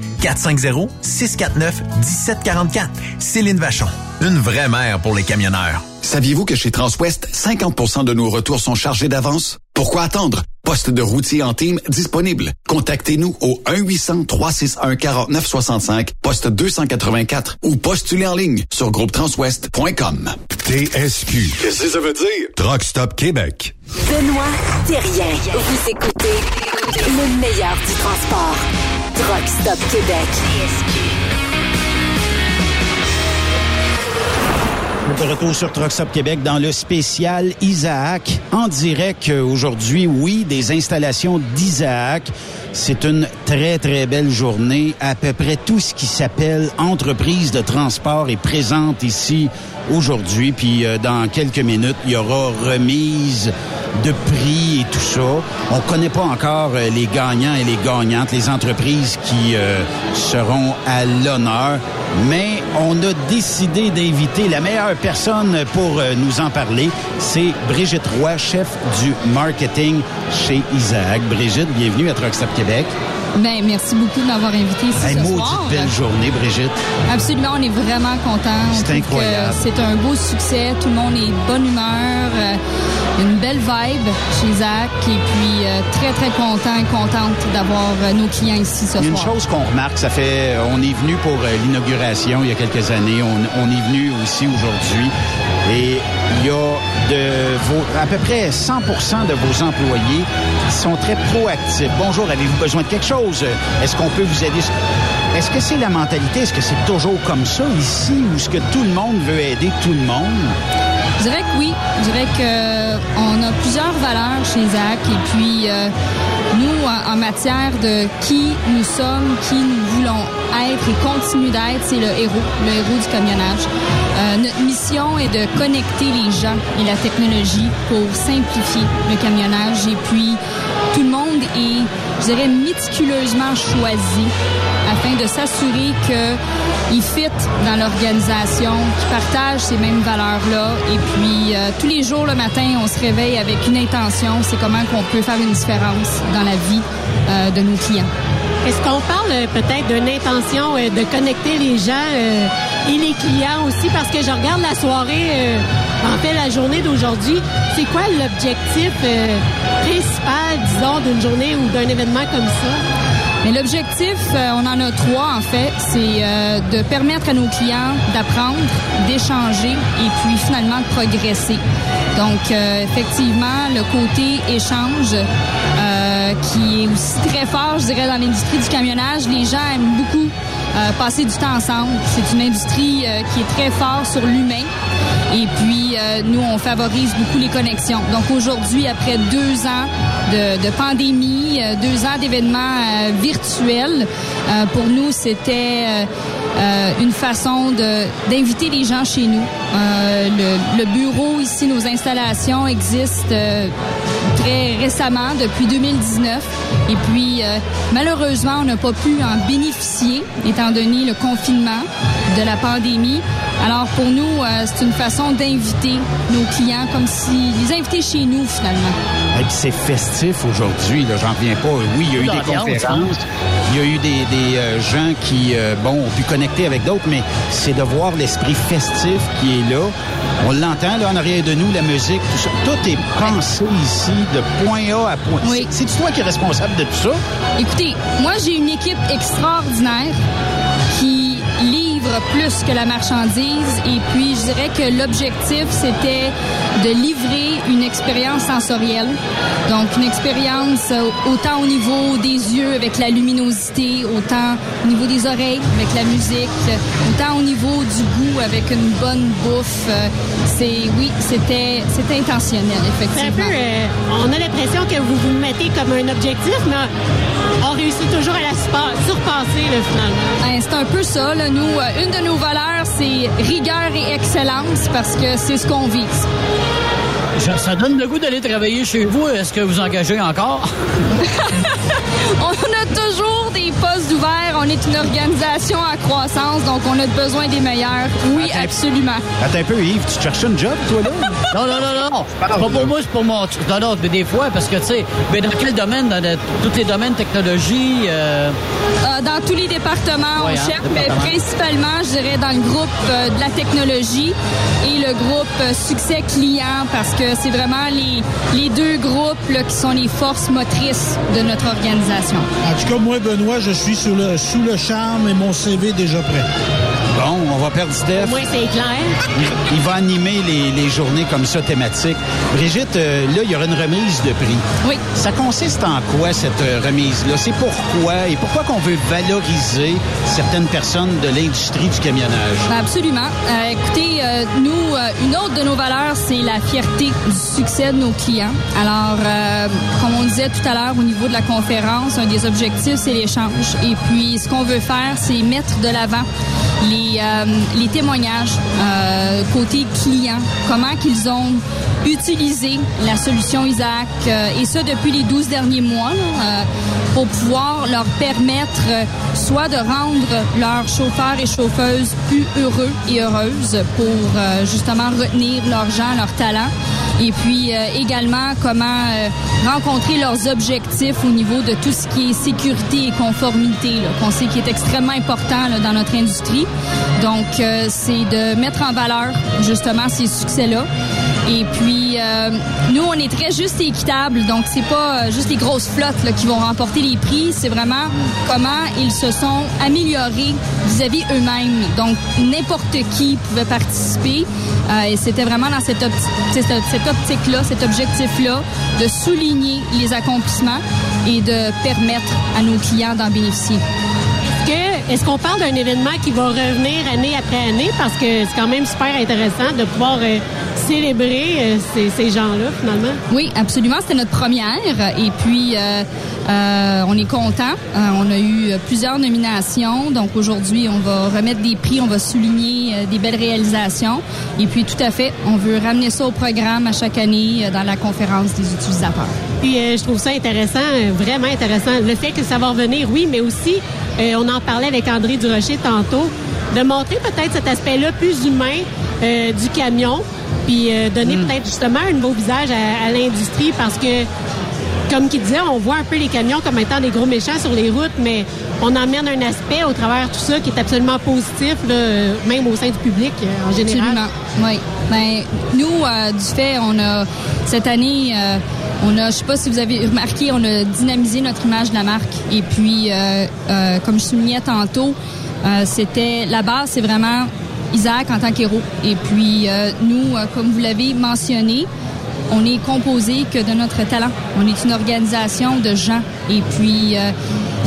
450-649-1744. Céline Vachon. Une vraie mère pour les camionneurs. Saviez-vous que chez Transwest, 50% de nos retours sont chargés d'avance? Pourquoi attendre? Poste de routier en team disponible. Contactez-nous au 1-800-361-4965, poste 284 ou postulez en ligne sur groupetranswest.com. TSQ. Qu'est-ce que ça veut dire? Truck Stop Québec. Benoît Thérien. Vous écoutez le meilleur du transport. Truck Stop Québec. De retour sur Truck Stop Québec dans le spécial Isaac. En direct euh, aujourd'hui, oui, des installations d'Isaac. C'est une très, très belle journée. À peu près tout ce qui s'appelle entreprise de transport est présente ici aujourd'hui. Puis euh, dans quelques minutes, il y aura remise de prix et tout ça. On connaît pas encore euh, les gagnants et les gagnantes, les entreprises qui euh, seront à l'honneur, mais on a décidé d'inviter la meilleure personne pour euh, nous en parler. C'est Brigitte Roy, chef du marketing chez Isaac. Brigitte, bienvenue à Truck Stop Québec. Ben, merci beaucoup de m'avoir invité ici Hey, ce maudite soir. belle journée, Brigitte. Absolument, on est vraiment contents. On C'est incroyable. C'est un beau succès. Tout le monde est de bonne humeur. euh, une belle vibe chez Zach. Et puis, euh, très, très content et contente d'avoir euh, nos clients ici ce a une soir. chose qu'on remarque, ça fait, on est venu pour l'inauguration il y a quelques années, on, on est venu aussi aujourd'hui, et il y a de vos, à peu près 100 de vos employés qui sont très proactifs. Bonjour, avez-vous besoin de quelque chose? Est-ce qu'on peut vous aider? Est-ce que c'est la mentalité? Est-ce que c'est toujours comme ça ici, ou est-ce que tout le monde veut aider tout le monde? Je dirais que oui. Je dirais que euh, a plusieurs valeurs chez Zach. Et puis, euh, nous, en, matière de qui nous sommes, qui nous voulons être et continuer d'être, c'est le héros, le héros du camionnage. Euh, notre mission est de connecter les gens et la technologie pour simplifier le camionnage. Et puis, tout le monde est, je dirais, méticuleusement choisi afin de s'assurer qu'ils fit dans l'organisation, qu'ils partagent ces mêmes valeurs-là. Et puis, euh, tous les jours le matin, on se réveille avec une intention, c'est comment qu'on peut faire une différence dans la vie euh, de nos clients. Est-ce qu'on parle euh, peut-être d'une intention de connecter les gens et les clients aussi? Parce que je regarde la soirée, en fait la journée d'aujourd'hui. C'est quoi l'objectif euh, principal, disons, d'une journée ou d'un événement comme ça? L'objectif, euh, on en a trois en fait, c'est euh, de permettre à nos clients d'apprendre, d'échanger et puis finalement de progresser. Donc effectivement, le côté échange qui est aussi très fort, je dirais, dans l'industrie du camionnage, les gens aiment beaucoup passer du temps ensemble. C'est une industrie qui est très forte sur l'humain. Et puis, euh, nous, on favorise beaucoup les connexions. Donc, aujourd'hui, après deux ans de, de pandémie, euh, deux ans d'événements euh, virtuels, euh, pour nous, c'était euh, euh, une façon d'inviter les gens chez nous. Le, le bureau ici, nos installations existent récemment, depuis 2019. Et puis, euh, malheureusement, on n'a pas pu en bénéficier, étant donné le confinement de la pandémie. Alors, pour nous, euh, c'est une façon d'inviter nos clients, comme si les inviter chez nous, finalement. Et puis c'est festif aujourd'hui, là, j'en reviens pas. Oui, il y a eu des conférences, il y a eu des, des, euh, gens qui, euh, bon, ont pu connecter avec d'autres, mais c'est de voir l'esprit festif qui est là. On l'entend, là, en arrière de nous, la musique, tout ça. Tout est pensé ici, de point A à point. Oui. C'est c'est toi qui es responsable de tout ça? Écoutez, moi, j'ai une équipe extraordinaire plus que la marchandise. Et puis, je dirais que l'objectif, c'était de livrer une expérience sensorielle. Donc, une expérience euh, autant au niveau des yeux avec la luminosité, autant au niveau des oreilles avec la musique, autant au niveau du goût avec une bonne bouffe. Euh, C'est, oui, c'était, c'était intentionnel, C'est un effectivement. peu, euh, on a l'impression que vous vous mettez comme un objectif, mais on réussit toujours à la surpa- surpasser, là, finalement. C'est un peu ça. Là. Nous, euh, une de nos valeurs, c'est rigueur et excellence parce que c'est ce qu'on vise. Ça, ça donne le goût d'aller travailler chez vous. Est-ce que vous engagez encore? On a toujours est une organisation à croissance, donc on a besoin des meilleurs. Oui, absolument. Attends un peu, Yves, tu cherches un job, toi, là? Non, non, non, non. C'est pas pour moi, c'est pour mon. Non, non, mais des fois, parce que, tu sais, mais dans quel domaine? Dans le- tous les domaines technologie? Euh, dans tous les départements, Ouais, on hein, cherche, mais principalement, je dirais, dans le groupe euh, de la technologie et le groupe euh, succès client, parce que c'est vraiment les, les deux groupes là, qui sont les forces motrices de notre organisation. En tout cas, moi, Benoît, je suis sous le, sous le charme et mon CV est déjà prêt. Bon, on va perdre Steph. Moins, c'est clair. Il, il va animer les, les journées comme ça thématiques. Brigitte, euh, là, il y aura une remise de prix. Oui. Ça consiste en quoi, cette euh, remise-là? C'est pourquoi et pourquoi qu'on veut valoriser certaines personnes de l'industrie du camionnage? Ben, Absolument. Euh, écoutez, euh, nous, une autre de nos valeurs, c'est la fierté du succès de nos clients. Alors, comme on disait tout à l'heure au niveau de la conférence, un des objectifs, c'est l'échange. Et puis, ce qu'on veut faire, c'est mettre de l'avant les, euh, les témoignages euh, côté client, comment qu'ils ont utilisé la solution Isaac, euh, et ça depuis les 12 derniers mois, pour pouvoir leur permettre euh, soit de rendre leurs chauffeurs et chauffeuses plus heureux et heureuses pour euh, justement retenir leurs gens, leurs talents, et puis euh, également comment rencontrer leurs objectifs au niveau de tout ce qui est sécurité et conformité, qu'on sait qui est extrêmement important dans notre industrie. Donc, c'est de mettre en valeur justement ces succès-là. Et puis, nous, on est très juste et équitable. Donc, c'est pas juste les grosses flottes qui vont remporter les prix. C'est vraiment comment ils se sont améliorés vis-à-vis eux-mêmes. Donc, n'importe qui pouvait participer. Euh, et c'était vraiment dans cette, cette, optique-là, cet objectif-là, de souligner les accomplissements et de permettre à nos clients d'en bénéficier. Est-ce qu'on parle d'un événement qui va revenir année après année? Parce que c'est quand même super intéressant de pouvoir euh, célébrer euh, ces, ces gens-là, finalement? Oui, absolument. C'était notre première. Et puis, euh, euh, on est content. On a eu plusieurs nominations. Donc, aujourd'hui, on va remettre des prix. On va souligner des belles réalisations. Et puis, tout à fait, on veut ramener ça au programme à chaque année dans la conférence des utilisateurs. Puis euh, je trouve ça intéressant, euh, vraiment intéressant. Le fait que ça va revenir, oui, mais aussi, euh, on en parlait avec André Durocher tantôt, de montrer peut-être cet aspect-là plus humain du camion, puis euh, donner peut-être justement un nouveau visage à, à l'industrie parce que comme qu'il disait, on voit un peu les camions comme étant des gros méchants sur les routes, mais on emmène un aspect au travers de tout ça qui est absolument positif, là, même au sein du public euh, en général. Absolument. Oui. Ben, nous, euh, du fait, on a cette année, euh, on a, je sais pas si vous avez remarqué, on a dynamisé notre image de la marque. Et puis, euh, comme je soulignais tantôt, c'était la base, c'est vraiment Isaac en tant qu'héros. Et puis, euh, nous, euh, comme vous l'avez mentionné, on est composé que de notre talent. On est une organisation de gens. Et puis, euh,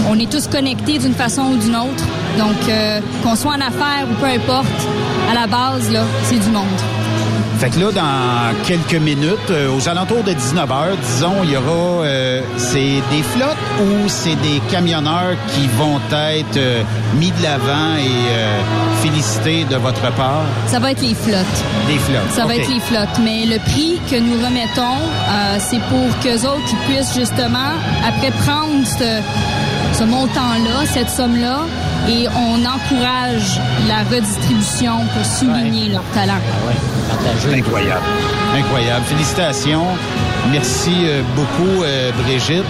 on est tous connectés d'une façon ou d'une autre. Donc, qu'on soit en affaires ou peu importe, à la base, là, c'est du monde. Fait que là, dans quelques minutes, aux alentours de 19h, disons, il y aura... c'est des flottes ou c'est des camionneurs qui vont être mis de l'avant et félicités de votre part? Ça va être les flottes. Des flottes. Ça va être les flottes. Mais le prix que nous remettons, euh, c'est pour qu'eux autres qui puissent justement, après prendre ce, ce montant-là, cette somme-là, et on encourage la redistribution pour souligner leur talent. Incroyable. Incroyable. Félicitations. Merci euh, beaucoup, euh, Brigitte.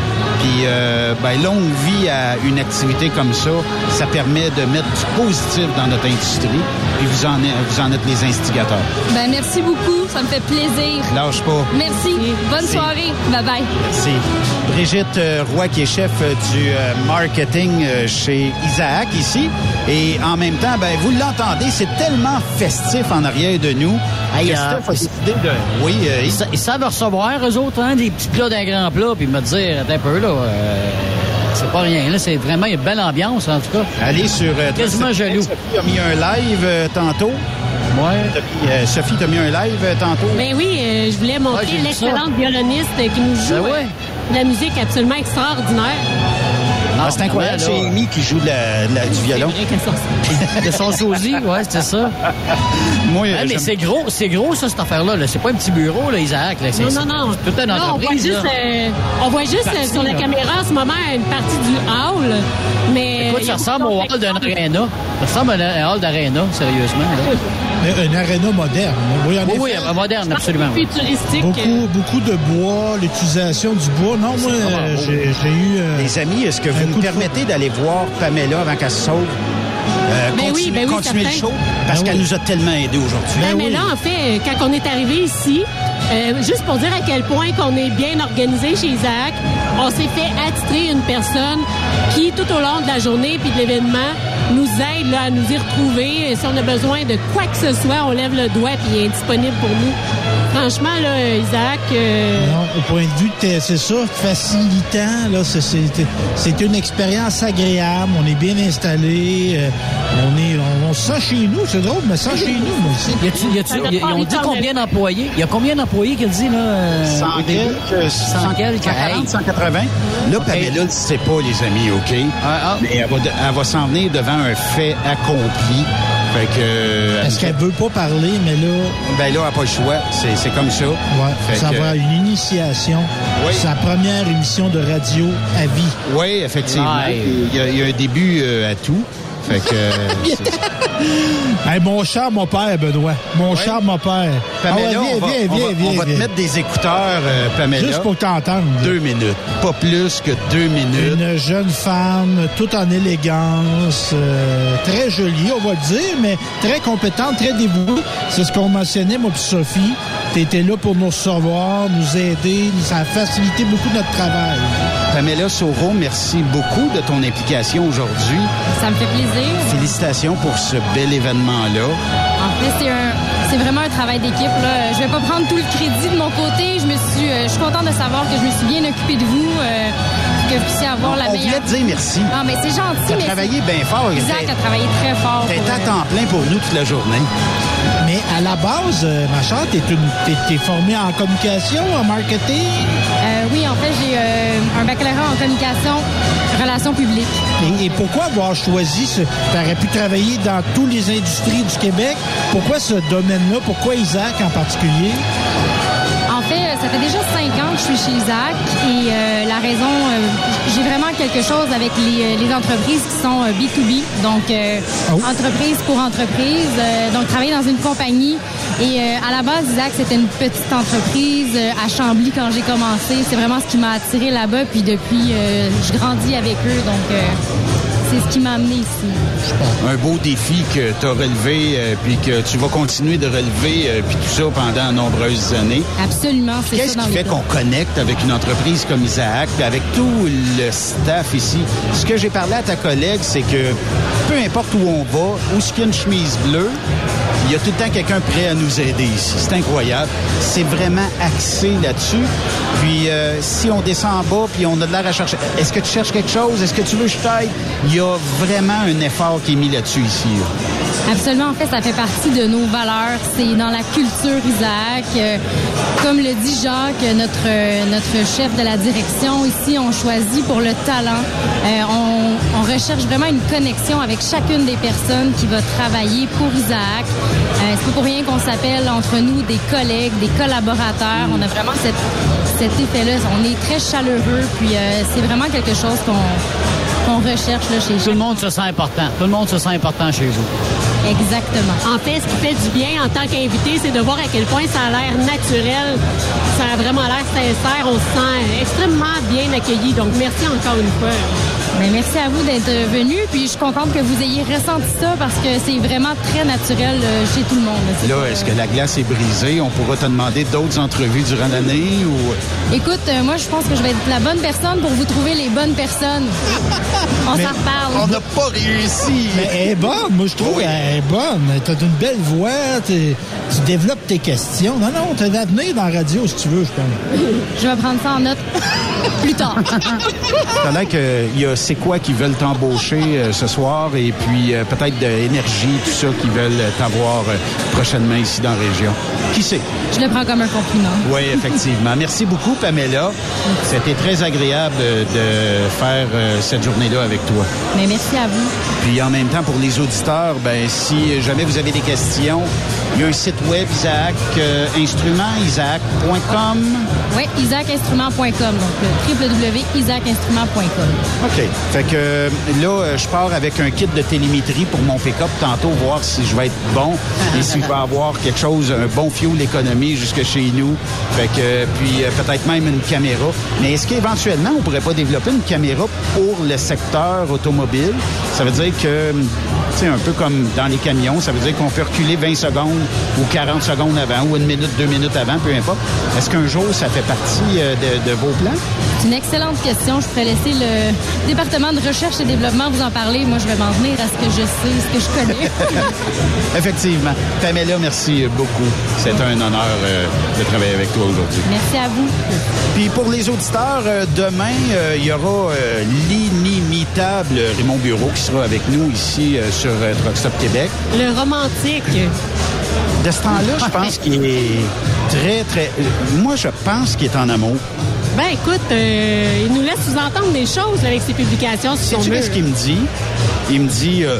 Puis, euh, ben, longue vie à une activité comme ça, ça permet de mettre du positif dans notre industrie. Puis, vous en êtes, vous en êtes les instigateurs. Ben, merci beaucoup. Ça me fait plaisir. Lâche pas. Merci. Bonne soirée. Bye bye. Merci. Brigitte euh, Roy, qui est chef euh, du euh, marketing chez Isaac ici. Et en même temps, ben, vous l'entendez, c'est tellement festif en arrière de nous. Hey, que euh, de... Oui, euh, Ils, sa- ils savent recevoir, eux autres, hein, des petits plats d'un grand plat, puis me dire, attends un peu, là, c'est pas rien, là, c'est vraiment une belle ambiance, en tout cas. Allez sur... euh, Quasiment jaloux. Sophie a mis un live euh, tantôt. Ouais. Sophie, t'as mis un live euh, tantôt. Ben oui, euh, je voulais montrer Ouais, l'excellente violoniste euh, qui nous joue Ben ouais. euh, de la musique absolument extraordinaire. Ah, c'est incroyable, c'est. Amy qui joue de la- de la- du violon. De son sosie, ouais, c'était ça. Moi, Ouais, euh, mais c'est gros, c'est gros, ça, cette affaire-là. Là. C'est pas un petit bureau, là, Isaac. Là. C'est- Non, non, non. C'est toute une Non, on voit juste, euh, on voit juste Partie, euh, sur la là. caméra en ce moment une partie du hall. Mais Écoute, y ça ressemble au hall d'un aréna. Ça ressemble à un hall d'aréna, sérieusement. là. Un, un aréna moderne. Oui, en Oui, moderne, absolument. Futuristique. Beaucoup, beaucoup de bois, l'utilisation du bois. Non, moi, euh, j'ai j'ai eu... euh, Les amis, est-ce que vous me permettez d'aller voir Pamela avant qu'elle se sauve? Euh, Ben oui, continuer ben oui, continuer le show, parce qu'elle nous a tellement aidés aujourd'hui. Ben, mais là, en fait, euh, quand on est arrivé ici, euh, juste pour dire à quel point qu'on est bien organisé chez Isaac, on s'est fait attitrer une personne qui, tout au long de la journée puis de l'événement, nous aide là, à nous y retrouver. Et Si on a besoin de quoi que ce soit, on lève le doigt puis il est disponible pour nous. Franchement, là, euh, Isaac... euh, Non, au point de vue, de- c'est ça, facilitant. Là, c'est, une expérience agréable. On est bien installé. euh, on est, on, on se sent chez nous. C'est drôle, mais ça chez nous, moi aussi. Y a-tu- y a-tu- y a- ils ont dit combien d'employés? Il y a combien d'employés qu'il dit, là? euh, 100 au début? quelques, 100 quelques. 140, 180. Là, Pamela ne sait pas, les amis, OK? Ah, Mais elle va, de- elle va s'en venir devant un fait accompli. Fait que... euh, Est-ce qu'elle veut pas parler, mais là... Ben là, elle n'a pas le choix. C'est, c'est comme ça. Ouais, Fait ça que- va une initiation. Sa première émission de radio à vie. Oui, effectivement. Ouais. Il y, a, il y a un début euh, à tout. Fait que... euh, Hey, mon cher, mon père, Benoît. Mon cher, mon père. Pamela, Ah ouais, viens, on va, viens, on viens, va- viens, on va te mettre des écouteurs, euh, Pamela. Juste pour t'entendre. Deux minutes. Pas plus que deux minutes. Une jeune femme, toute en élégance, euh, très jolie, on va le dire, mais très compétente, très dévouée. C'est ce qu'on mentionnait, moi puis Sophie. Tu étais là pour nous recevoir, nous aider. Ça a facilité beaucoup notre travail. Pamela Soro, merci beaucoup de ton implication aujourd'hui. Ça me fait plaisir. Félicitations pour ce bel événement-là. En fait, c'est un, c'est vraiment un travail d'équipe. Là. Je vais pas prendre tout le crédit de mon côté. Je me suis, euh, je suis contente de savoir que je me suis bien occupée de vous, euh, que vous puissiez avoir la on meilleure. te dire merci. Non, mais c'est gentil. T'as mais travaillé c'est- bien fort. Isaac a travaillé très fort. T'es pour, à temps plein pour nous toute la journée. Mais à la base, euh, ma chère, t'es- t'es formée en communication, en marketing? Euh, oui, en fait, j'ai euh, un baccalauréat en communication, relations publiques. Et, et pourquoi avoir choisi ce... T'aurais pu travailler dans toutes les industries du Québec? Pourquoi ce domaine-là? Pourquoi Isaac en particulier? En fait, euh, ça fait déjà cinq ans que je suis chez Isaac et euh, la raison, euh, j'ai vraiment quelque chose avec les, les entreprises qui sont euh, B2B, donc euh, entreprise pour entreprise, donc travailler dans une compagnie. Et euh, à la base, Isaac, c'était une petite entreprise euh, à Chambly quand j'ai commencé. C'est vraiment ce qui m'a attiré là-bas, puis depuis, euh, je grandis avec eux, donc c'est ce qui m'a amené ici. Un beau défi que tu as relevé, euh, puis que tu vas continuer de relever, euh, puis tout ça pendant de nombreuses années. Absolument, c'est ça Qu'est-ce qui fait qu'on connecte avec une entreprise comme Isaac, puis avec tout le staff ici? Ce que j'ai parlé à ta collègue, c'est que peu importe où on va, où ce qu'il y a une chemise bleue, y a tout le temps quelqu'un prêt à nous aider ici. C'est incroyable. C'est vraiment axé là-dessus. Puis euh, si on descend en bas, puis on a de l'air à chercher, est-ce que tu cherches quelque chose? Est-ce que tu veux que je t'aide? Il y a vraiment un effort qui est mis là-dessus ici. Absolument, en fait, ça fait partie de nos valeurs. C'est dans la culture Isaac. Euh, comme le dit Jacques, notre, euh, notre chef de la direction, ici, on choisit pour le talent. Recherche vraiment une connexion avec chacune des personnes qui va travailler pour Isaac. Euh, c'est pas pour rien qu'on s'appelle entre nous des collègues, des collaborateurs. On a vraiment cette, cet effet-là. On est très chaleureux, puis euh, c'est vraiment quelque chose qu'on qu'on recherche là, chez Tout le monde se sent important. Tout le monde se sent important chez vous. Exactement. En fait, ce qui fait du bien en tant qu'invité, c'est de voir à quel point ça a l'air naturel. Ça a vraiment l'air sincère. On se sent extrêmement bien accueilli. Donc, merci encore une fois. Merci à vous d'être venu. Puis je suis contente que vous ayez ressenti ça parce que c'est vraiment très naturel euh, chez tout le monde. Là, est-ce que la glace est brisée? On pourra te demander d'autres entrevues durant l'année ou... Écoute, euh, moi, je pense que je vais être la bonne personne pour vous trouver les bonnes personnes. On s'en reparle. On n'a pas réussi. Mais elle est bonne, moi je trouve qu'elle est bonne. T'as une belle voix, tu développes tes questions. Non, non, t'as l'avenir dans la radio si tu veux, je pense. Je vais prendre ça en note plus tard. T'as l'air qu'il y a C'est quoi qui veulent t'embaucher euh, ce soir et puis euh, peut-être de l'énergie, tout ça, qui veulent t'avoir euh, prochainement ici dans la région. Qui sait? Je le prends comme un compliment. Oui, effectivement. Merci beaucoup, Pamela. C'était très agréable de faire cette journée-là avec toi. Mais merci à vous. Puis en même temps, pour les auditeurs, ben si jamais vous avez des questions, il y a un site web, Isaac Instrument, isaac.com. Oui, isaacinstrument.com. Donc, www.isaacinstrument.com. OK. Fait que euh, là, euh, je pars avec un kit de télémétrie pour mon pick-up tantôt, voir si je vais être bon et si je vais avoir quelque chose, un bon fuel économie jusque chez nous. Fait que, euh, puis peut-être même une caméra. Mais est-ce qu'éventuellement, on pourrait pas développer une caméra pour le secteur automobile? Ça veut dire que, sais, un peu comme dans les camions, ça veut dire qu'on peut reculer 20 secondes ou 40 secondes avant ou une minute, deux minutes avant, peu importe. Est-ce qu'un jour, ça fait partie euh, de, de vos plans? C'est une excellente question. Je pourrais laisser le département de recherche et développement vous en parler. Moi, je vais m'en venir à ce que je sais, ce que je connais. Effectivement. Pamela, merci beaucoup. C'est un honneur euh, de travailler avec toi aujourd'hui. merci à vous. Puis pour les auditeurs, euh, demain, euh, il y aura l'inimitable Raymond Bureau qui sera avec nous ici euh, sur euh, Truck Stop Québec. Le romantique. De ce temps-là, je pense qu'il est très, très... Moi, je pense qu'il est en amour. Ben écoute, euh, il nous laisse vous entendre des choses là, avec ses publications sur son Tu mur. sais ce qu'il me dit? Il me dit... euh,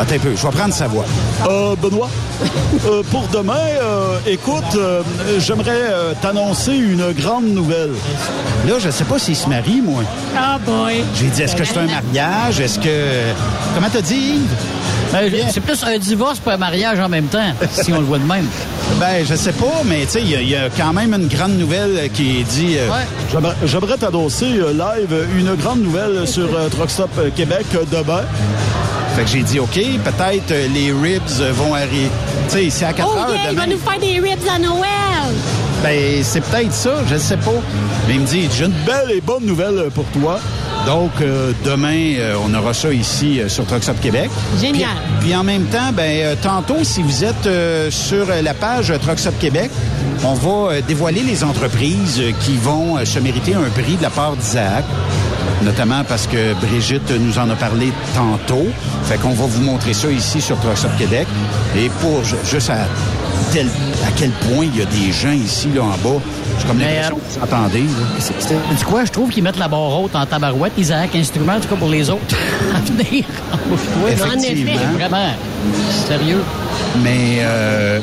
Attends un peu, je vais prendre sa voix. Euh, Benoît, euh, pour demain, euh, écoute, euh, j'aimerais euh, t'annoncer une grande nouvelle. Là, je sais pas s'il se marie, moi. Ah boy. J'ai dit, est-ce que c'est un mariage? Est-ce que... Comment t'as dit, Yves? Ben, c'est plus un divorce pour un mariage en même temps, si on le voit de même. Ben, je sais pas, mais tu sais, il y a- il y, a quand même une grande nouvelle qui est dit... euh, J'aimerais- J'aimerais t'annoncer euh, live une grande nouvelle sur euh, Truck Stop euh, Québec demain. Fait que j'ai dit, OK, peut-être euh, les ribs euh, vont arriver. Tu sais, c'est à 4 Oh heures yeah, il demain. va nous faire des ribs à Noël. Ben, c'est peut-être ça, je ne sais pas. Mais il me dit, j'ai une belle et bonne nouvelle pour toi. Donc, euh, demain, euh, on aura ça ici euh, sur Truck Stop Québec. Génial. Puis, puis en même temps, ben, euh, tantôt, si vous êtes euh, sur euh, la page euh, Truck Stop Québec, on va euh, dévoiler les entreprises euh, qui vont euh, se mériter un prix de la part d'Isaac. Notamment parce que Brigitte nous en a parlé tantôt. Fait qu'on va vous montrer ça ici sur Truck Stop Québec. Et pour ju- juste à, tel- à quel point il y a des gens ici, là, en bas. J'ai comme l'impression euh, que vous entendez. quoi, je trouve qu'ils mettent la barre haute en tabarouette, Isaac Instrument, en tout cas pour les autres, à venir. Embauche-toi, là. Effectivement. Vraiment. Sérieux. Mais euh,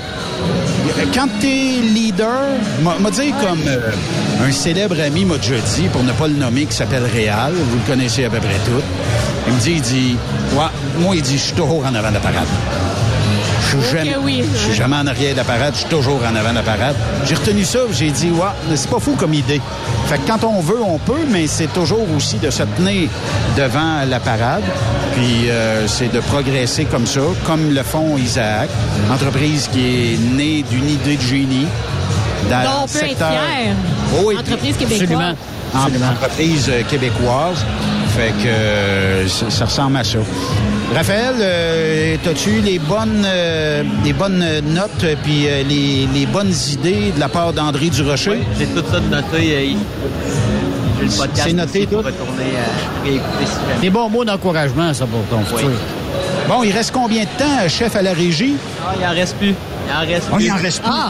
quand t'es leader, m'a dit comme euh, un célèbre ami m'a déjà dit, pour ne pas le nommer, qui s'appelle Réal, vous le connaissez à peu près tout. Il me dit, il dit, ouais, moi, il dit, je suis toujours en avant de la parade. Je suis jamais, oui, je suis jamais en arrière de la parade, je suis toujours en avant de la parade. J'ai retenu ça, j'ai dit, ouais, mais c'est pas fou comme idée. Fait que quand on veut, on peut, mais c'est toujours aussi de se tenir devant la parade. Puis euh, c'est de progresser comme ça, comme le font Isaac, entreprise qui est née d'une idée de génie. Dans Donc, on le peut être secteur- fier. Oh oui, Entreprise québécoise. Absolument. en- Absolument. entreprise euh, québécoise. Fait que euh, ça, ça ressemble à ça. Raphaël, euh, as-tu les bonnes, euh, les bonnes notes euh, puis euh, les, les bonnes idées de la part d'André Durocher? J'ai tout ça noté. euh, J'ai le podcast. C'est noté tout? retourner à réécouter si jamais. Des bons mots d'encouragement, ça, pour ton futur. Bon, il reste combien de temps, chef à la régie? Ah, il en reste plus. Il en reste Oh, plus. il en reste plus. Ah!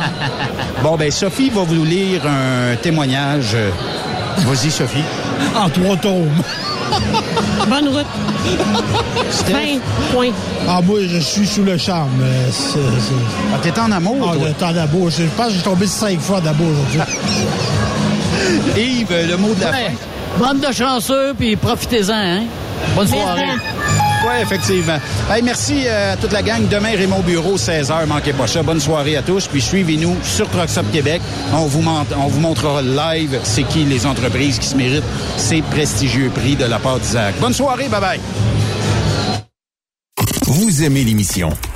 Bon, ben Sophie va vous lire un témoignage. Vas-y, Sophie. En trois tomes. Bonne route. Steph? 20 points. Ah, moi, je suis sous le charme. euh, c'est- c'est- Ah, t'es en amour, Ah, toi? temps d'amour. Je pense que j'ai tombé cinq fois d'amour aujourd'hui. Yves, le mot de la Ouais. fin. Bande de chanceux, puis profitez-en, hein? Bonne soirée. Oui, effectivement. Hey, merci euh, à toute la gang. Demain, Raymond Bureau, 16h. Manquez pas ça. Bonne soirée à tous. Puis suivez-nous sur Truckstop Québec. On vous, on vous montrera live c'est qui les entreprises qui se méritent ces prestigieux prix de la part d'Isaac. Bonne soirée. Bye-bye. Vous aimez l'émission?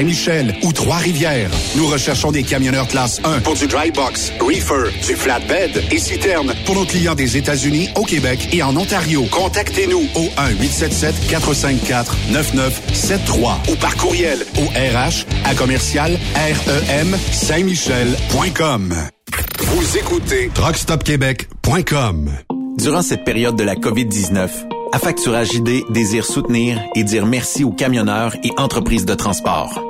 Saint-Michel ou Trois-Rivières. Nous recherchons des camionneurs classe 1 pour du dry box, reefer, du flatbed et citerne pour nos clients des États-Unis, au Québec et en Ontario. Contactez-nous au 1-877-454-9973 ou par courriel au RH à commercial REM Saint-Michel.com. Vous écoutez TruckStopQuébec.com. Durant cette période de la COVID-19, Affacturage ID désire soutenir et dire merci aux camionneurs et entreprises de transport.